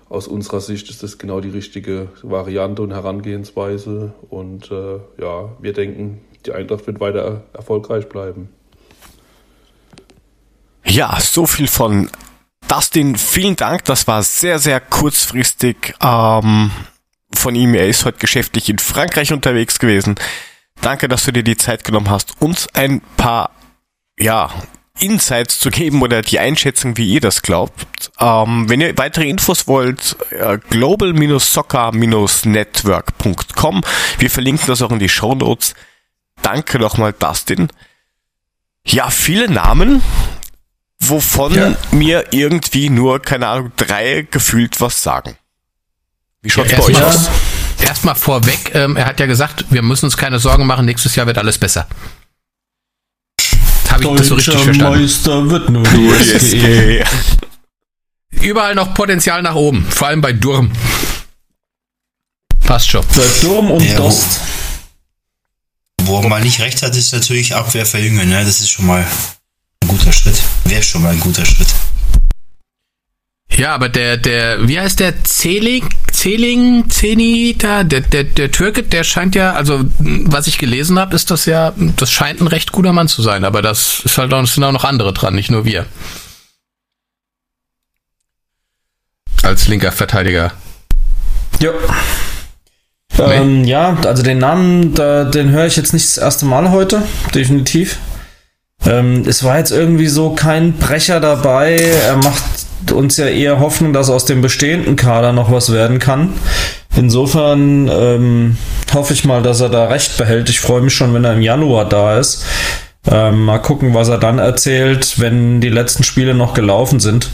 S6: aus unserer Sicht ist das genau die richtige Variante und Herangehensweise. Und äh, ja, wir denken, die Eintracht wird weiter erfolgreich bleiben.
S1: Ja, so viel von Dustin. Vielen Dank. Das war sehr, sehr kurzfristig ähm, von ihm. Er ist heute geschäftlich in Frankreich unterwegs gewesen. Danke, dass du dir die Zeit genommen hast, uns ein paar, ja, Insights zu geben oder die Einschätzung, wie ihr das glaubt. Ähm, wenn ihr weitere Infos wollt, äh, global-soccer-network.com. Wir verlinken das auch in die Show Notes. Danke nochmal, Dustin. Ja, viele Namen, wovon ja. mir irgendwie nur, keine Ahnung, drei gefühlt was sagen.
S2: Wie schaut's ja, bei euch aus? erstmal vorweg, ähm, er hat ja gesagt, wir müssen uns keine Sorgen machen, nächstes Jahr wird alles besser. Habe ich das so richtig verstanden? Meister wird nur die. Überall noch Potenzial nach oben, vor allem bei Durm. Passt schon.
S3: Bei Durm und ja, Dost.
S4: Wo man nicht recht hat, ist natürlich Abwehr verjüngen. Ne? Das ist schon mal ein guter Schritt. Wäre schon mal ein guter Schritt.
S2: Ja, aber der, der, wie heißt der Zeling, Zeling, Zenita, der, der, der Türke, der scheint ja, also was ich gelesen habe, ist das ja, das scheint ein recht guter Mann zu sein, aber das ist halt auch, sind auch noch andere dran, nicht nur wir. Als linker Verteidiger.
S3: Ja. Ähm, ja, also den Namen, da, den höre ich jetzt nicht das erste Mal heute, definitiv. Ähm, es war jetzt irgendwie so kein Brecher dabei. Er macht uns ja eher Hoffnung, dass aus dem bestehenden Kader noch was werden kann. Insofern ähm, hoffe ich mal, dass er da recht behält. Ich freue mich schon, wenn er im Januar da ist. Ähm, mal gucken, was er dann erzählt, wenn die letzten Spiele noch gelaufen sind.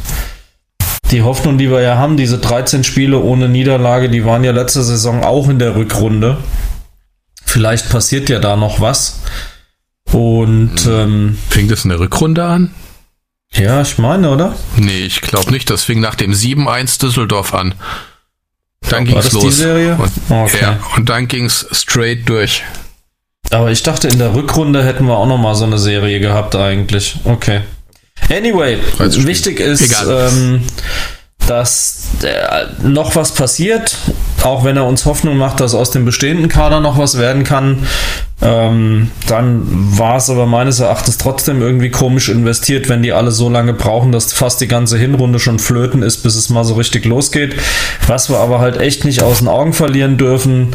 S3: Die Hoffnung, die wir ja haben, diese 13 Spiele ohne Niederlage, die waren ja letzte Saison auch in der Rückrunde. Vielleicht passiert ja da noch was. Und ähm,
S2: Fing das in der Rückrunde an?
S3: ja, ich meine, oder?
S2: Nee, ich glaube nicht. Das fing nach dem 7-1 Düsseldorf an. Dann
S3: War
S2: ging's
S3: das die
S2: los.
S3: Serie?
S2: Und,
S3: Okay.
S2: Ja, und dann ging's straight durch.
S3: Aber ich dachte, in der Rückrunde hätten wir auch noch mal so eine Serie gehabt eigentlich. Okay. Anyway, wichtig ist, ähm, dass äh, noch was passiert, auch wenn er uns Hoffnung macht, dass aus dem bestehenden Kader noch was werden kann. Ähm, dann war es aber meines Erachtens trotzdem irgendwie komisch investiert, wenn die alle so lange brauchen, dass fast die ganze Hinrunde schon flöten ist, bis es mal so richtig losgeht. Was wir aber halt echt nicht aus den Augen verlieren dürfen.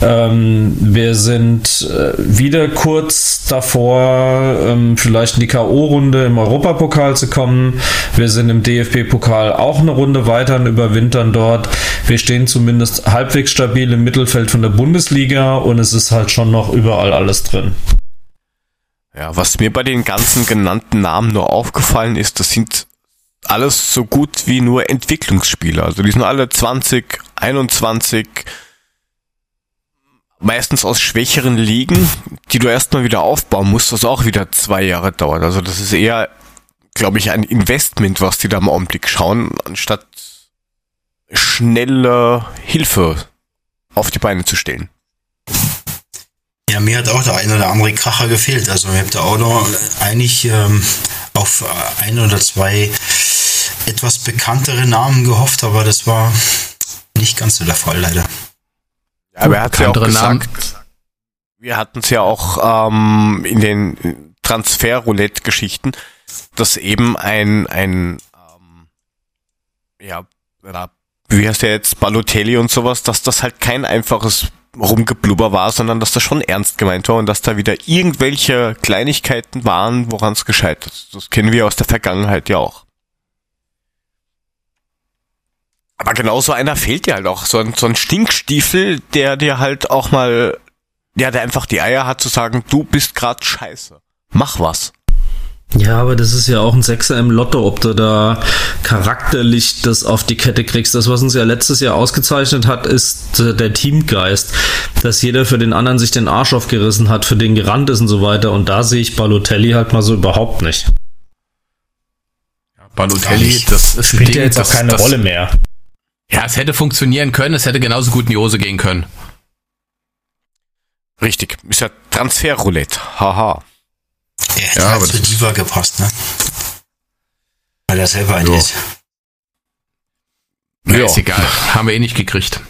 S3: Ähm, wir sind äh, wieder kurz davor, ähm, vielleicht in die K.O.-Runde im Europapokal zu kommen. Wir sind im DFB-Pokal auch eine Runde weiter und überwintern dort. Wir stehen zumindest halbwegs stabil im Mittelfeld von der Bundesliga und es ist halt schon noch überall alles drin.
S1: Ja, was mir bei den ganzen genannten Namen nur aufgefallen ist, das sind alles so gut wie nur Entwicklungsspieler. Also die sind alle 20, 21, meistens aus schwächeren Ligen, die du erstmal wieder aufbauen musst, was auch wieder zwei Jahre dauert. Also das ist eher, glaube ich, ein Investment, was die da im Augenblick schauen, anstatt schnelle Hilfe auf die Beine zu stellen.
S4: Ja, mir hat auch der ein oder andere Kracher gefehlt. Also ich habe da auch noch eigentlich ähm, auf ein oder zwei etwas bekanntere Namen gehofft, aber das war nicht ganz so der Fall leider.
S1: Aber er hat ja auch
S2: Namen.
S1: gesagt, wir hatten es ja auch ähm, in den Transfer-Roulette-Geschichten, dass eben ein, ein ähm, ja, oder wie heißt der jetzt, Balotelli und sowas, dass das halt kein einfaches Rumgeblubber war, sondern dass das schon ernst gemeint war und dass da wieder irgendwelche Kleinigkeiten waren, woran es gescheitert ist. Das kennen wir aus der Vergangenheit ja auch. Aber genauso einer fehlt dir halt auch. So ein, so ein Stinkstiefel, der dir halt auch mal, ja, der einfach die Eier hat zu sagen, du bist grad scheiße. Mach was.
S3: Ja, aber das ist ja auch ein Sechser im Lotto, ob du da charakterlich das auf die Kette kriegst. Das, was uns ja letztes Jahr ausgezeichnet hat, ist äh, der Teamgeist. Dass jeder für den anderen sich den Arsch aufgerissen hat, für den gerannt ist und so weiter. Und da sehe ich Balotelli halt mal so überhaupt nicht.
S2: Balotelli, das ist
S3: Spielt
S2: Ding,
S3: ja jetzt auch keine
S2: das,
S3: Rolle mehr.
S2: Ja, es hätte funktionieren können, es hätte genauso gut in die Hose gehen können.
S1: Richtig. Ist ja Transferroulette. Haha.
S4: Er hätte
S2: Ja,
S4: halt
S2: aber
S4: zu Diva gepasst, ne? Weil er selber ein
S2: Ja.
S4: ist.
S2: Ja.
S1: Ja.
S2: Ist egal, haben wir eh nicht gekriegt.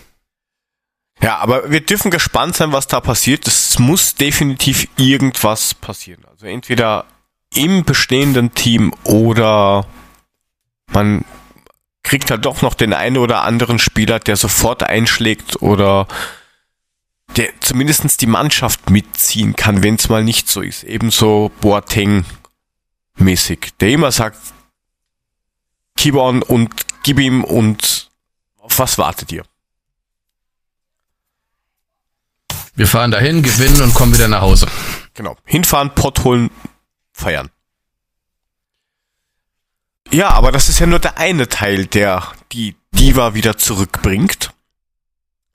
S1: Ja, aber wir dürfen gespannt sein, was da passiert. Es muss definitiv irgendwas passieren. Also entweder im bestehenden Team oder man kriegt halt doch noch den einen oder anderen Spieler, der sofort einschlägt oder der zumindestens die Mannschaft mitziehen kann, wenn es mal nicht so ist. Ebenso Boateng-mäßig, der immer sagt, keep on und gib ihm und auf was wartet ihr?
S2: Wir fahren dahin, gewinnen und kommen wieder nach Hause.
S1: Genau. Hinfahren, Pott holen, feiern. Ja, aber das ist ja nur der eine Teil, der die Diva wieder zurückbringt.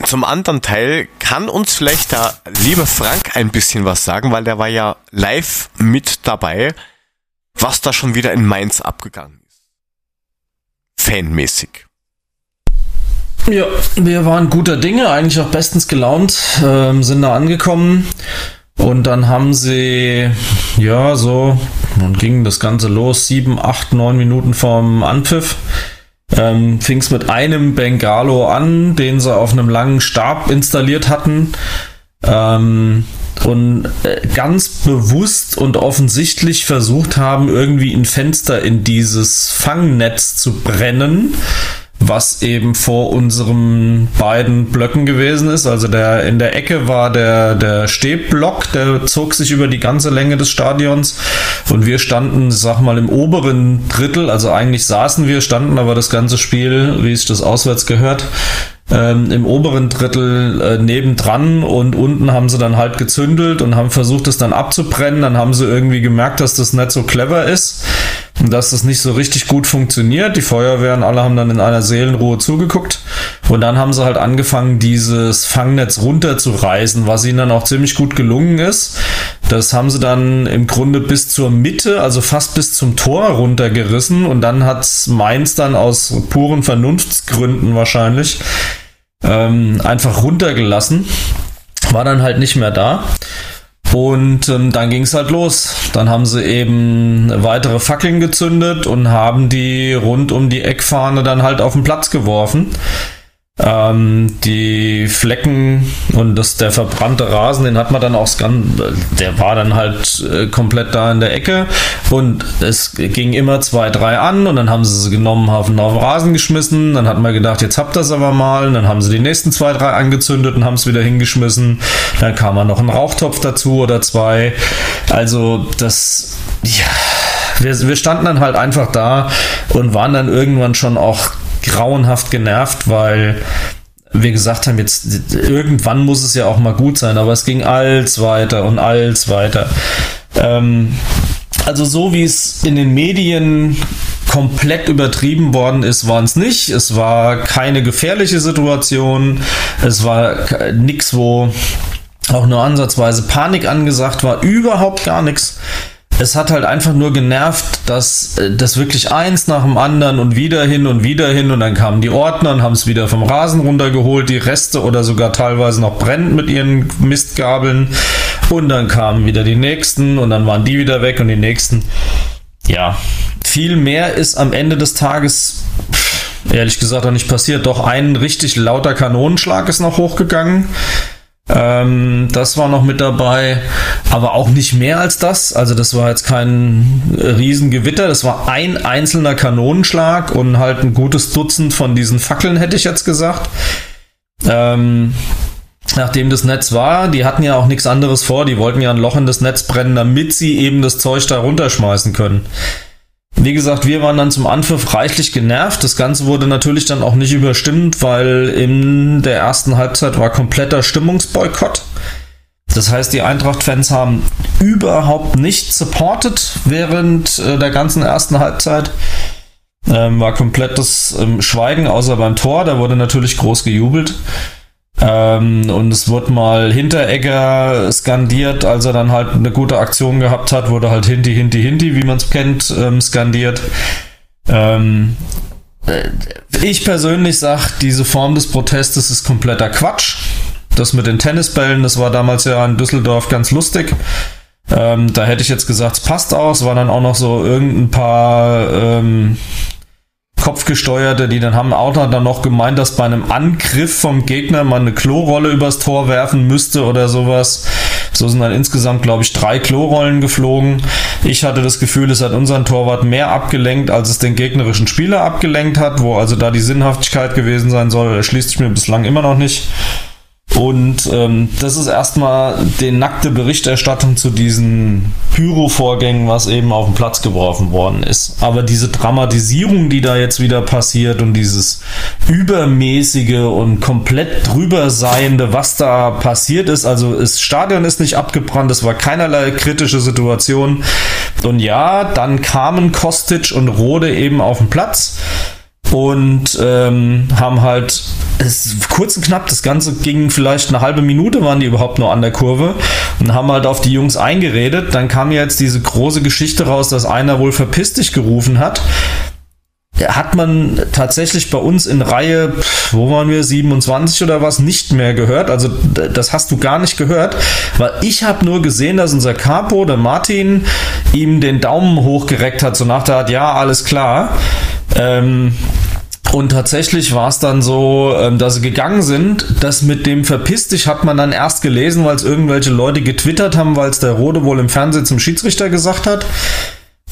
S1: Zum anderen Teil kann uns vielleicht der liebe Frank ein bisschen was sagen, weil der war ja live mit dabei, was da schon wieder in Mainz abgegangen ist. Fanmäßig.
S3: Ja, wir waren guter Dinge, eigentlich auch bestens gelaunt, ähm, sind da angekommen und dann haben sie, ja, so, dann ging das Ganze los, sieben, acht, neun Minuten vorm Anpfiff. Ähm, Fing es mit einem Bengalo an, den sie auf einem langen Stab installiert hatten. Ähm, und äh, ganz bewusst und offensichtlich versucht haben, irgendwie ein Fenster in dieses Fangnetz zu brennen was eben vor unseren beiden Blöcken gewesen ist. Also der in der Ecke war der der Stehblock, der zog sich über die ganze Länge des Stadions und wir standen, sag mal, im oberen Drittel. Also eigentlich saßen wir, standen aber das ganze Spiel, wie es das auswärts gehört, ähm, im oberen Drittel äh, nebendran und unten haben sie dann halt gezündelt und haben versucht, es dann abzubrennen. Dann haben sie irgendwie gemerkt, dass das nicht so clever ist dass das nicht so richtig gut funktioniert. Die Feuerwehren alle haben dann in einer Seelenruhe zugeguckt und dann haben sie halt angefangen, dieses Fangnetz runterzureißen, was ihnen dann auch ziemlich gut gelungen ist. Das haben sie dann im Grunde bis zur Mitte, also fast bis zum Tor runtergerissen und dann hat Mainz dann aus puren Vernunftsgründen wahrscheinlich ähm, einfach runtergelassen. War dann halt nicht mehr da. Und ähm, dann ging es halt los. Dann haben sie eben weitere Fackeln gezündet und haben die rund um die Eckfahne dann halt auf den Platz geworfen. Ähm, die Flecken und das, der verbrannte Rasen, den hat man dann auch der war dann halt äh, komplett da in der Ecke. Und es ging immer zwei, drei an und dann haben sie sie genommen, haben auf den Rasen geschmissen, dann hat man gedacht, jetzt habt es aber mal, und dann haben sie die nächsten zwei, drei angezündet und haben es wieder hingeschmissen, dann kam man noch ein Rauchtopf dazu oder zwei, also das, ja, wir, wir standen dann halt einfach da und waren dann irgendwann schon auch grauenhaft genervt, weil wir gesagt haben, jetzt irgendwann muss es ja auch mal gut sein, aber es ging als weiter und als weiter. Ähm, also so wie es in den Medien komplett übertrieben worden ist, waren es nicht. Es war keine gefährliche Situation. Es war nichts, wo auch nur ansatzweise Panik angesagt war. Überhaupt gar nichts es hat halt einfach nur genervt, dass äh, das wirklich eins nach dem anderen und wieder hin und wieder hin und dann kamen die Ordner und haben es wieder vom Rasen runtergeholt, die Reste oder sogar teilweise noch brennend mit ihren Mistgabeln und dann kamen wieder die nächsten und dann waren die wieder weg und die nächsten. Ja, viel mehr ist am Ende des Tages ehrlich gesagt auch nicht passiert. Doch ein richtig lauter Kanonenschlag ist noch hochgegangen. Ähm, das war noch mit dabei, aber auch nicht mehr als das. Also das war jetzt kein Riesengewitter, das war ein einzelner Kanonenschlag und halt ein gutes Dutzend von diesen Fackeln, hätte ich jetzt gesagt. Ähm, nachdem das Netz war, die hatten ja auch nichts anderes vor, die wollten ja ein Loch in das Netz brennen, damit sie eben das Zeug da runterschmeißen können. Wie gesagt, wir waren dann zum Anpfiff reichlich genervt. Das Ganze wurde natürlich dann auch nicht überstimmt, weil in der ersten Halbzeit war kompletter Stimmungsboykott. Das heißt, die Eintracht-Fans haben überhaupt nicht supported während äh, der ganzen ersten Halbzeit. Ähm, war komplettes ähm, Schweigen, außer beim Tor. Da wurde natürlich groß gejubelt. Ähm, und es wurde mal Hinteregger skandiert, als er dann halt eine gute Aktion gehabt hat, wurde halt Hinti, Hinti, Hinti, wie man es kennt, ähm, skandiert. Ähm, äh, ich persönlich sage, diese Form des Protestes ist kompletter Quatsch. Das mit den Tennisbällen, das war damals ja in Düsseldorf ganz lustig. Ähm, da hätte ich jetzt gesagt, es passt aus, war dann auch noch so irgendein paar ähm, Kopfgesteuerte, die dann haben auch dann noch gemeint, dass bei einem Angriff vom Gegner man eine Klorolle übers Tor werfen müsste oder sowas. So sind dann insgesamt, glaube ich, drei Klorollen geflogen. Ich hatte das Gefühl, es hat unseren Torwart mehr abgelenkt, als es den gegnerischen Spieler abgelenkt hat, wo also da die Sinnhaftigkeit gewesen sein soll, erschließt sich mir bislang immer noch nicht. Und ähm, das ist erstmal die nackte Berichterstattung zu diesen Pyro-Vorgängen, was eben auf den Platz geworfen worden ist. Aber diese Dramatisierung, die da jetzt wieder passiert und dieses übermäßige und komplett drüber seiende, was da passiert ist, also das Stadion ist nicht abgebrannt, es war keinerlei kritische Situation. Und ja, dann kamen Kostic und Rode eben auf den Platz und ähm, haben halt es kurz und knapp, das Ganze ging vielleicht eine halbe Minute, waren die überhaupt noch an der Kurve und haben halt auf die Jungs eingeredet. Dann kam jetzt diese große Geschichte raus, dass einer wohl verpiss dich gerufen hat. Hat man tatsächlich bei uns in Reihe, wo waren wir, 27 oder was, nicht mehr gehört. Also das hast du gar nicht gehört, weil ich habe nur gesehen, dass unser Capo, der Martin, ihm den Daumen hochgereckt hat, so nach der Art, ja, alles klar. Ähm, und tatsächlich war es dann so, ähm, dass sie gegangen sind. Das mit dem Verpiss dich hat man dann erst gelesen, weil es irgendwelche Leute getwittert haben, weil es der Rode wohl im Fernsehen zum Schiedsrichter gesagt hat.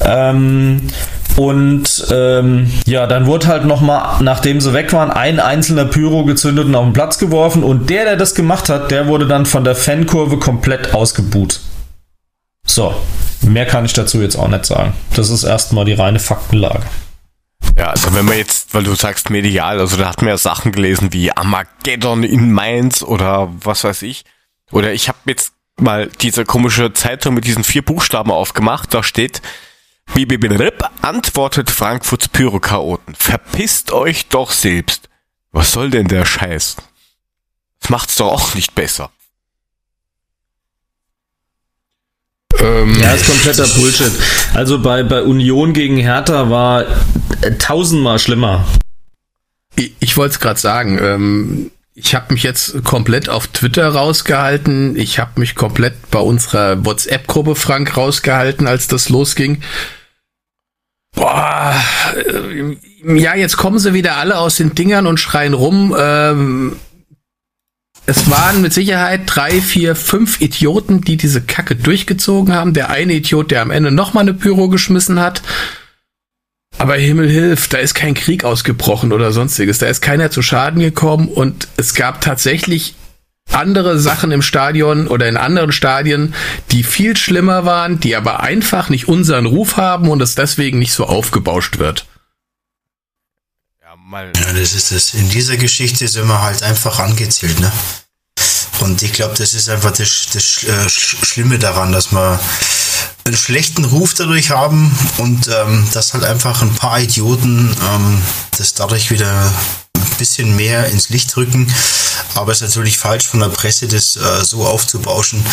S3: Ähm, Und ähm, ja, dann wurde halt nochmal, nachdem sie weg waren, ein einzelner Pyro gezündet und auf den Platz geworfen. Und der, der das gemacht hat, der wurde dann von der Fankurve komplett ausgebuht. So, mehr kann ich dazu jetzt auch nicht sagen. Das ist erstmal die reine Faktenlage.
S1: Ja, also wenn man jetzt, weil du sagst medial, also da hat man ja Sachen gelesen wie Armageddon in Mainz oder was weiß ich. Oder ich habe jetzt mal diese komische Zeitung mit diesen vier Buchstaben aufgemacht, da steht Bibibilrip antwortet Frankfurts Pyrochaoten. Verpisst euch doch selbst. Was soll denn der Scheiß? Das macht's doch auch nicht besser.
S3: Ähm, ja, ist kompletter Bullshit. Also bei, bei Union gegen Hertha war äh, tausendmal schlimmer.
S2: Ich, ich wollte es gerade sagen. Ähm, ich habe mich jetzt komplett auf Twitter rausgehalten. Ich habe mich komplett bei unserer WhatsApp-Gruppe Frank rausgehalten, als das losging. Boah, äh, ja, jetzt kommen sie wieder alle aus den Dingern und schreien rum. Ähm, es waren mit Sicherheit drei, vier, fünf Idioten, die diese Kacke durchgezogen haben. Der eine Idiot, der am Ende nochmal eine Pyro geschmissen hat. Aber Himmel hilft, da ist kein Krieg ausgebrochen oder sonstiges. Da ist keiner zu Schaden gekommen und es gab tatsächlich andere Sachen im Stadion oder in anderen Stadien, die viel schlimmer waren, die aber einfach nicht unseren Ruf haben und es deswegen nicht so aufgebauscht wird.
S4: Mal. Ja, das ist es. In dieser Geschichte sind wir halt einfach angezählt, ne? Und ich glaube, das ist einfach das, das äh, Schlimme daran, dass wir einen schlechten Ruf dadurch haben und ähm, dass halt einfach ein paar Idioten ähm, das dadurch wieder ein bisschen mehr ins Licht rücken. Aber es ist natürlich falsch von der Presse, das äh, so aufzubauschen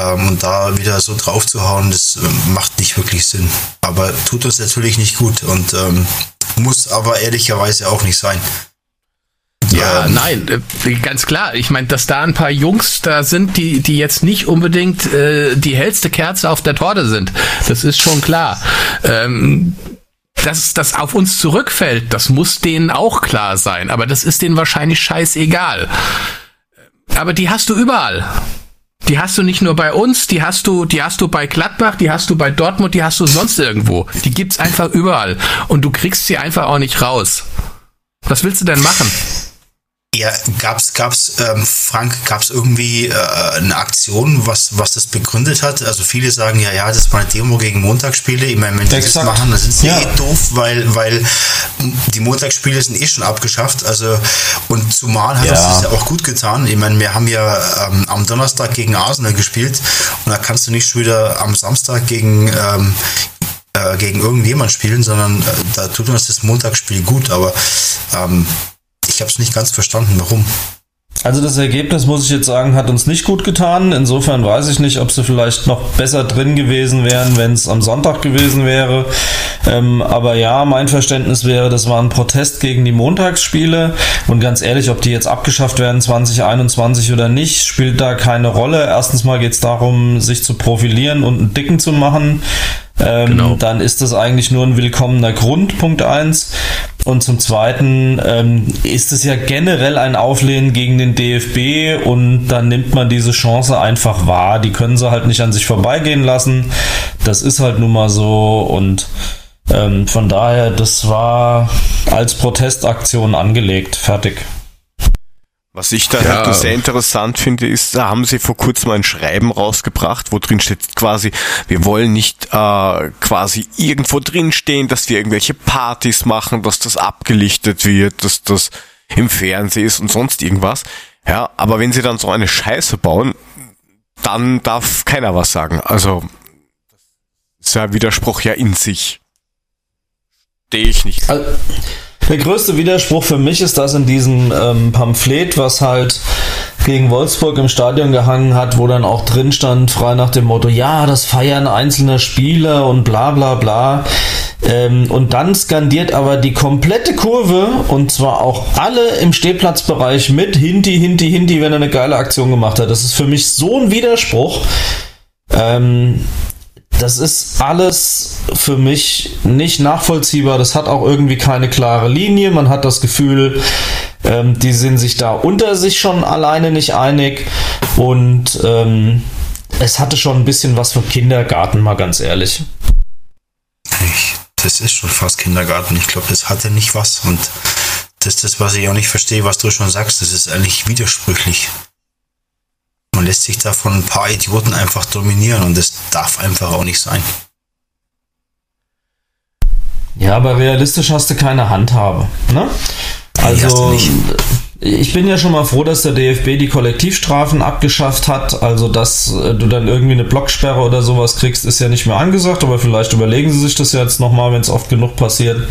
S4: ähm, und da wieder so drauf zu hauen, das äh, macht nicht wirklich Sinn. Aber tut uns natürlich nicht gut und ähm, muss aber ehrlicherweise auch nicht sein.
S2: Ja, ähm, nein, äh, ganz klar. Ich meine, dass da ein paar Jungs da sind, die, die jetzt nicht unbedingt äh, die hellste Kerze auf der Torte sind. Das ist schon klar. Ähm, dass das auf uns zurückfällt, das muss denen auch klar sein. Aber das ist denen wahrscheinlich scheißegal. Aber die hast du überall. Die hast du nicht nur bei uns, die hast du, die hast du bei Gladbach, die hast du bei Dortmund, die hast du sonst irgendwo. Die gibt's einfach überall. Und du kriegst sie einfach auch nicht raus. Was willst du denn machen?
S4: Ja, gab's, gab's, ähm, Frank, gab's irgendwie äh, eine Aktion, was, was das begründet hat? Also viele sagen ja, ja, das war eine Demo gegen Montagsspiele. Ich meine, wenn die das machen, dann sind sie ja. eh doof, weil, weil die Montagsspiele sind eh schon abgeschafft. Also und zumal hat ja. das ja auch gut getan. Ich meine, wir haben ja ähm, am Donnerstag gegen Arsenal gespielt und da kannst du nicht schon wieder am Samstag gegen ähm, äh, gegen irgendjemand spielen, sondern äh, da tut uns das Montagsspiel gut, aber ähm, ich habe es nicht ganz verstanden, warum.
S3: Also das Ergebnis, muss ich jetzt sagen, hat uns nicht gut getan. Insofern weiß ich nicht, ob sie vielleicht noch besser drin gewesen wären, wenn es am Sonntag gewesen wäre. Ähm, aber ja, mein Verständnis wäre, das war ein Protest gegen die Montagsspiele. Und ganz ehrlich, ob die jetzt abgeschafft werden 2021 oder nicht, spielt da keine Rolle. Erstens mal geht es darum, sich zu profilieren und einen Dicken zu machen. Ähm, genau. Dann ist das eigentlich nur ein willkommener Grund, Punkt eins. Und zum Zweiten ähm, ist es ja generell ein Auflehnen gegen den DFB und dann nimmt man diese Chance einfach wahr. Die können sie halt nicht an sich vorbeigehen lassen. Das ist halt nun mal so und ähm, von daher, das war als Protestaktion angelegt. Fertig.
S1: Was ich da ja. halt sehr interessant finde, ist, da haben sie vor kurzem ein Schreiben rausgebracht, wo drin steht quasi, wir wollen nicht äh, quasi irgendwo drin stehen, dass wir irgendwelche Partys machen, dass das abgelichtet wird, dass das im Fernsehen ist und sonst irgendwas. Ja, aber wenn sie dann so eine Scheiße bauen, dann darf keiner was sagen. Also, das ist ja ein Widerspruch ja in sich. Stehe ich nicht.
S3: Also der größte Widerspruch für mich ist, dass in diesem ähm, Pamphlet, was halt gegen Wolfsburg im Stadion gehangen hat, wo dann auch drin stand, frei nach dem Motto, ja, das feiern einzelne Spieler und bla bla bla. Ähm, und dann skandiert aber die komplette Kurve und zwar auch alle im Stehplatzbereich mit Hinti, Hinti, Hinti, wenn er eine geile Aktion gemacht hat. Das ist für mich so ein Widerspruch. Ähm, das ist alles für mich nicht nachvollziehbar. Das hat auch irgendwie keine klare Linie. Man hat das Gefühl, ähm, die sind sich da unter sich schon alleine nicht einig. Und ähm, es hatte schon ein bisschen was vom Kindergarten, mal ganz ehrlich.
S4: das ist schon fast Kindergarten. Ich glaube, das hatte nicht was. Und das ist das, was ich auch nicht verstehe, was du schon sagst. Das ist eigentlich widersprüchlich. Man lässt sich da von ein paar Idioten einfach dominieren und das darf einfach auch nicht sein.
S3: Ja, aber realistisch hast du keine Handhabe. Ne? Also, ich bin ja schon mal froh, dass der DFB die Kollektivstrafen abgeschafft hat. Also, dass äh, du dann irgendwie eine Blocksperre oder sowas kriegst, ist ja nicht mehr angesagt, aber vielleicht überlegen sie sich das ja jetzt nochmal, wenn es oft genug passiert.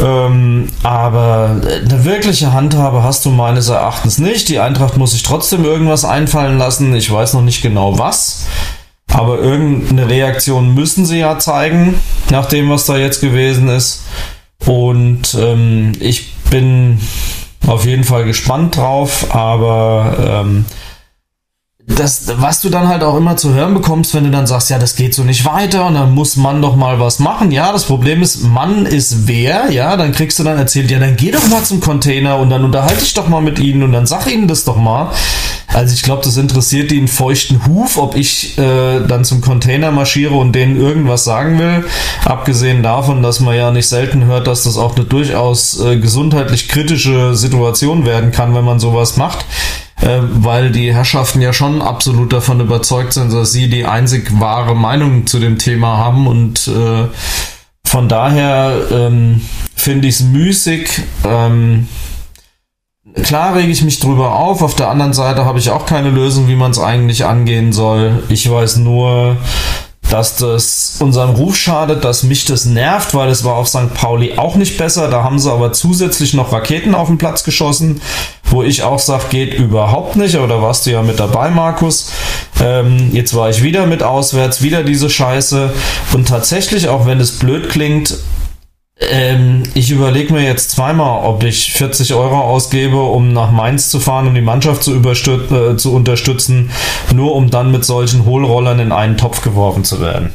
S3: Ähm, aber eine wirkliche Handhabe hast du meines Erachtens nicht. Die Eintracht muss sich trotzdem irgendwas einfallen lassen. Ich weiß noch nicht genau was. Aber irgendeine Reaktion müssen sie ja zeigen, nach dem, was da jetzt gewesen ist. Und ähm, ich bin auf jeden Fall gespannt drauf, aber ähm, das, was du dann halt auch immer zu hören bekommst, wenn du dann sagst, ja, das geht so nicht weiter und dann muss man doch mal was machen. Ja, das Problem ist, Mann ist wer, ja, dann kriegst du dann erzählt, ja, dann geh doch mal zum Container und dann unterhalte ich doch mal mit ihnen und dann sag ihnen das doch mal. Also ich glaube, das interessiert einen feuchten Huf, ob ich äh, dann zum Container marschiere und denen irgendwas sagen will. Abgesehen davon, dass man ja nicht selten hört, dass das auch eine durchaus äh, gesundheitlich kritische Situation werden kann, wenn man sowas macht äh, weil die Herrschaften ja schon absolut davon überzeugt sind, dass sie die einzig wahre Meinung zu dem Thema haben und äh, von daher ähm, finde ich es müßig. Ähm, klar rege ich mich drüber auf. Auf der anderen Seite habe ich auch keine Lösung, wie man es eigentlich angehen soll. Ich weiß nur, dass das unserem Ruf schadet, dass mich das nervt, weil es war auf St. Pauli auch nicht besser. Da haben sie aber zusätzlich noch Raketen auf den Platz geschossen, wo ich auch sage, geht überhaupt nicht. Aber da warst du ja mit dabei, Markus. Ähm, jetzt war ich wieder mit auswärts, wieder diese Scheiße. Und tatsächlich, auch wenn es blöd klingt, ähm, ich überlege mir jetzt zweimal, ob ich 40 Euro ausgebe, um nach Mainz zu fahren, um die Mannschaft zu, äh, zu unterstützen, nur um dann mit solchen Hohlrollern in einen Topf geworfen zu werden.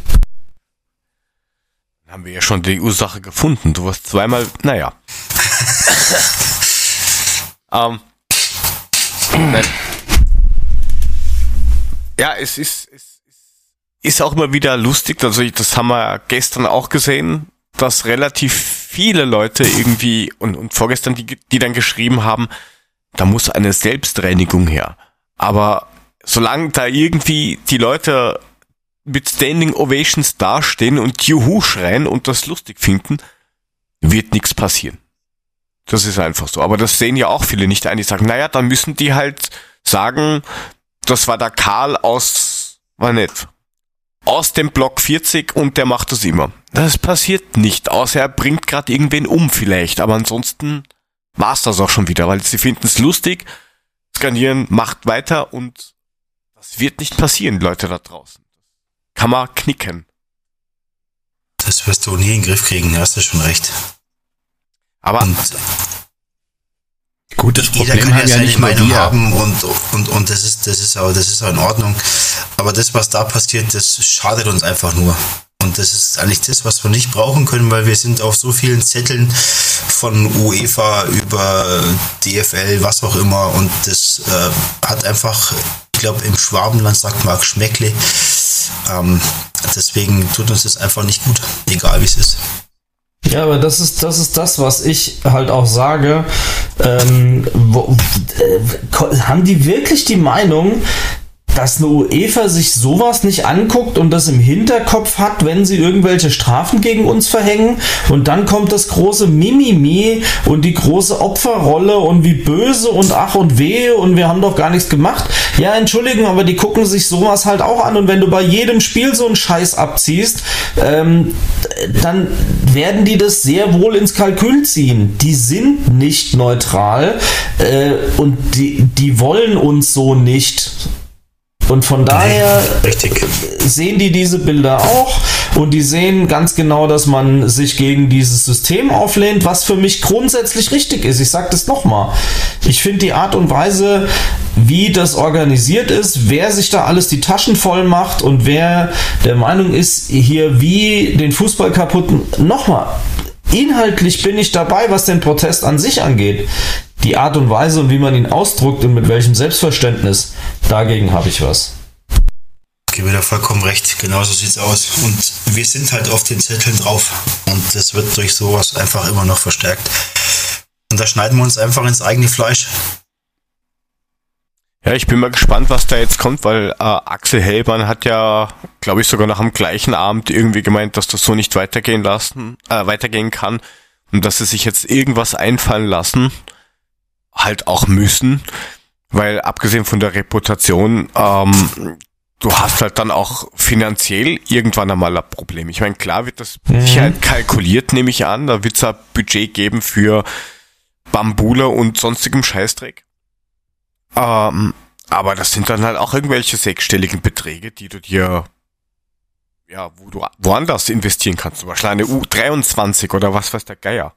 S1: Haben wir ja schon die Ursache gefunden. Du wirst zweimal, naja. (laughs) ähm, ja, es ist, es ist auch immer wieder lustig. Also das haben wir gestern auch gesehen dass relativ viele Leute irgendwie und, und vorgestern, die, die dann geschrieben haben, da muss eine Selbstreinigung her. Aber solange da irgendwie die Leute mit Standing Ovations dastehen und Juhu schreien und das lustig finden, wird nichts passieren. Das ist einfach so. Aber das sehen ja auch viele nicht ein. Die sagen, naja, dann müssen die halt sagen, das war der Karl aus, war nicht, aus dem Block 40 und der macht das immer. Das passiert nicht, außer er bringt gerade irgendwen um vielleicht. Aber ansonsten war's das auch schon wieder, weil sie finden es lustig, skanieren, macht weiter und das wird nicht passieren, Leute da draußen. Kann man knicken.
S4: Das wirst du nie in den Griff kriegen, hast du schon recht.
S1: Aber
S4: Gut, das Jeder Problem kann ja seine Meinung wir. haben und, und, und das ist, das ist auch, das ist auch in Ordnung. Aber das, was da passiert, das schadet uns einfach nur. Und das ist eigentlich das, was wir nicht brauchen können, weil wir sind auf so vielen Zetteln von UEFA über DFL, was auch immer. Und das äh, hat einfach, ich glaube, im Schwabenland sagt man Geschmäckle. Ähm, deswegen tut uns das einfach nicht gut, egal wie es ist.
S3: Ja, aber das ist, das ist das, was ich halt auch sage. Ähm, wo, äh, haben die wirklich die Meinung, dass eine UEFA sich sowas nicht anguckt und das im Hinterkopf hat, wenn sie irgendwelche Strafen gegen uns verhängen. Und dann kommt das große Mimimi und die große Opferrolle und wie böse und ach und wehe und wir haben doch gar nichts gemacht. Ja, Entschuldigung, aber die gucken sich sowas halt auch an. Und wenn du bei jedem Spiel so einen Scheiß abziehst, ähm, dann werden die das sehr wohl ins Kalkül ziehen. Die sind nicht neutral äh, und die, die wollen uns so nicht. Und von daher Richtig. sehen die diese Bilder auch und die sehen ganz genau, dass man sich gegen dieses System auflehnt, was für mich grundsätzlich richtig ist. Ich sage das nochmal. Ich finde die Art und Weise, wie das organisiert ist, wer sich da alles die Taschen voll macht und wer der Meinung ist, hier wie den Fußball kaputt. Nochmal, inhaltlich bin ich dabei, was den Protest an sich angeht die Art und Weise und wie man ihn ausdrückt und mit welchem Selbstverständnis, dagegen habe ich was.
S4: gebe dir vollkommen recht. Genauso sieht's aus. Und wir sind halt auf den Zetteln drauf. Und das wird durch sowas einfach immer noch verstärkt. Und da schneiden wir uns einfach ins eigene Fleisch.
S1: Ja, ich bin mal gespannt, was da jetzt kommt, weil äh, Axel Hellmann hat ja, glaube ich, sogar noch am gleichen Abend irgendwie gemeint, dass das so nicht weitergehen lassen, äh, weitergehen kann und dass sie sich jetzt irgendwas einfallen lassen, halt auch müssen, weil abgesehen von der Reputation, ähm, du hast halt dann auch finanziell irgendwann einmal ein Problem. Ich meine, klar wird das
S3: Mhm.
S1: Sicherheit kalkuliert, nehme ich an, da wird es ein Budget geben für Bambule und sonstigem Scheißdreck. Ähm, aber das sind dann halt auch irgendwelche sechsstelligen Beträge, die du dir, ja, wo du woanders investieren kannst. Zum Beispiel eine U23 oder was weiß der Geier.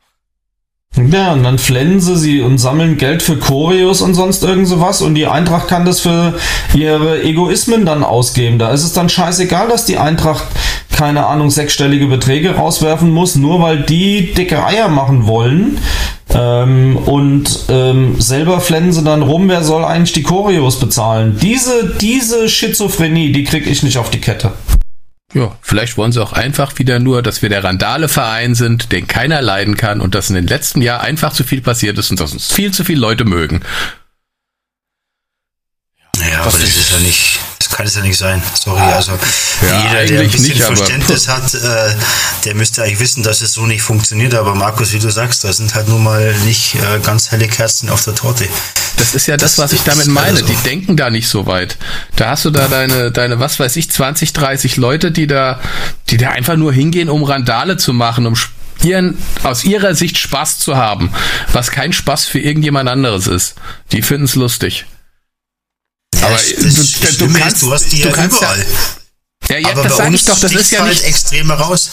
S3: Ja, und dann flennen sie sie und sammeln Geld für Choreos und sonst irgend sowas und die Eintracht kann das für ihre Egoismen dann ausgeben. Da ist es dann scheißegal, dass die Eintracht, keine Ahnung, sechsstellige Beträge rauswerfen muss, nur weil die dicke Eier machen wollen. Ähm, und ähm, selber flennen sie dann rum, wer soll eigentlich die Choreos bezahlen. Diese, diese Schizophrenie, die krieg ich nicht auf die Kette.
S2: Ja, vielleicht wollen sie auch einfach wieder nur, dass wir der Randale-Verein sind, den keiner leiden kann und dass in den letzten Jahren einfach zu viel passiert ist und dass uns viel zu viele Leute mögen.
S4: Naja,
S1: Das
S4: aber das
S1: ist-
S4: ja nicht, das kann es ja nicht sein. Sorry, also
S2: Ja,
S4: jeder, der ein bisschen
S2: nicht,
S4: Verständnis hat, äh, der müsste eigentlich wissen, dass es so nicht funktioniert. Aber Markus, wie du sagst, da sind halt nun mal nicht äh, ganz helle Kerzen auf der Torte.
S2: Das ist ja das,
S4: Das
S2: was ich damit meine.
S4: also-
S2: Die denken da nicht so weit. Da hast du da deine, deine, was weiß ich, 20, 30 Leute, die da, die da einfach nur hingehen, um Randale zu machen, um ihren, aus ihrer Sicht Spaß zu haben, was kein Spaß für irgendjemand anderes ist. Die finden es lustig.
S4: Ja,
S2: Aber
S4: das,
S2: du-
S4: das
S2: du
S4: Schlimme
S2: kannst-
S4: ist, du hast die
S2: du
S4: ja
S2: kannst ja-
S4: überall.
S2: Ja, ja
S4: aber
S2: das
S4: bei
S2: sage
S4: uns
S2: ich doch, das ist ja
S4: halt
S2: nicht,
S4: extrem heraus.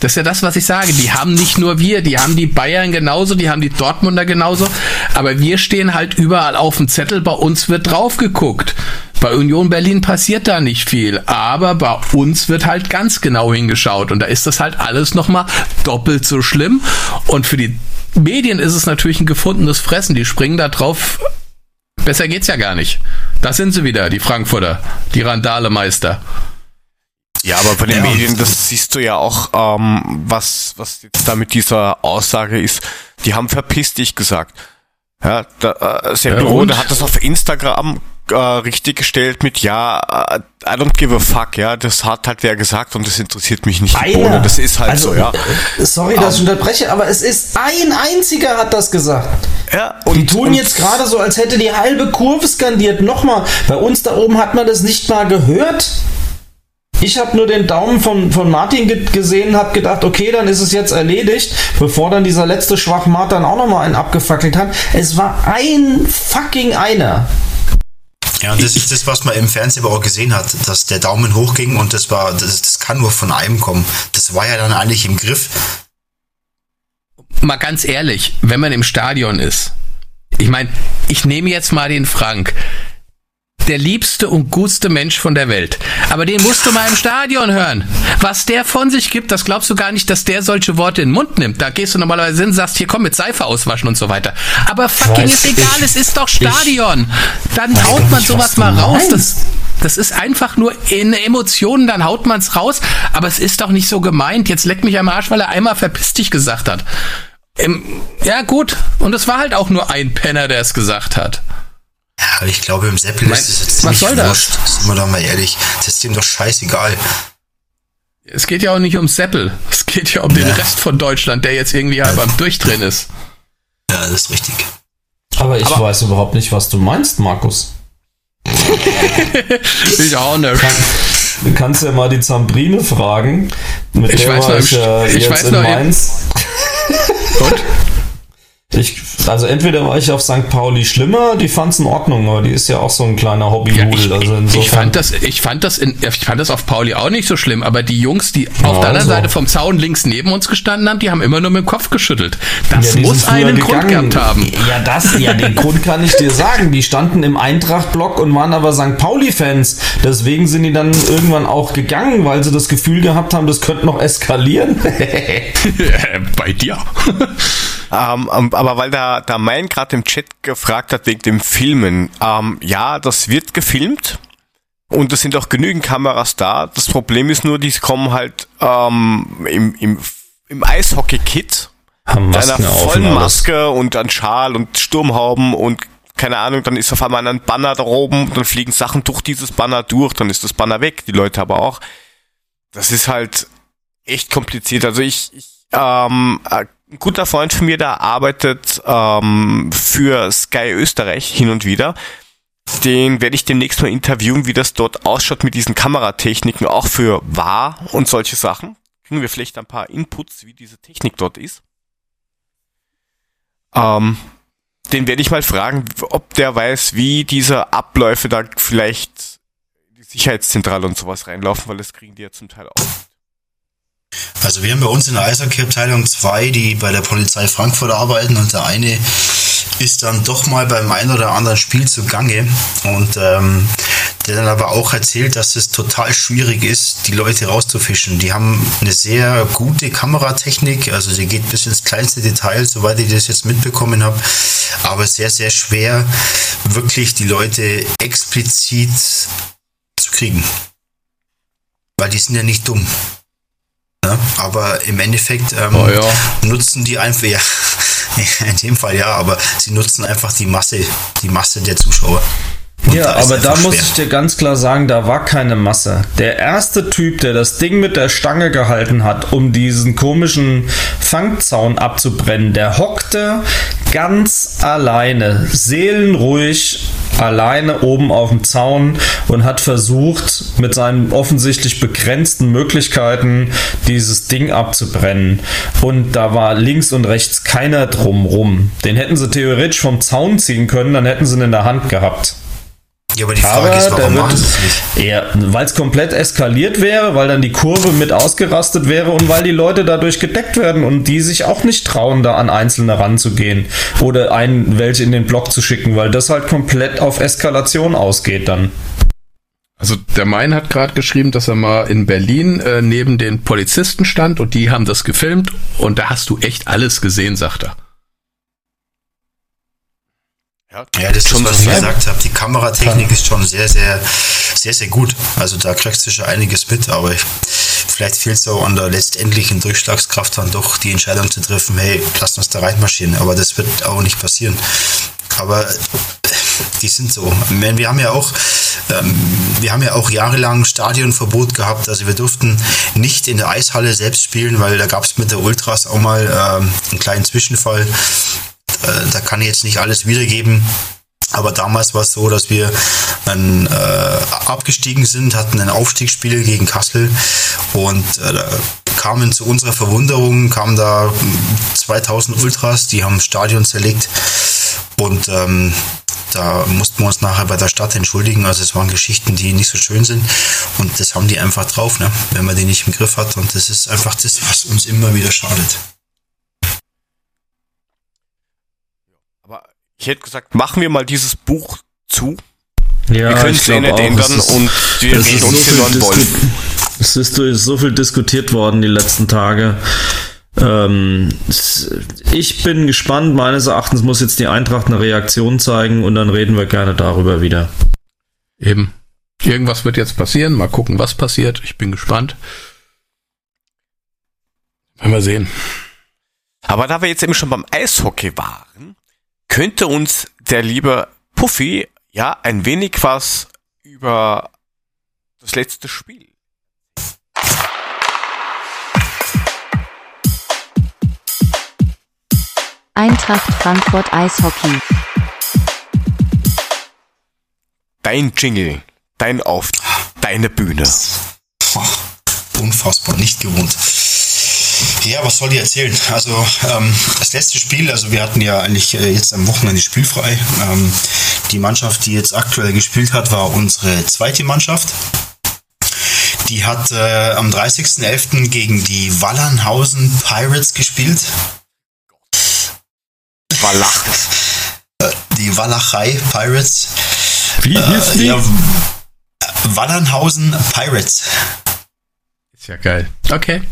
S2: Das ist ja das, was ich sage. Die haben nicht nur wir, die haben die Bayern genauso, die haben die Dortmunder genauso, aber wir stehen halt überall auf dem Zettel, bei uns wird drauf geguckt. Bei Union Berlin passiert da nicht viel, aber bei uns wird halt ganz genau hingeschaut und da ist das halt alles nochmal doppelt so schlimm und für die Medien ist es natürlich ein gefundenes Fressen, die springen da drauf. Besser geht's ja gar nicht. Da sind sie wieder, die Frankfurter, die Randale-Meister.
S1: Ja, aber bei den
S4: Ja,
S1: Medien,
S4: und-
S1: das siehst du ja auch, ähm, was, was jetzt da mit dieser Aussage ist. Die haben verpiss dich gesagt. Ja, da, äh, Sepp
S2: Ja,
S1: Rode
S2: und?
S1: hat das auf Instagram äh, richtig gestellt mit ja, äh, I don't give a fuck, ja, das hat halt wer gesagt und das interessiert mich nicht Bohne. Das ist halt
S3: also,
S1: so, ja.
S3: äh, Sorry, dass ich unterbreche, aber es ist ein einziger hat das gesagt.
S1: ja
S3: Die tun jetzt gerade so, als hätte die halbe Kurve skandiert. Nochmal, bei uns da oben hat man das nicht mal gehört. Ich habe nur den Daumen von, von Martin ge gesehen, habe gedacht, okay, dann ist es jetzt erledigt, bevor dann dieser letzte Schwachmat dann auch nochmal einen abgefackelt hat. Es war ein fucking einer.
S4: Ja, und das ist das, was man im Fernsehen aber auch gesehen hat, dass der Daumen hochging und das war, das, das kann nur von einem kommen. Das war ja dann eigentlich im Griff.
S2: mal ganz ehrlich, wenn man im Stadion ist, ich meine, ich nehme jetzt mal den Frank. Der liebste und gutste Mensch von der Welt. Aber den musst du mal im Stadion hören. Was der von sich gibt, das glaubst du gar nicht, dass der solche Worte in den Mund nimmt. Da gehst du normalerweise hin, sagst, hier komm mit Seife auswaschen und so weiter. Aber fucking
S3: Weiß
S2: ist egal,
S3: ich-
S2: es ist doch Stadion. Dann haut man sowas mal raus. Das, das ist einfach nur in Emotionen, dann haut man's raus. Aber es ist doch nicht so gemeint. Jetzt leck mich am Arsch, weil er einmal verpiss dich gesagt hat. Ähm, ja, gut. Und es war halt auch nur ein Penner, der es gesagt hat.
S4: Ja, aber ich glaube, im Seppel
S2: Mein-
S4: ist es jetzt
S2: was
S4: nicht
S2: soll das?
S4: wurscht. Sind wir doch mal ehrlich. Das ist ihm doch scheißegal.
S2: Es geht ja auch nicht um Seppel. Es geht ja um den
S4: Ja.
S2: Rest von Deutschland, der jetzt irgendwie halb am Durchdrehen ist.
S4: Ja, das ist richtig.
S3: Aber ich weiß überhaupt nicht, was du meinst, Markus. (laughs)
S2: Ich auch nicht.
S3: Du kannst ja mal die Zambrine fragen. Mit
S2: Ich
S3: der
S2: weiß
S3: war
S2: noch,
S3: ich ja
S2: ich
S3: jetzt
S2: weiß
S3: in
S2: noch,
S3: Mainz.
S2: Und?
S3: Ich, also entweder war ich auf St. Pauli schlimmer, die fand's in Ordnung, aber die ist ja auch so ein kleiner
S2: Ja,
S3: Hobbyhudel.
S2: ich,
S3: also
S2: ich, fand das, ich fand das, in, ich fand das auf Pauli auch nicht so schlimm, aber die Jungs, die auf
S3: Ja,
S2: der anderen
S3: also.
S2: Seite vom Zaun links neben uns gestanden haben, die haben immer nur mit dem Kopf geschüttelt. Das
S3: Ja,
S2: muss einen Grund
S3: gegangen.
S2: gehabt haben.
S3: Ja, das, ja, den Grund kann ich dir sagen. Die standen im Eintracht-Block und waren aber St. Pauli-Fans. Deswegen sind die dann irgendwann auch gegangen, weil sie das Gefühl gehabt haben, das könnte noch eskalieren. (laughs)
S2: Bei dir.
S1: Ähm, ähm, aber weil da, da mein gerade im Chat gefragt hat wegen dem Filmen, ähm, ja, das wird gefilmt. Und es sind auch genügend Kameras da. Das Problem ist nur, die kommen halt ähm, im, im, im Eishockey-Kit mit einer vollen. Maske und an Schal und Sturmhauben und keine Ahnung, dann ist auf einmal ein Banner da oben, dann fliegen Sachen durch dieses Banner durch, dann ist das Banner weg, die Leute aber auch. Das ist halt echt kompliziert. Also ich, ich ähm, ein guter Freund von mir, der arbeitet ähm, für Sky Österreich hin und wieder. Den werde ich demnächst mal interviewen, wie das dort ausschaut mit diesen Kameratechniken, auch für wahr und solche Sachen. Kriegen wir vielleicht ein paar Inputs, wie diese Technik dort ist. Ähm, den werde ich mal fragen, ob der weiß, wie diese Abläufe da vielleicht die Sicherheitszentrale und sowas reinlaufen, weil das kriegen die ja zum Teil auch.
S4: Also wir haben bei uns in der Eishockey-Abteilung zwei, die bei der Polizei Frankfurt arbeiten und der eine ist dann doch mal beim ein oder anderen Spiel zugange und ähm, der dann aber auch erzählt, dass es total schwierig ist, die Leute rauszufischen. Die haben eine sehr gute Kameratechnik, also sie geht bis ins kleinste Detail, soweit ich das jetzt mitbekommen habe, aber sehr, sehr schwer, wirklich die Leute explizit zu kriegen. Weil die sind ja nicht dumm. Ne? Aber im Endeffekt ähm,
S2: Oh ja.
S4: nutzen die einfach, ja, (laughs) in dem Fall ja, aber sie nutzen einfach die Masse, die Masse der Zuschauer. Und
S3: Ja, aber da muss
S4: schwer.
S3: ich dir ganz klar sagen, da war keine Masse. Der erste Typ, der das Ding mit der Stange gehalten hat, um diesen komischen Fangzaun abzubrennen, der hockte ganz alleine, seelenruhig, alleine oben auf dem Zaun und hat versucht, mit seinen offensichtlich begrenzten Möglichkeiten dieses Ding abzubrennen. Und da war links und rechts keiner drumrum. Den hätten sie theoretisch vom Zaun ziehen können, dann hätten sie ihn in der Hand gehabt.
S4: Ja, aber die Frage
S3: Aber
S4: ist, warum machen sie es nicht?
S3: ja, weil es komplett eskaliert wäre, weil dann die Kurve mit ausgerastet wäre und weil die Leute dadurch gedeckt werden und die sich auch nicht trauen, da an Einzelne ranzugehen oder einen welche in den Block zu schicken, weil das halt komplett auf Eskalation ausgeht dann.
S2: Also der Mein hat gerade geschrieben, dass er mal in Berlin äh, neben den Polizisten stand und die haben das gefilmt und da hast du echt alles gesehen, sagt er.
S1: Ja,
S4: Ja, das ist,
S1: schon
S4: was
S1: so
S4: ich gesagt habe. Die Kameratechnik ist schon sehr, sehr, sehr, sehr gut. Also da kriegst du schon einiges mit, aber ich, vielleicht fehlt es auch an der letztendlichen Durchschlagskraft dann doch die Entscheidung zu treffen, hey, lass uns da reinmarschieren. Aber das wird auch nicht passieren. Aber die sind so. Wir haben ja auch, ähm, wir haben ja auch jahrelang Stadionverbot gehabt. Also wir durften nicht in der Eishalle selbst spielen, weil da gab es mit der Ultras auch mal ähm, einen kleinen Zwischenfall. Äh, da kann ich jetzt nicht alles wiedergeben. Aber damals war es so, dass wir dann, äh, abgestiegen sind, hatten ein Aufstiegsspiel gegen Kassel und äh, kamen zu unserer Verwunderung, kamen da mm, 2000 Ultras, die haben Stadion zerlegt und ähm, da mussten wir uns nachher bei der Stadt entschuldigen. Also es waren Geschichten, die nicht so schön sind und das haben die einfach drauf, ne? wenn man die nicht im Griff hat und das ist einfach das, was uns immer wieder schadet.
S1: Ich hätte gesagt, machen wir mal dieses Buch zu.
S3: Ja,
S1: wir können es nicht ändern und wir
S3: es
S1: reden
S3: ist
S1: uns
S3: so
S1: hier Wolf.
S3: Es ist so viel diskutiert worden die letzten Tage. Ähm, ich bin gespannt. Meines Erachtens muss jetzt die Eintracht eine Reaktion zeigen und dann reden wir gerne darüber wieder.
S2: Eben. Irgendwas wird jetzt passieren. Mal gucken, was passiert. Ich bin gespannt. Werden wir sehen.
S1: Aber da wir jetzt eben schon beim Eishockey waren, könnte uns der liebe Puffy ja ein wenig was über das letzte Spiel.
S5: Eintracht Frankfurt Eishockey.
S1: Dein Jingle, dein Auf, deine Bühne.
S4: Unfassbar, nicht gewohnt. Ja, was soll ich erzählen? Also ähm, das letzte Spiel, also wir hatten ja eigentlich äh, jetzt am Wochenende spielfrei. Ähm, die Mannschaft, die jetzt aktuell gespielt hat, war unsere zweite Mannschaft. Die hat äh, am 30.11. gegen die Wallernhausen Pirates gespielt.
S1: Wallach.
S4: Die Walachei Pirates.
S3: Wie hieß
S4: Äh, ja, Wallernhausen Pirates.
S2: Ist ja geil. Okay.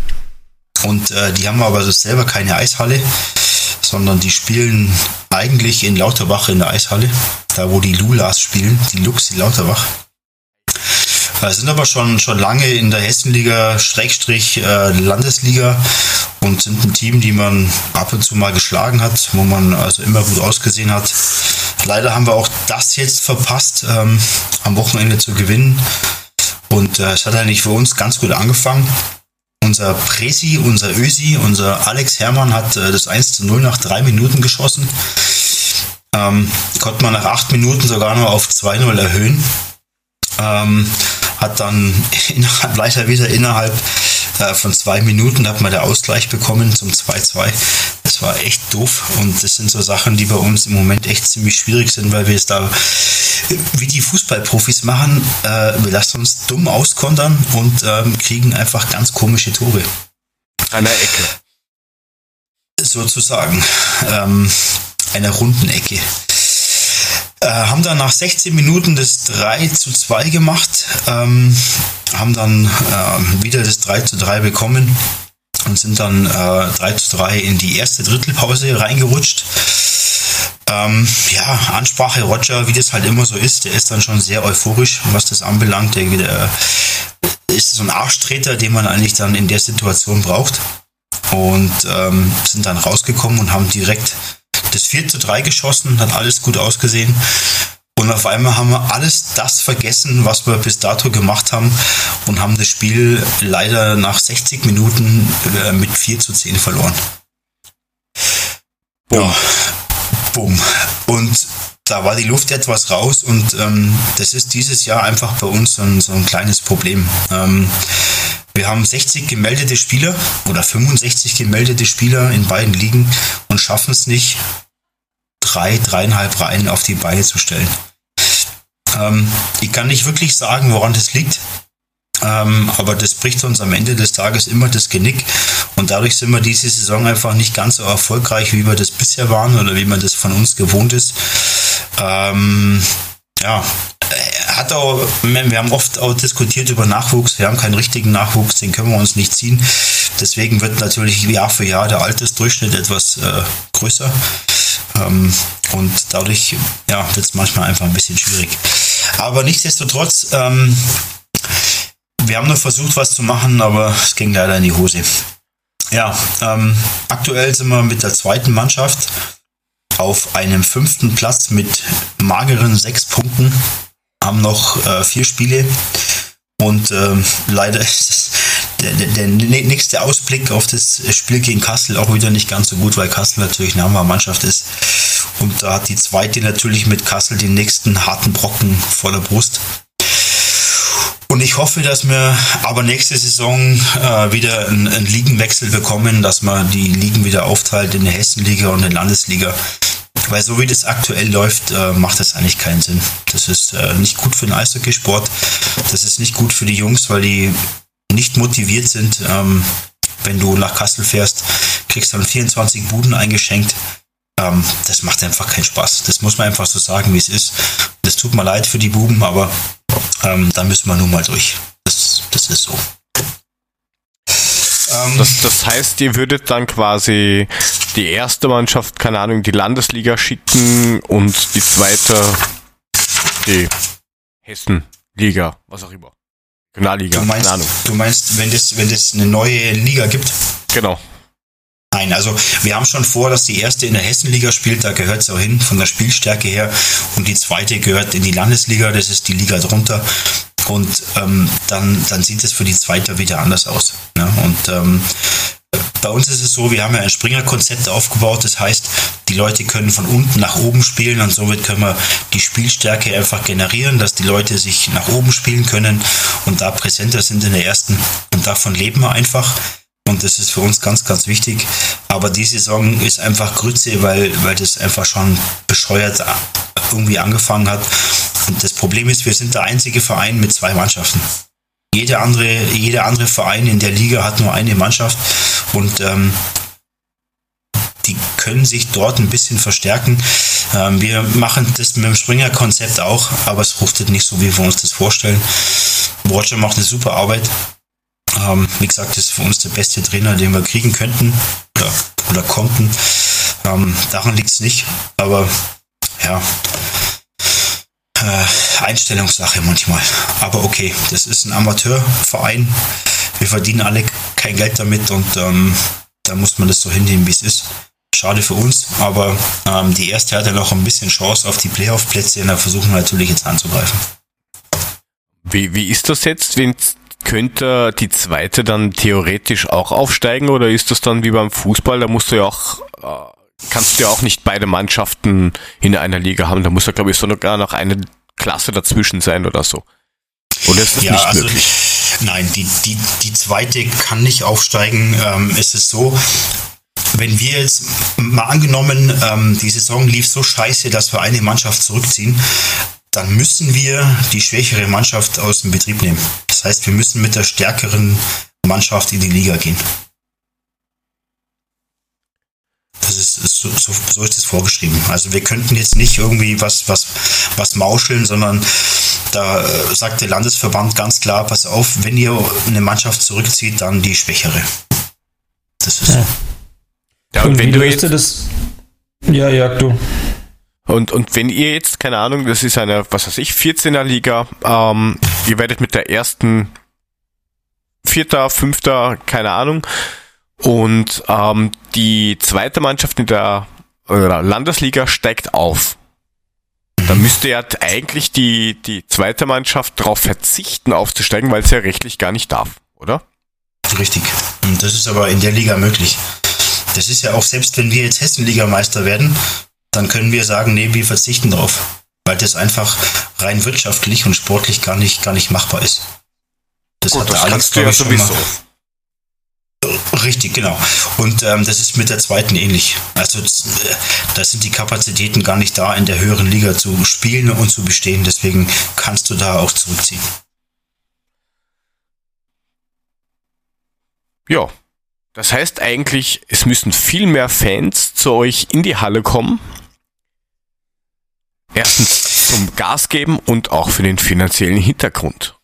S4: Und äh, die haben aber selber keine Eishalle, sondern die spielen eigentlich in Lauterbach in der Eishalle, da wo die Lulas spielen, die Lux in Lauterbach. äh, sind aber schon, schon lange in der Hessenliga, Schrägstrich äh, Landesliga und sind ein Team, die man ab und zu mal geschlagen hat, wo man also immer gut ausgesehen hat. Leider haben wir auch das jetzt verpasst, ähm, am Wochenende zu gewinnen. Und äh, es hat eigentlich für uns ganz gut angefangen. Unser Presi, unser Ösi, unser Alex Hermann hat äh, das 1 zu 0 nach drei Minuten geschossen. Ähm, konnte man nach acht Minuten sogar noch auf 2-0 erhöhen. Ähm, hat dann (laughs) innerhalb, leider wieder innerhalb äh, von zwei Minuten hat man der Ausgleich bekommen zum 2-2. Das war echt doof und das sind so Sachen, die bei uns im Moment echt ziemlich schwierig sind, weil wir es da wie die Fußballprofis machen, äh, wir lassen uns dumm auskontern und ähm, kriegen einfach ganz komische Tore.
S1: Einer Ecke.
S4: Sozusagen. Ähm, einer runden Ecke. Äh, haben dann nach 16 Minuten das 3 zu 2 gemacht, ähm, haben dann äh, wieder das 3 zu 3 bekommen und sind dann äh, 3 zu 3 in die erste Drittelpause reingerutscht. Ähm, ja, Ansprache Roger, wie das halt immer so ist, der ist dann schon sehr euphorisch, was das anbelangt. Der, der ist so ein Arschtreter, den man eigentlich dann in der Situation braucht. Und ähm, sind dann rausgekommen und haben direkt das 4 zu 3 geschossen, hat alles gut ausgesehen. Und auf einmal haben wir alles das vergessen, was wir bis dato gemacht haben und haben das Spiel leider nach 60 Minuten äh, mit 4 zu 10 verloren. Boom. Ja, boom. Und da war die Luft etwas raus und ähm, das ist dieses Jahr einfach bei uns so ein, so ein kleines Problem. Ähm, wir haben 60 gemeldete Spieler oder 65 gemeldete Spieler in beiden Ligen und schaffen es nicht, drei, dreieinhalb Reihen auf die Beine zu stellen. Ähm, ich kann nicht wirklich sagen, woran das liegt. Ähm, aber das bricht uns am Ende des Tages immer das Genick. Und dadurch sind wir diese Saison einfach nicht ganz so erfolgreich, wie wir das bisher waren oder wie man das von uns gewohnt ist. Ähm, ja, hat auch, wir haben oft auch diskutiert über Nachwuchs. Wir haben keinen richtigen Nachwuchs, den können wir uns nicht ziehen. Deswegen wird natürlich Jahr für Jahr der Altersdurchschnitt etwas äh, größer. Ähm, und dadurch ja, wird es manchmal einfach ein bisschen schwierig. Aber nichtsdestotrotz, ähm, wir haben nur versucht, was zu machen, aber es ging leider in die Hose. Ja, ähm, aktuell sind wir mit der zweiten Mannschaft auf einem fünften Platz mit mageren sechs Punkten, haben noch äh, vier Spiele und ähm, leider (laughs) ist der, der, nächste Ausblick auf das Spiel gegen Kassel auch wieder nicht ganz so gut, weil Kassel natürlich eine Hammermannschaft ist. Und da hat die zweite natürlich mit Kassel den nächsten harten Brocken vor der Brust. Und ich hoffe, dass wir aber nächste Saison äh, wieder einen, einen Ligenwechsel bekommen, dass man die Ligen wieder aufteilt in der Hessenliga und in der Landesliga. Weil so wie das aktuell läuft, äh, macht das eigentlich keinen Sinn. Das ist äh, nicht gut für den Eishockeysport. Das ist nicht gut für die Jungs, weil die nicht motiviert sind. Ähm, wenn du nach Kassel fährst, kriegst dann 24 Buden eingeschenkt. Ähm, das macht einfach keinen Spaß. Das muss man einfach so sagen, wie es ist. Das tut mir leid für die Buben, aber ähm, da müssen wir nun mal durch. Das, das ist so.
S1: Ähm, das, das heißt, ihr würdet dann quasi die erste Mannschaft, keine Ahnung, die Landesliga schicken und die zweite die Hessenliga, was auch immer.
S4: Regionalliga,
S1: du
S4: meinst. Du meinst, wenn das, wenn das eine neue Liga gibt?
S1: Genau.
S4: Nein, also wir haben schon vor, dass die erste in der Hessenliga spielt, da gehört es auch hin von der Spielstärke her. Und die zweite gehört in die Landesliga, das ist die Liga drunter. Und ähm, dann, dann sieht es für die zweite wieder anders aus. Ne? Und ähm, bei uns ist es so, wir haben ja ein Springer-Konzept aufgebaut. Das heißt, die Leute können von unten nach oben spielen und somit können wir die Spielstärke einfach generieren, dass die Leute sich nach oben spielen können und da präsenter sind in der ersten. Und davon leben wir einfach. Und das ist für uns ganz, ganz wichtig. Aber die Saison ist einfach Grütze, weil, weil das einfach schon bescheuert irgendwie angefangen hat. Und das Problem ist, wir sind der einzige Verein mit zwei Mannschaften. Jeder andere, jeder andere Verein in der Liga hat nur eine Mannschaft und ähm, die können sich dort ein bisschen verstärken. Ähm, wir machen das mit dem Springer-Konzept auch, aber es fruchtet nicht so, wie wir uns das vorstellen. Roger macht eine super Arbeit. Ähm, wie gesagt, ist für uns der beste Trainer, den wir kriegen könnten oder, oder konnten. Ähm, daran liegt es nicht, aber ja, äh, Einstellungssache manchmal. Aber okay, das ist ein Amateurverein. Wir verdienen alle kein Geld damit und ähm, da muss man das so hinnehmen, wie es ist. Schade für uns, aber ähm, die erste hat ja noch ein bisschen Chance auf die Playoff-Plätze und da versuchen wir natürlich jetzt anzugreifen.
S1: Wie, wie ist das jetzt? Wenn könnte die zweite dann theoretisch auch aufsteigen oder ist das dann wie beim Fußball? Da musst du ja auch, äh, kannst du ja auch nicht beide Mannschaften in einer Liga haben. Da muss ja, glaube ich, sogar noch eine Klasse dazwischen sein oder so. Oder ist das
S4: Ja,
S1: nicht
S4: also
S1: möglich?
S4: Nein, die, die, die zweite kann nicht aufsteigen. Ähm, es ist so, wenn wir jetzt mal angenommen, ähm, die Saison lief so scheiße, dass wir eine Mannschaft zurückziehen, dann müssen wir die schwächere Mannschaft aus dem Betrieb nehmen. Das heißt, wir müssen mit der stärkeren Mannschaft in die Liga gehen. Das ist, so, so, so ist es vorgeschrieben. Also wir könnten jetzt nicht irgendwie was, was, was mauscheln, sondern da äh, sagt der Landesverband ganz klar, pass auf, wenn ihr eine Mannschaft zurückzieht, dann die schwächere. Das ist so.
S1: Ja, und wenn
S3: wie
S1: du jetzt,
S3: ihr das? Ja, jag du.
S1: und, und wenn ihr jetzt, keine Ahnung, das ist eine, was weiß ich, 14er Liga, ähm, ihr werdet mit der ersten Vierter, Fünfter, keine Ahnung, und ähm, die zweite Mannschaft in der Landesliga steigt auf. Dann müsste ja eigentlich die, die zweite Mannschaft darauf verzichten, aufzusteigen, weil sie ja rechtlich gar nicht darf, oder?
S4: Richtig. Und das ist aber in der Liga möglich. Das ist ja auch, selbst wenn wir jetzt Hessenligameister werden, dann können wir sagen, nee, wir verzichten drauf. Weil das einfach rein wirtschaftlich und sportlich gar nicht, gar nicht machbar ist. Das
S1: Gut,
S4: hat
S1: das
S4: Alex,
S1: kannst du ja sowieso.
S4: Richtig, genau. Und ähm, das ist mit der zweiten ähnlich. Also äh, da sind die Kapazitäten gar nicht da, in der höheren Liga zu spielen und zu bestehen. Deswegen kannst du da auch zurückziehen.
S1: Ja. Das heißt eigentlich, es müssen viel mehr Fans zu euch in die Halle kommen. Erstens zum Gas geben und auch für den finanziellen Hintergrund.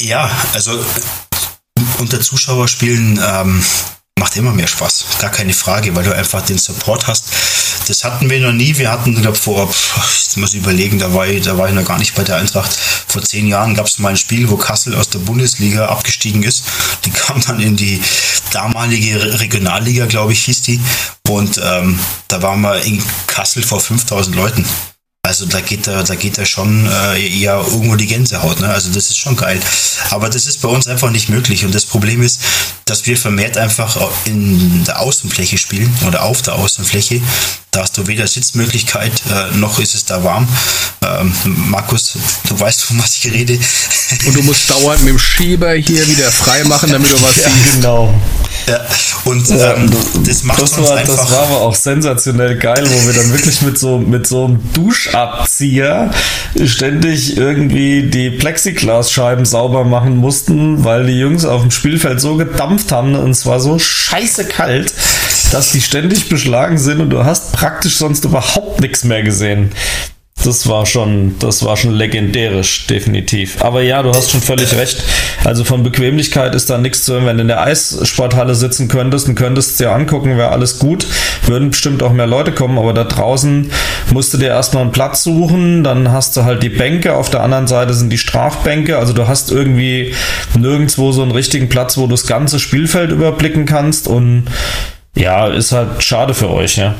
S4: Ja, also unter Zuschauerspielen ähm, macht immer mehr Spaß. Gar keine Frage, weil du einfach den Support hast. Das hatten wir noch nie. Wir hatten, glaube vor, jetzt muss ich überlegen, da war, ich, da war ich noch gar nicht bei der Eintracht. Vor zehn Jahren gab es mal ein Spiel, wo Kassel aus der Bundesliga abgestiegen ist. Die kam dann in die damalige Re- Regionalliga, glaube ich, hieß die. Und ähm, da waren wir in Kassel vor 5000 Leuten. Also da geht da, da geht da schon äh, eher irgendwo die Gänsehaut, ne? Also das ist schon geil. Aber das ist bei uns einfach nicht möglich. Und das Problem ist, dass wir vermehrt einfach in der Außenfläche spielen oder auf der Außenfläche. Da hast du weder Sitzmöglichkeit, äh, noch ist es da warm. Ähm, Markus, du weißt, von was ich rede.
S2: Und du musst dauernd mit dem Schieber hier wieder frei machen, damit du was (laughs) siehst.
S3: genau.
S4: Ja. Und
S3: Ja,
S4: ähm, das macht
S3: das war,
S4: einfach.
S3: das war aber auch sensationell geil, wo wir dann wirklich mit so, mit so einem Duschabzieher ständig irgendwie die Plexiglasscheiben sauber machen mussten, weil die Jungs auf dem Spielfeld so gedampft haben und es war so scheiße kalt, dass die ständig beschlagen sind und du hast praktisch sonst überhaupt nichts mehr gesehen. Das war schon, das war schon legendärisch, definitiv. Aber ja, du hast schon völlig recht. Also von Bequemlichkeit ist da nichts zu hören. Wenn du in der Eissporthalle sitzen könntest und könntest es dir angucken, wäre alles gut. Würden bestimmt auch mehr Leute kommen, aber da draußen musst du dir erstmal einen Platz suchen, dann hast du halt die Bänke, auf der anderen Seite sind die Strafbänke, also du hast irgendwie nirgendwo so einen richtigen Platz, wo du das ganze Spielfeld überblicken kannst und ja, ist halt schade für euch, ja.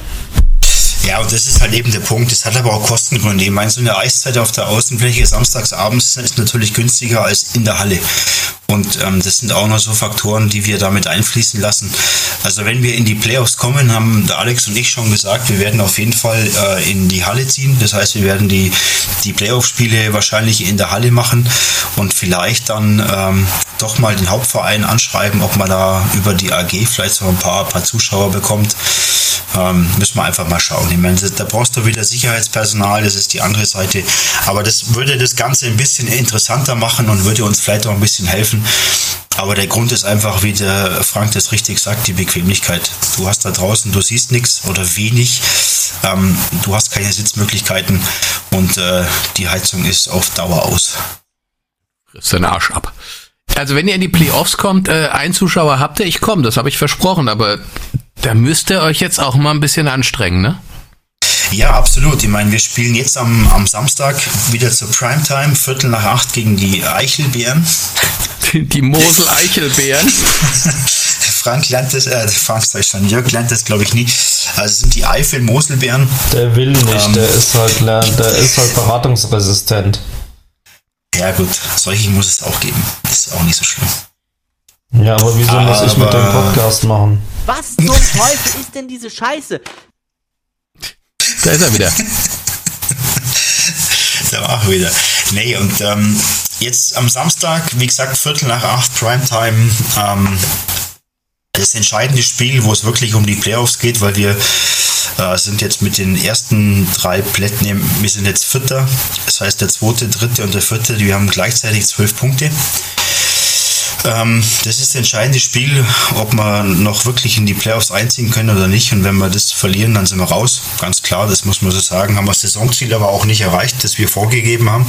S4: Ja, und das ist halt eben der Punkt. Das hat aber auch Kostengründe. Ich meine, so eine Eiszeit auf der Außenfläche samstags abends ist natürlich günstiger als in der Halle. Und ähm, das sind auch noch so Faktoren, die wir damit einfließen lassen. Also wenn wir in die Playoffs kommen, haben der Alex und ich schon gesagt, wir werden auf jeden Fall äh, in die Halle ziehen. Das heißt, wir werden die, die Playoff-Spiele wahrscheinlich in der Halle machen und vielleicht dann ähm, doch mal den Hauptverein anschreiben, ob man da über die AG vielleicht so ein paar, paar Zuschauer bekommt. Ähm, müssen wir einfach mal schauen. Ich meine, da brauchst du wieder Sicherheitspersonal, das ist die andere Seite. Aber das würde das Ganze ein bisschen interessanter machen und würde uns vielleicht auch ein bisschen helfen. Aber der Grund ist einfach, wie der Frank das richtig sagt, die Bequemlichkeit. Du hast da draußen, du siehst nichts oder wenig. Ähm, du hast keine Sitzmöglichkeiten und äh, die Heizung ist auf Dauer aus.
S2: Ist dein Arsch ab. Also wenn ihr in die Playoffs kommt, äh, ein Zuschauer habt ihr, ich komme, das habe ich versprochen, aber da müsst ihr euch jetzt auch mal ein bisschen anstrengen, ne?
S4: Ja, absolut. Ich meine, wir spielen jetzt am, am Samstag wieder zur Primetime, Viertel nach acht gegen die Eichelbären.
S2: Die, die Mosel-Eichelbeeren. (laughs)
S4: Frank lernt das, äh, Frank sag ich schon, Jörg lernt das glaube ich nie. Also es sind die Eifel-Moselbären.
S3: Der will nicht,
S4: Ähm.
S3: der ist halt lern- der ist halt beratungsresistent.
S4: Ja gut, solche muss es auch geben. Ist auch nicht so schlimm.
S3: Ja, aber wieso muss ich mit dem
S4: Aber-
S3: Podcast machen?
S7: Was zum Teufel ist denn diese Scheiße?
S2: Da ist er wieder. (laughs)
S4: Da war er wieder. Nee, und ähm, jetzt am Samstag, wie gesagt, Viertel nach acht, Primetime, ähm, das entscheidende Spiel, wo es wirklich um die Playoffs geht, weil wir äh, sind jetzt mit den ersten drei Plätzen, wir sind jetzt Vierter, das heißt der zweite, dritte und der vierte, die haben gleichzeitig zwölf Punkte. Ähm, das ist das entscheidende Spiel, ob wir noch wirklich in die Playoffs einziehen können oder nicht. Und wenn wir das verlieren, dann sind wir raus. Ganz klar, das muss man so sagen. Haben wir das Saisonziel aber auch nicht erreicht, das wir vorgegeben haben.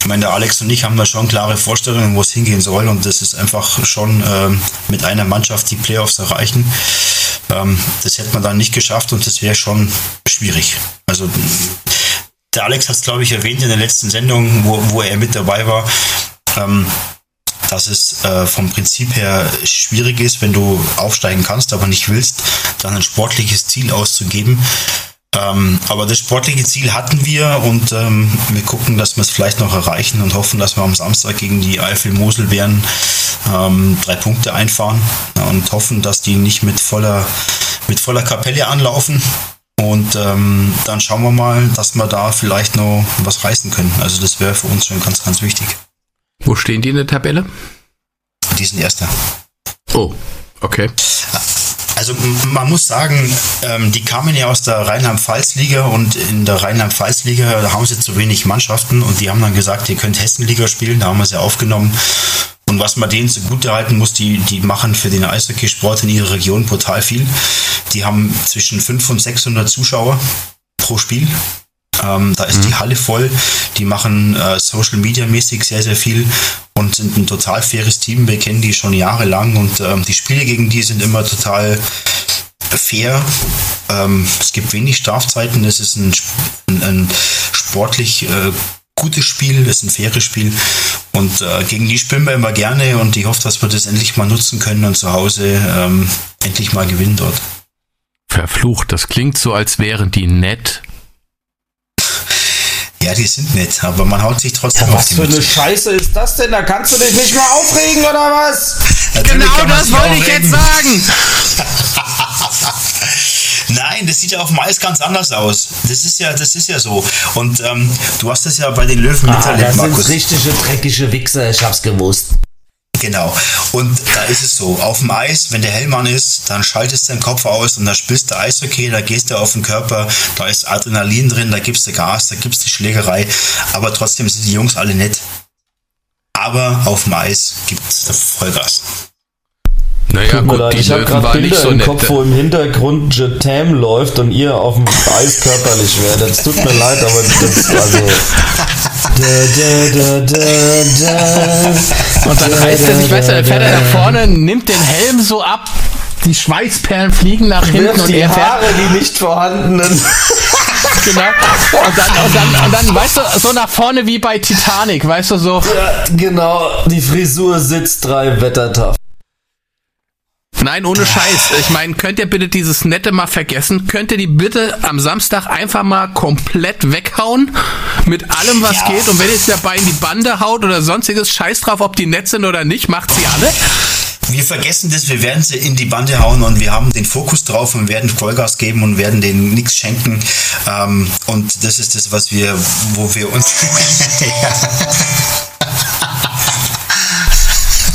S4: Ich meine, der Alex und ich haben da schon klare Vorstellungen, wo es hingehen soll. Und das ist einfach schon ähm, mit einer Mannschaft die Playoffs erreichen. Ähm, das hätte man dann nicht geschafft und das wäre schon schwierig. Also der Alex hat es, glaube ich, erwähnt in der letzten Sendung, wo, wo er mit dabei war. Ähm, dass es äh, vom Prinzip her schwierig ist, wenn du aufsteigen kannst, aber nicht willst, dann ein sportliches Ziel auszugeben. Ähm, aber das sportliche Ziel hatten wir und ähm, wir gucken, dass wir es vielleicht noch erreichen und hoffen, dass wir am Samstag gegen die Eifel-Moselbären ähm, drei Punkte einfahren und hoffen, dass die nicht mit voller, mit voller Kapelle anlaufen. Und ähm, dann schauen wir mal, dass wir da vielleicht noch was reißen können. Also das wäre für uns schon ganz, ganz wichtig.
S2: Wo stehen die in der Tabelle?
S4: Die sind Erster.
S2: Oh, okay.
S4: Also man muss sagen, ähm, die kamen ja aus der Rheinland-Pfalz-Liga und in der Rheinland-Pfalz-Liga haben sie zu wenig Mannschaften und die haben dann gesagt, ihr könnt Hessen-Liga spielen, da haben wir sie aufgenommen. Und was man denen zugute halten muss, die, die machen für den Eishockeysport in ihrer Region brutal viel. Die haben zwischen 500 und 600 Zuschauer pro Spiel. Ähm, da ist die Halle voll. Die machen äh, Social Media mäßig sehr, sehr viel und sind ein total faires Team. Wir kennen die schon jahrelang und ähm, die Spiele gegen die sind immer total fair. Ähm, es gibt wenig Strafzeiten. Es ist ein, ein, ein sportlich äh, gutes Spiel, es ist ein faires Spiel. Und äh, gegen die spielen wir immer gerne und ich hoffe, dass wir das endlich mal nutzen können und zu Hause ähm, endlich mal gewinnen dort.
S2: Verflucht, das klingt so, als wären die nett.
S4: Ja, die sind nett, aber man haut sich trotzdem auf
S3: Was
S4: die
S3: für eine. Scheiße ist das denn? Da kannst du dich nicht mehr aufregen, oder was?
S4: Natürlich
S2: Genau
S4: kann man
S2: das wollte ich jetzt sagen. (laughs)
S4: Nein, das sieht ja auf dem Eis ganz anders aus. Das ist ja, das ist ja so. Und ähm, du hast das ja bei den Löwen
S3: Ah,
S4: miterlebt,
S3: das sind
S4: Markus.
S3: richtige dreckige Wichser, ich hab's gewusst.
S4: Genau. Und da ist es so, auf dem Eis, wenn der Hellmann ist, dann schaltest du den Kopf aus und da spielst du Eishockey, da gehst du auf den Körper, da ist Adrenalin drin, da gibst du Gas, da gibst du Schlägerei, aber trotzdem sind die Jungs alle nett. Aber auf dem Eis gibt's Vollgas.
S2: Naja,
S3: Tut mir
S2: gut,
S3: leid, ich habe gerade Bilder
S2: so
S3: im
S2: nett.
S3: Kopf, wo im Hintergrund Jetam läuft und ihr auf dem Eis körperlich werdet. Es tut mir leid, aber das, also...
S2: Und dann
S3: Da,
S2: heißt es,
S3: da,
S2: ich weiß,
S3: da,
S2: dann fährt er nach vorne, nimmt den Helm so ab, die Schweißperlen fliegen nach hinten
S3: Wirft
S2: und
S3: die
S2: er fährt
S3: Haare, die nicht vorhandenen. (laughs)
S2: genau. Und dann, und dann, und dann, weißt du, so nach vorne wie bei Titanic, weißt du, so.
S3: Ja, genau, die Frisur sitzt drei Wettertaft.
S2: Nein, ohne Scheiß. Ich meine, könnt ihr bitte dieses Nette mal vergessen? Könnt ihr die bitte am Samstag einfach mal komplett weghauen? Mit allem, was
S4: Ja.
S2: geht? Und wenn ihr es dabei in die Bande haut oder sonstiges, scheiß drauf, ob die nett sind oder nicht, macht sie alle.
S4: Wir vergessen das, wir werden sie in die Bande hauen und wir haben den Fokus drauf und werden Vollgas geben und werden denen nichts schenken. Ähm, und das ist das, was wir, wo wir uns. (laughs) (laughs)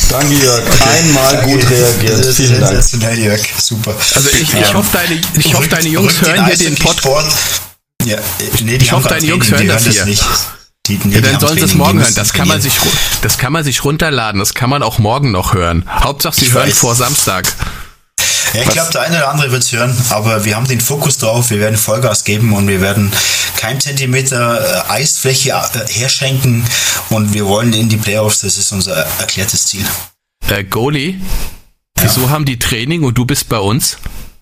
S3: Danke, Jörg. Einmal gut
S4: Das
S3: reagiert.
S4: ist
S3: Vielen Dank.
S4: sensationell, Jörg. Super.
S2: Also ich, ich
S4: Ähm,
S2: hoffe, deine, ich hoffe, deine Jungs hören hier den Pod.
S4: Eishockeysport- Ja, nee,
S2: Ich hoffe, deine Jungs hören das hier.
S4: nicht. Die, nee,
S2: Ja, dann sollen sie es morgen hören. Das kann man sich, das kann man sich runterladen. Das kann man auch morgen noch hören. Hauptsache, sie
S4: Ich
S2: hören
S4: weiß.
S2: vor Samstag.
S4: Ja, ich glaube, der eine oder andere wird es hören, aber wir haben den Fokus drauf, wir werden Vollgas geben und wir werden kein Zentimeter äh, Eisfläche äh, herschenken und wir wollen in die Playoffs, das ist unser erklärtes Ziel.
S2: Äh, Goalie, wieso haben die Training und du bist bei uns?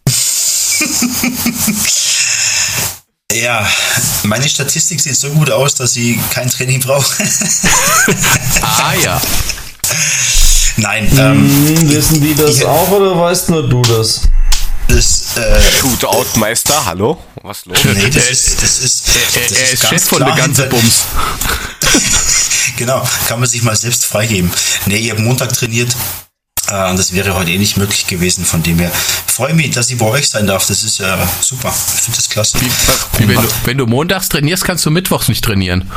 S2: (laughs)
S4: Ja, meine Statistik sieht so gut aus, dass ich kein Training brauche. (laughs)
S2: Ah ja. (laughs)
S4: Nein, ähm,
S3: Hm, wissen die das
S4: ich-
S3: auch oder weißt nur du das?
S4: das, äh,
S1: Shootout-Meister, hallo? Was los?
S4: nee, das
S2: Er
S4: ist, das ist,
S2: Er,
S4: das
S2: er
S4: ist
S2: ist Chef von der ganzen Bums. (laughs)
S4: Genau, kann man sich mal selbst freigeben. Nee, ich habe Montag trainiert. Äh, und das wäre heute eh nicht möglich gewesen. Von dem her freue mich, dass ich bei euch sein darf. Das ist ja super. Ich finde das klasse.
S2: Wie, wenn, du, wenn du montags trainierst, kannst du mittwochs nicht trainieren.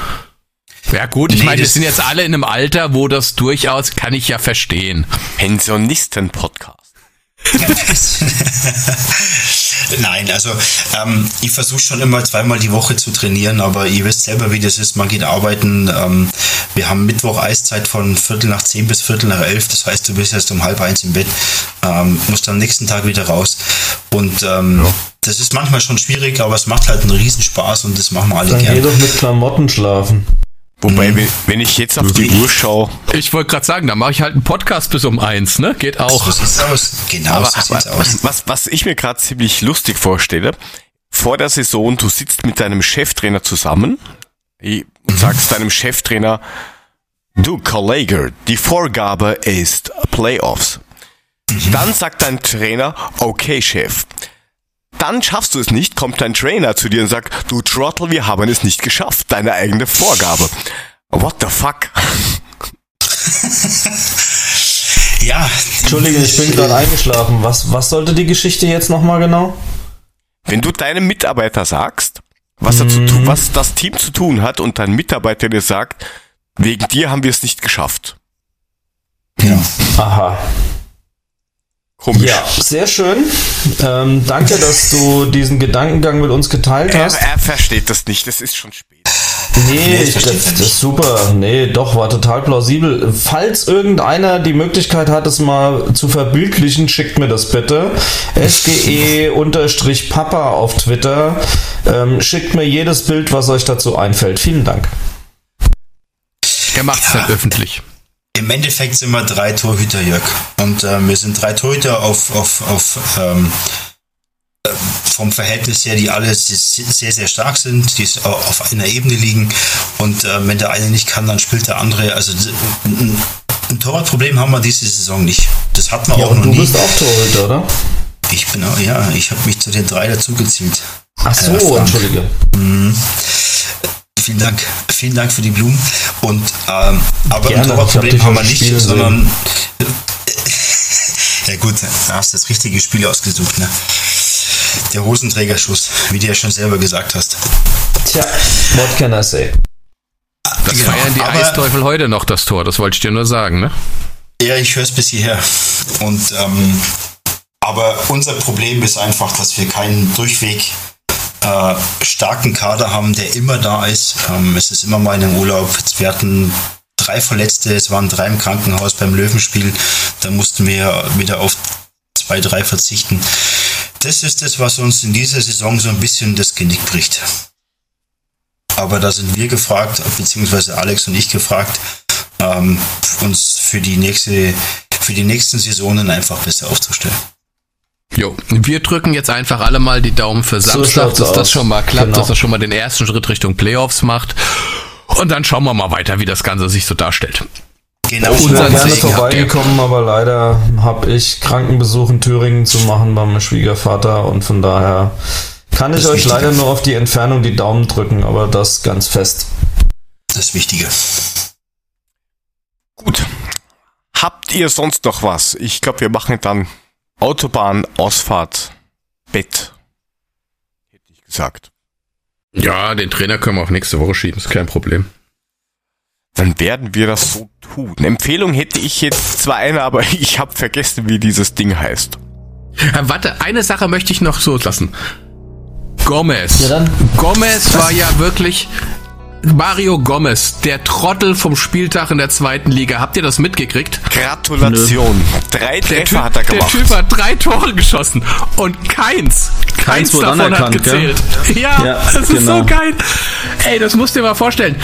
S2: Ja gut, ich
S4: Nee,
S2: meine, wir sind jetzt alle in einem Alter, wo das durchaus, kann ich ja verstehen.
S1: Pensionisten-Podcast. (laughs)
S4: Nein, also ähm, ich versuche schon immer zweimal die Woche zu trainieren, aber ihr wisst selber, wie das ist. Man geht arbeiten. Ähm, wir haben Mittwoch Eiszeit von Viertel nach zehn bis Viertel nach elf. Das heißt, du bist erst um halb eins im Bett, ähm, musst am nächsten Tag wieder raus. Und ähm, das ist manchmal schon schwierig, aber es macht halt einen Riesenspaß und das machen wir alle
S3: Dann geh
S4: gerne.
S3: doch mit Klamotten schlafen.
S1: Wobei, wenn- wenn ich jetzt auf die Uhr schaue,
S2: Ich wollte gerade sagen, da mache ich halt einen Podcast bis um eins, ne? Geht auch.
S4: So sieht's aus. Genau,
S1: aber
S4: so sieht's aus.
S1: was, was, was ich mir gerade ziemlich lustig vorstelle, vor der Saison, du sitzt mit deinem Cheftrainer zusammen und sagst deinem Cheftrainer, du Kollege, die Vorgabe ist Playoffs. Dann sagt dein Trainer, okay Chef. Dann schaffst du es nicht, kommt dein Trainer zu dir und sagt, du Trottel, wir haben es nicht geschafft, deine eigene Vorgabe. What the fuck? (laughs)
S4: Ja,
S3: Entschuldige, ich bin gerade eingeschlafen. Was, was sollte die Geschichte jetzt nochmal genau?
S1: Wenn du deinem Mitarbeiter sagst, was, er zu tun, was das Team zu tun hat und dein Mitarbeiter dir sagt, wegen dir haben wir es nicht geschafft.
S4: genau.
S3: Aha.
S1: Komisch.
S3: Ja, sehr schön. Ähm, danke, dass du diesen Gedankengang mit uns geteilt
S1: Er,
S3: hast.
S1: er versteht das nicht, es ist schon spät.
S3: Nee,
S4: das
S3: ich, das,
S4: er
S3: das ist super. Nee, doch, war total plausibel. Falls irgendeiner die Möglichkeit hat, es mal zu verbildlichen, schickt mir das bitte. SGE-Papa auf Twitter. Ähm, schickt mir jedes Bild, was euch dazu einfällt. Vielen Dank.
S2: Er macht es
S4: Ja.
S2: dann öffentlich.
S4: Im Endeffekt sind wir drei Torhüter, Jörg. Und ähm, wir sind drei Torhüter auf, auf, auf ähm, äh, vom Verhältnis her, die alle se- sehr, sehr stark sind, die auf einer Ebene liegen. Und ähm, wenn der eine nicht kann, dann spielt der andere. Also ein, Torwartproblem haben wir diese Saison nicht. Das hatten wir
S3: Ja,
S4: auch noch
S3: du
S4: nie.
S3: bist auch Torhüter, oder?
S4: Ich bin auch, ja, ich habe mich zu den drei dazugezielt.
S3: Ach so, entschuldige.
S4: Vielen Dank, vielen Dank für die Blumen. Und ähm, aber
S3: Gerne,
S4: ein Torwartproblem haben wir nicht,
S3: sehen.
S4: sondern (laughs) ja gut, da hast du das richtige Spiel ausgesucht, ne? Der Hosenträgerschuss, wie du ja schon selber gesagt hast.
S3: Tja, what can I say?
S2: Das
S4: Genau,
S2: feiern die
S4: aber-
S2: Eisteufel heute noch, das Tor. Das wollte ich dir nur sagen, ne?
S4: Ja, ich höre es bis hierher. Und ähm, aber unser Problem ist einfach, dass wir keinen durchweg äh, starken Kader haben, der immer da ist. Ähm, es ist immer mal in einem Urlaub. Jetzt, Wir hatten drei Verletzte, es waren drei im Krankenhaus beim Löwenspiel. Da mussten wir wieder auf zwei, drei verzichten. Das ist das, was uns in dieser Saison so ein bisschen das Genick bricht. Aber da sind wir gefragt, beziehungsweise Alex und ich gefragt, ähm, uns für die nächste, für die nächsten Saisonen einfach besser aufzustellen.
S2: Jo, wir drücken jetzt einfach alle mal die Daumen für
S3: So
S2: Samstag,
S3: schaut's
S2: dass das schon mal klappt,
S3: Genau.
S2: dass er schon mal den ersten Schritt Richtung Playoffs macht. Und dann schauen wir mal weiter, wie das Ganze sich so darstellt.
S4: Genau.
S3: Ich wäre gerne vorbeigekommen, aber leider habe ich Krankenbesuch in Thüringen zu machen bei meinem Schwiegervater und von daher kann ich
S4: Das
S3: euch leider nur auf die Entfernung die Daumen drücken, aber das ganz fest.
S4: Das Wichtige.
S1: Gut. Habt ihr sonst noch was? Ich glaube, wir machen dann Autobahn, Ausfahrt, Bett. Hätte ich gesagt.
S2: Ja, den Trainer können wir auf nächste Woche schieben, ist kein Problem.
S1: Dann werden wir das so tun. Empfehlung hätte ich jetzt zwar eine, aber (laughs) ich habe vergessen, wie dieses Ding heißt.
S2: Äh, warte, eine Sache möchte ich noch so lassen. Gomez.
S3: Ja, dann.
S2: Gomez war ja wirklich Mario Gomez, der Trottel vom Spieltag in der zweiten Liga. Habt ihr das mitgekriegt?
S1: Gratulation. Drei
S2: Der
S1: Treffer hat er
S2: der
S1: gemacht.
S2: Typ hat drei Tore geschossen und keins, keins,
S3: wurde
S2: davon hat
S3: gell?
S2: gezählt. Ja,
S3: Ja,
S2: das ist
S3: genau.
S2: so geil. Ey, das musst du dir mal vorstellen.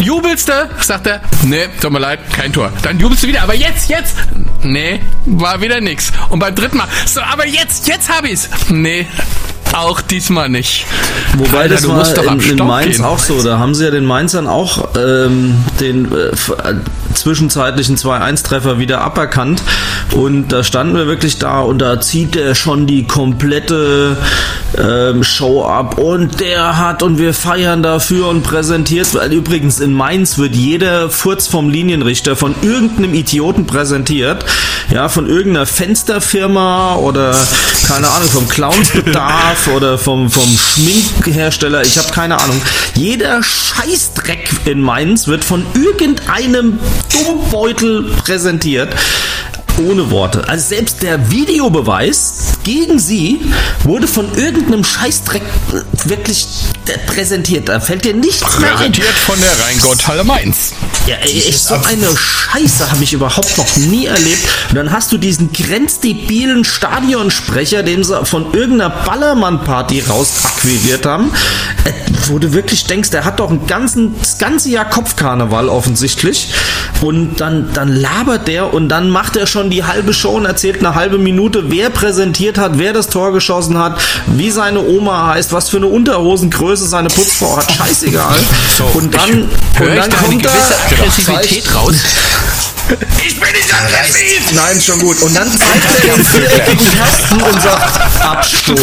S2: Jubelst du? Sagt er, nee, tut mir leid, kein Tor. Dann jubelst du wieder, aber jetzt, jetzt. Nee, war wieder nix. Und beim dritten Mal, so, aber jetzt, jetzt hab ich's. Nee, Auch diesmal nicht.
S3: Wobei
S2: Alter,
S3: das
S2: du
S3: war in, in Mainz
S2: gehen.
S3: auch so. Da haben sie ja den Mainzern auch ähm, den äh, äh, zwischenzeitlichen 2-1-Treffer wieder aberkannt. Und da standen wir wirklich da und da zieht er schon die komplette ähm, Show ab. Und der hat und wir feiern dafür und präsentiert. Weil Übrigens in Mainz wird jeder Furz vom Linienrichter von irgendeinem Idioten präsentiert. Ja, von irgendeiner Fensterfirma oder keine Ahnung, vom Clownsbedarf (laughs) oder vom, vom Schminkhersteller. Ich habe keine Ahnung. Jeder Scheißdreck in Mainz wird von irgendeinem Dummbeutel präsentiert. Ohne Worte. Also selbst der Videobeweis gegen sie wurde von irgendeinem Scheißdreck wirklich präsentiert. Da fällt dir nichts mehr ein.
S2: Präsentiert von der Rheingotthalle Mainz.
S3: Ja, ey, echt so eine Scheiße habe ich überhaupt noch nie erlebt. Und dann hast du diesen grenzdebilen Stadionsprecher, den sie von irgendeiner Ballermann-Party rausakquiriert haben, äh, wo du wirklich denkst, der hat doch ein ganzen, das ganze Jahr Kopfkarneval offensichtlich. Und dann, dann labert der und dann macht er schon die halbe Show und erzählt eine halbe Minute, wer präsentiert hat, wer das Tor geschossen hat, wie seine Oma heißt, was für eine Unterhosengröße seine Putzfrau hat. Scheißegal. und dann,
S2: Hör
S3: und
S2: ich
S3: dann
S2: da
S3: kommt
S2: gewisse
S3: er,
S2: Aggressivität raus?
S3: Nein, schon gut. Und dann zeigt er (laughs) den viereckigen Kasten und sagt Abstoß.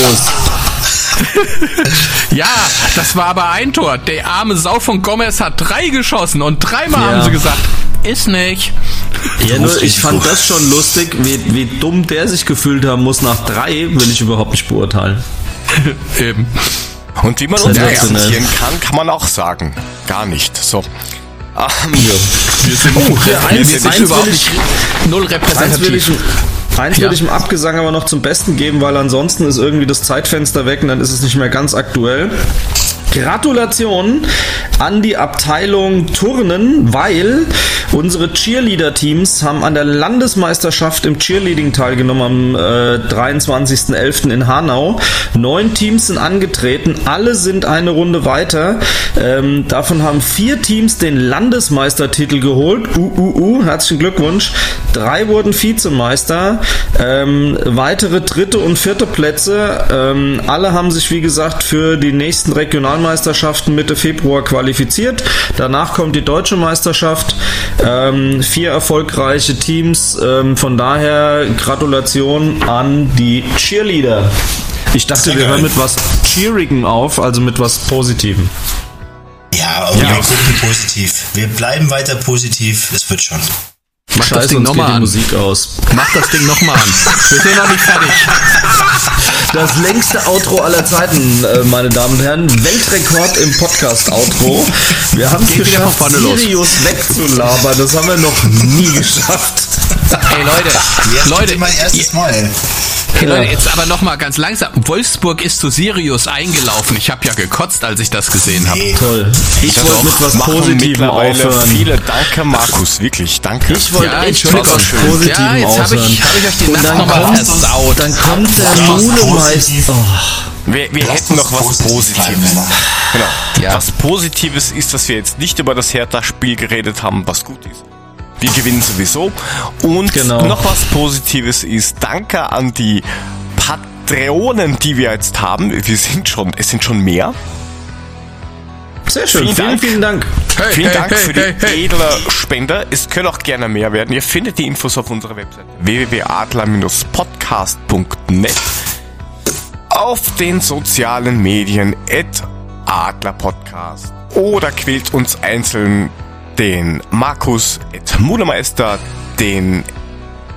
S3: (laughs)
S2: Ja, das war aber ein Tor. Der arme Sau von Gomez hat drei geschossen und dreimal
S3: Ja.
S2: haben sie gesagt, ist nicht.
S3: Ja, nur ich fand das schon lustig, wie, wie dumm der sich gefühlt haben muss nach drei, will ich überhaupt nicht beurteilen. (laughs)
S2: Eben.
S1: Und wie man uns präsentieren kann, kann man auch sagen. Gar nicht. So. Ähm,
S2: Wir sind,
S3: Oh, ja,
S2: wir sind
S3: eins
S2: überhaupt nicht
S3: ich-
S2: null
S3: Eins will ich,
S2: repräsentativ.
S3: Eins
S2: Ja.
S3: will ich im Abgesang aber noch zum Besten geben, weil ansonsten ist irgendwie das Zeitfenster weg und dann ist es nicht mehr ganz aktuell. Gratulation an die Abteilung Turnen, weil unsere Cheerleader-Teams haben an der Landesmeisterschaft im Cheerleading teilgenommen am äh, 23.11. in Hanau. Neun Teams sind angetreten, alle sind eine Runde weiter. Ähm, davon haben vier Teams den Landesmeistertitel geholt. Uh, uh, uh, herzlichen Glückwunsch. Drei wurden Vizemeister. Ähm, weitere dritte und vierte Plätze. Ähm, alle haben sich, wie gesagt, für die nächsten Regionalmeisterschaften Mitte Februar qualifiziert. Danach kommt die deutsche Meisterschaft. Ähm, vier erfolgreiche Teams. Ähm, von daher Gratulation an die Cheerleader. Ich dachte,
S4: Sehr
S3: wir
S4: geil.
S3: hören mit was Cheerigem auf, also mit was Positivem.
S4: Ja, aber wir sind positiv. Wir bleiben weiter positiv. Es wird schon.
S2: Mach das
S3: Scheiße,
S2: Ding
S3: uns geht
S2: nochmal an.
S3: Musik aus.
S2: Mach das Ding nochmal an. Wir sind noch nicht fertig. (laughs)
S3: Das längste Outro aller Zeiten, äh, meine Damen und Herren. Weltrekord im Podcast-Outro. Wir haben es geschafft. Sirius wegzulabern. Das haben wir noch nie (laughs) geschafft.
S2: Hey Leute, Leute,
S4: mein erstes Mal.
S2: Hey, Leute, jetzt aber nochmal ganz langsam. Wolfsburg ist zu Sirius eingelaufen. Ich habe ja gekotzt, als ich das gesehen habe.
S4: Nee.
S3: Toll. Ich
S1: das
S3: wollte mit was Positivem aufhören.
S1: viele. Danke, Markus. Wirklich, danke.
S3: Ich wollte
S2: Ja,
S3: echt mit was Positivem
S2: Ja, jetzt hab ich- hab ich euch die
S3: Und
S2: Nacht
S3: dann
S2: noch mal
S3: kommt-
S2: versaut.
S3: Dann kommt der
S4: Ja,
S3: Mulemeister. Oh.
S1: wir wir hätten noch was
S4: positiv
S1: Positives. Genau.
S2: Ja.
S1: Was Positives ist, dass wir jetzt nicht über das Hertha-Spiel geredet haben, was gut ist. Wir gewinnen sowieso. Und
S3: Genau.
S1: noch was Positives ist, danke an die Patreonen, die wir jetzt haben. Wir sind schon, es sind schon mehr.
S3: Sehr schön.
S1: Vielen
S3: Vielen,
S1: Dank.
S3: vielen Dank.
S2: Hey,
S1: Vielen
S2: hey,
S1: Dank
S2: hey,
S1: für die
S2: hey, hey.
S1: edle Spender. Es können auch gerne mehr werden. Ihr findet die Infos auf unserer Website www.adler-podcast.net auf den sozialen Medien at adlerpodcast oder quält uns einzeln den Markus Mulemeister, den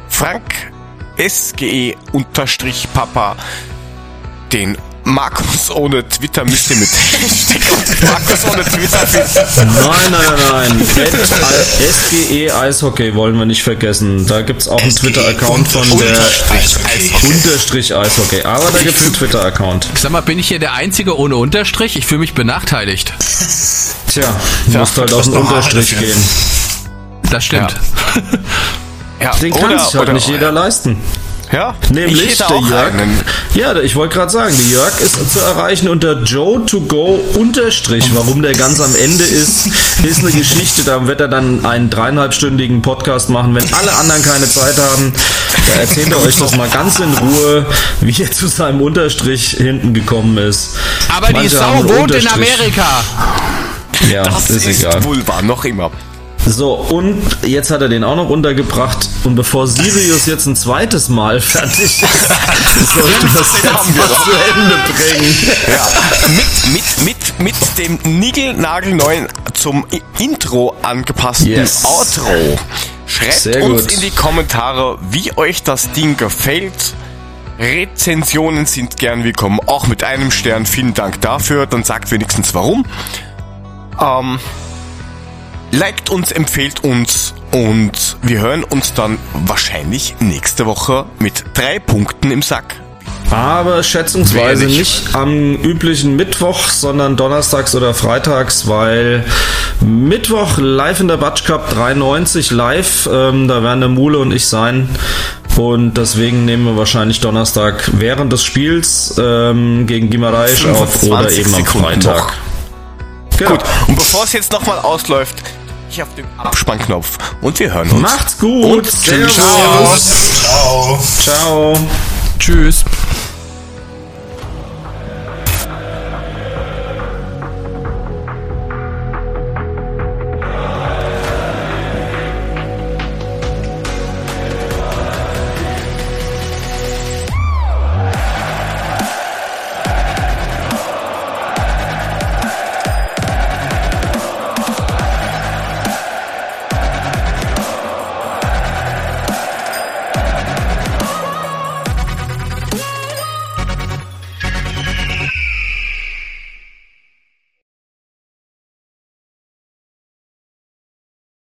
S1: Frank SGE unterstrich Papa, den Markus ohne Twitter müsst ihr mit (laughs) Markus ohne Twitter.
S3: Nein, nein, nein, nein. SGE Eishockey wollen wir nicht vergessen. Da gibt's auch einen Twitter-Account von der
S4: Unterstrich Eishockey.
S3: Aber da gibt's einen Twitter-Account.
S2: Sag mal, bin ich hier der Einzige ohne Unterstrich? Ich fühle mich benachteiligt.
S3: Tja, musst halt auf den Unterstrich gehen.
S2: Das stimmt.
S1: Ja, (laughs)
S3: Den kann sich halt nicht jeder leisten.
S1: Ja,
S3: Nämlich der Jörg.
S1: einen.
S3: Ja, ich wollte gerade sagen, der Jörg ist zu erreichen unter Joe to go unterstrich. Warum der ganz am Ende ist, ist eine Geschichte. Da wird er dann einen dreieinhalbstündigen Podcast machen, wenn alle anderen keine Zeit haben. Da erzählt er euch das mal ganz in Ruhe, wie er zu seinem Unterstrich hinten gekommen ist.
S2: Aber die
S3: Manche
S2: Sau
S3: haben einen
S2: wohnt in. Amerika.
S3: Ja,
S1: Das
S3: ist,
S1: ist,
S3: egal.
S1: Vulva, noch immer.
S3: So, und jetzt hat er den auch noch untergebracht. Und bevor Sirius jetzt ein zweites Mal fertig ist, (laughs) sollte das jetzt
S1: doch.
S3: zu Ende bringen.
S1: Ja, mit, mit, mit, mit dem Nigelnagelneuen zum Intro angepassten
S3: Yes.
S1: Outro. Schreibt
S3: Sehr
S1: uns
S3: gut.
S1: in die Kommentare, wie euch das Ding gefällt. Rezensionen sind gern willkommen, auch mit einem Stern. Vielen Dank dafür. Dann sagt wenigstens warum. Ähm, liked uns, empfehlt uns und wir hören uns dann wahrscheinlich nächste Woche mit drei Punkten im Sack.
S3: Aber schätzungsweise nicht am üblichen Mittwoch, sondern donnerstags oder freitags, weil Mittwoch live in der Batsch Cup 93 live, ähm, da werden der Mule und ich sein. Und deswegen nehmen wir wahrscheinlich Donnerstag während des Spiels ähm, gegen Gimareisch auf oder
S1: 25
S3: eben am
S1: Sekunden
S3: Freitag.
S1: noch.
S3: Genau.
S1: Gut, und bevor es jetzt nochmal ausläuft, ich auf den Abspannknopf und wir hören uns.
S3: Macht's gut.
S1: Und tschüss.
S3: Servus.
S4: Ciao.
S3: Ciao.
S2: Tschüss.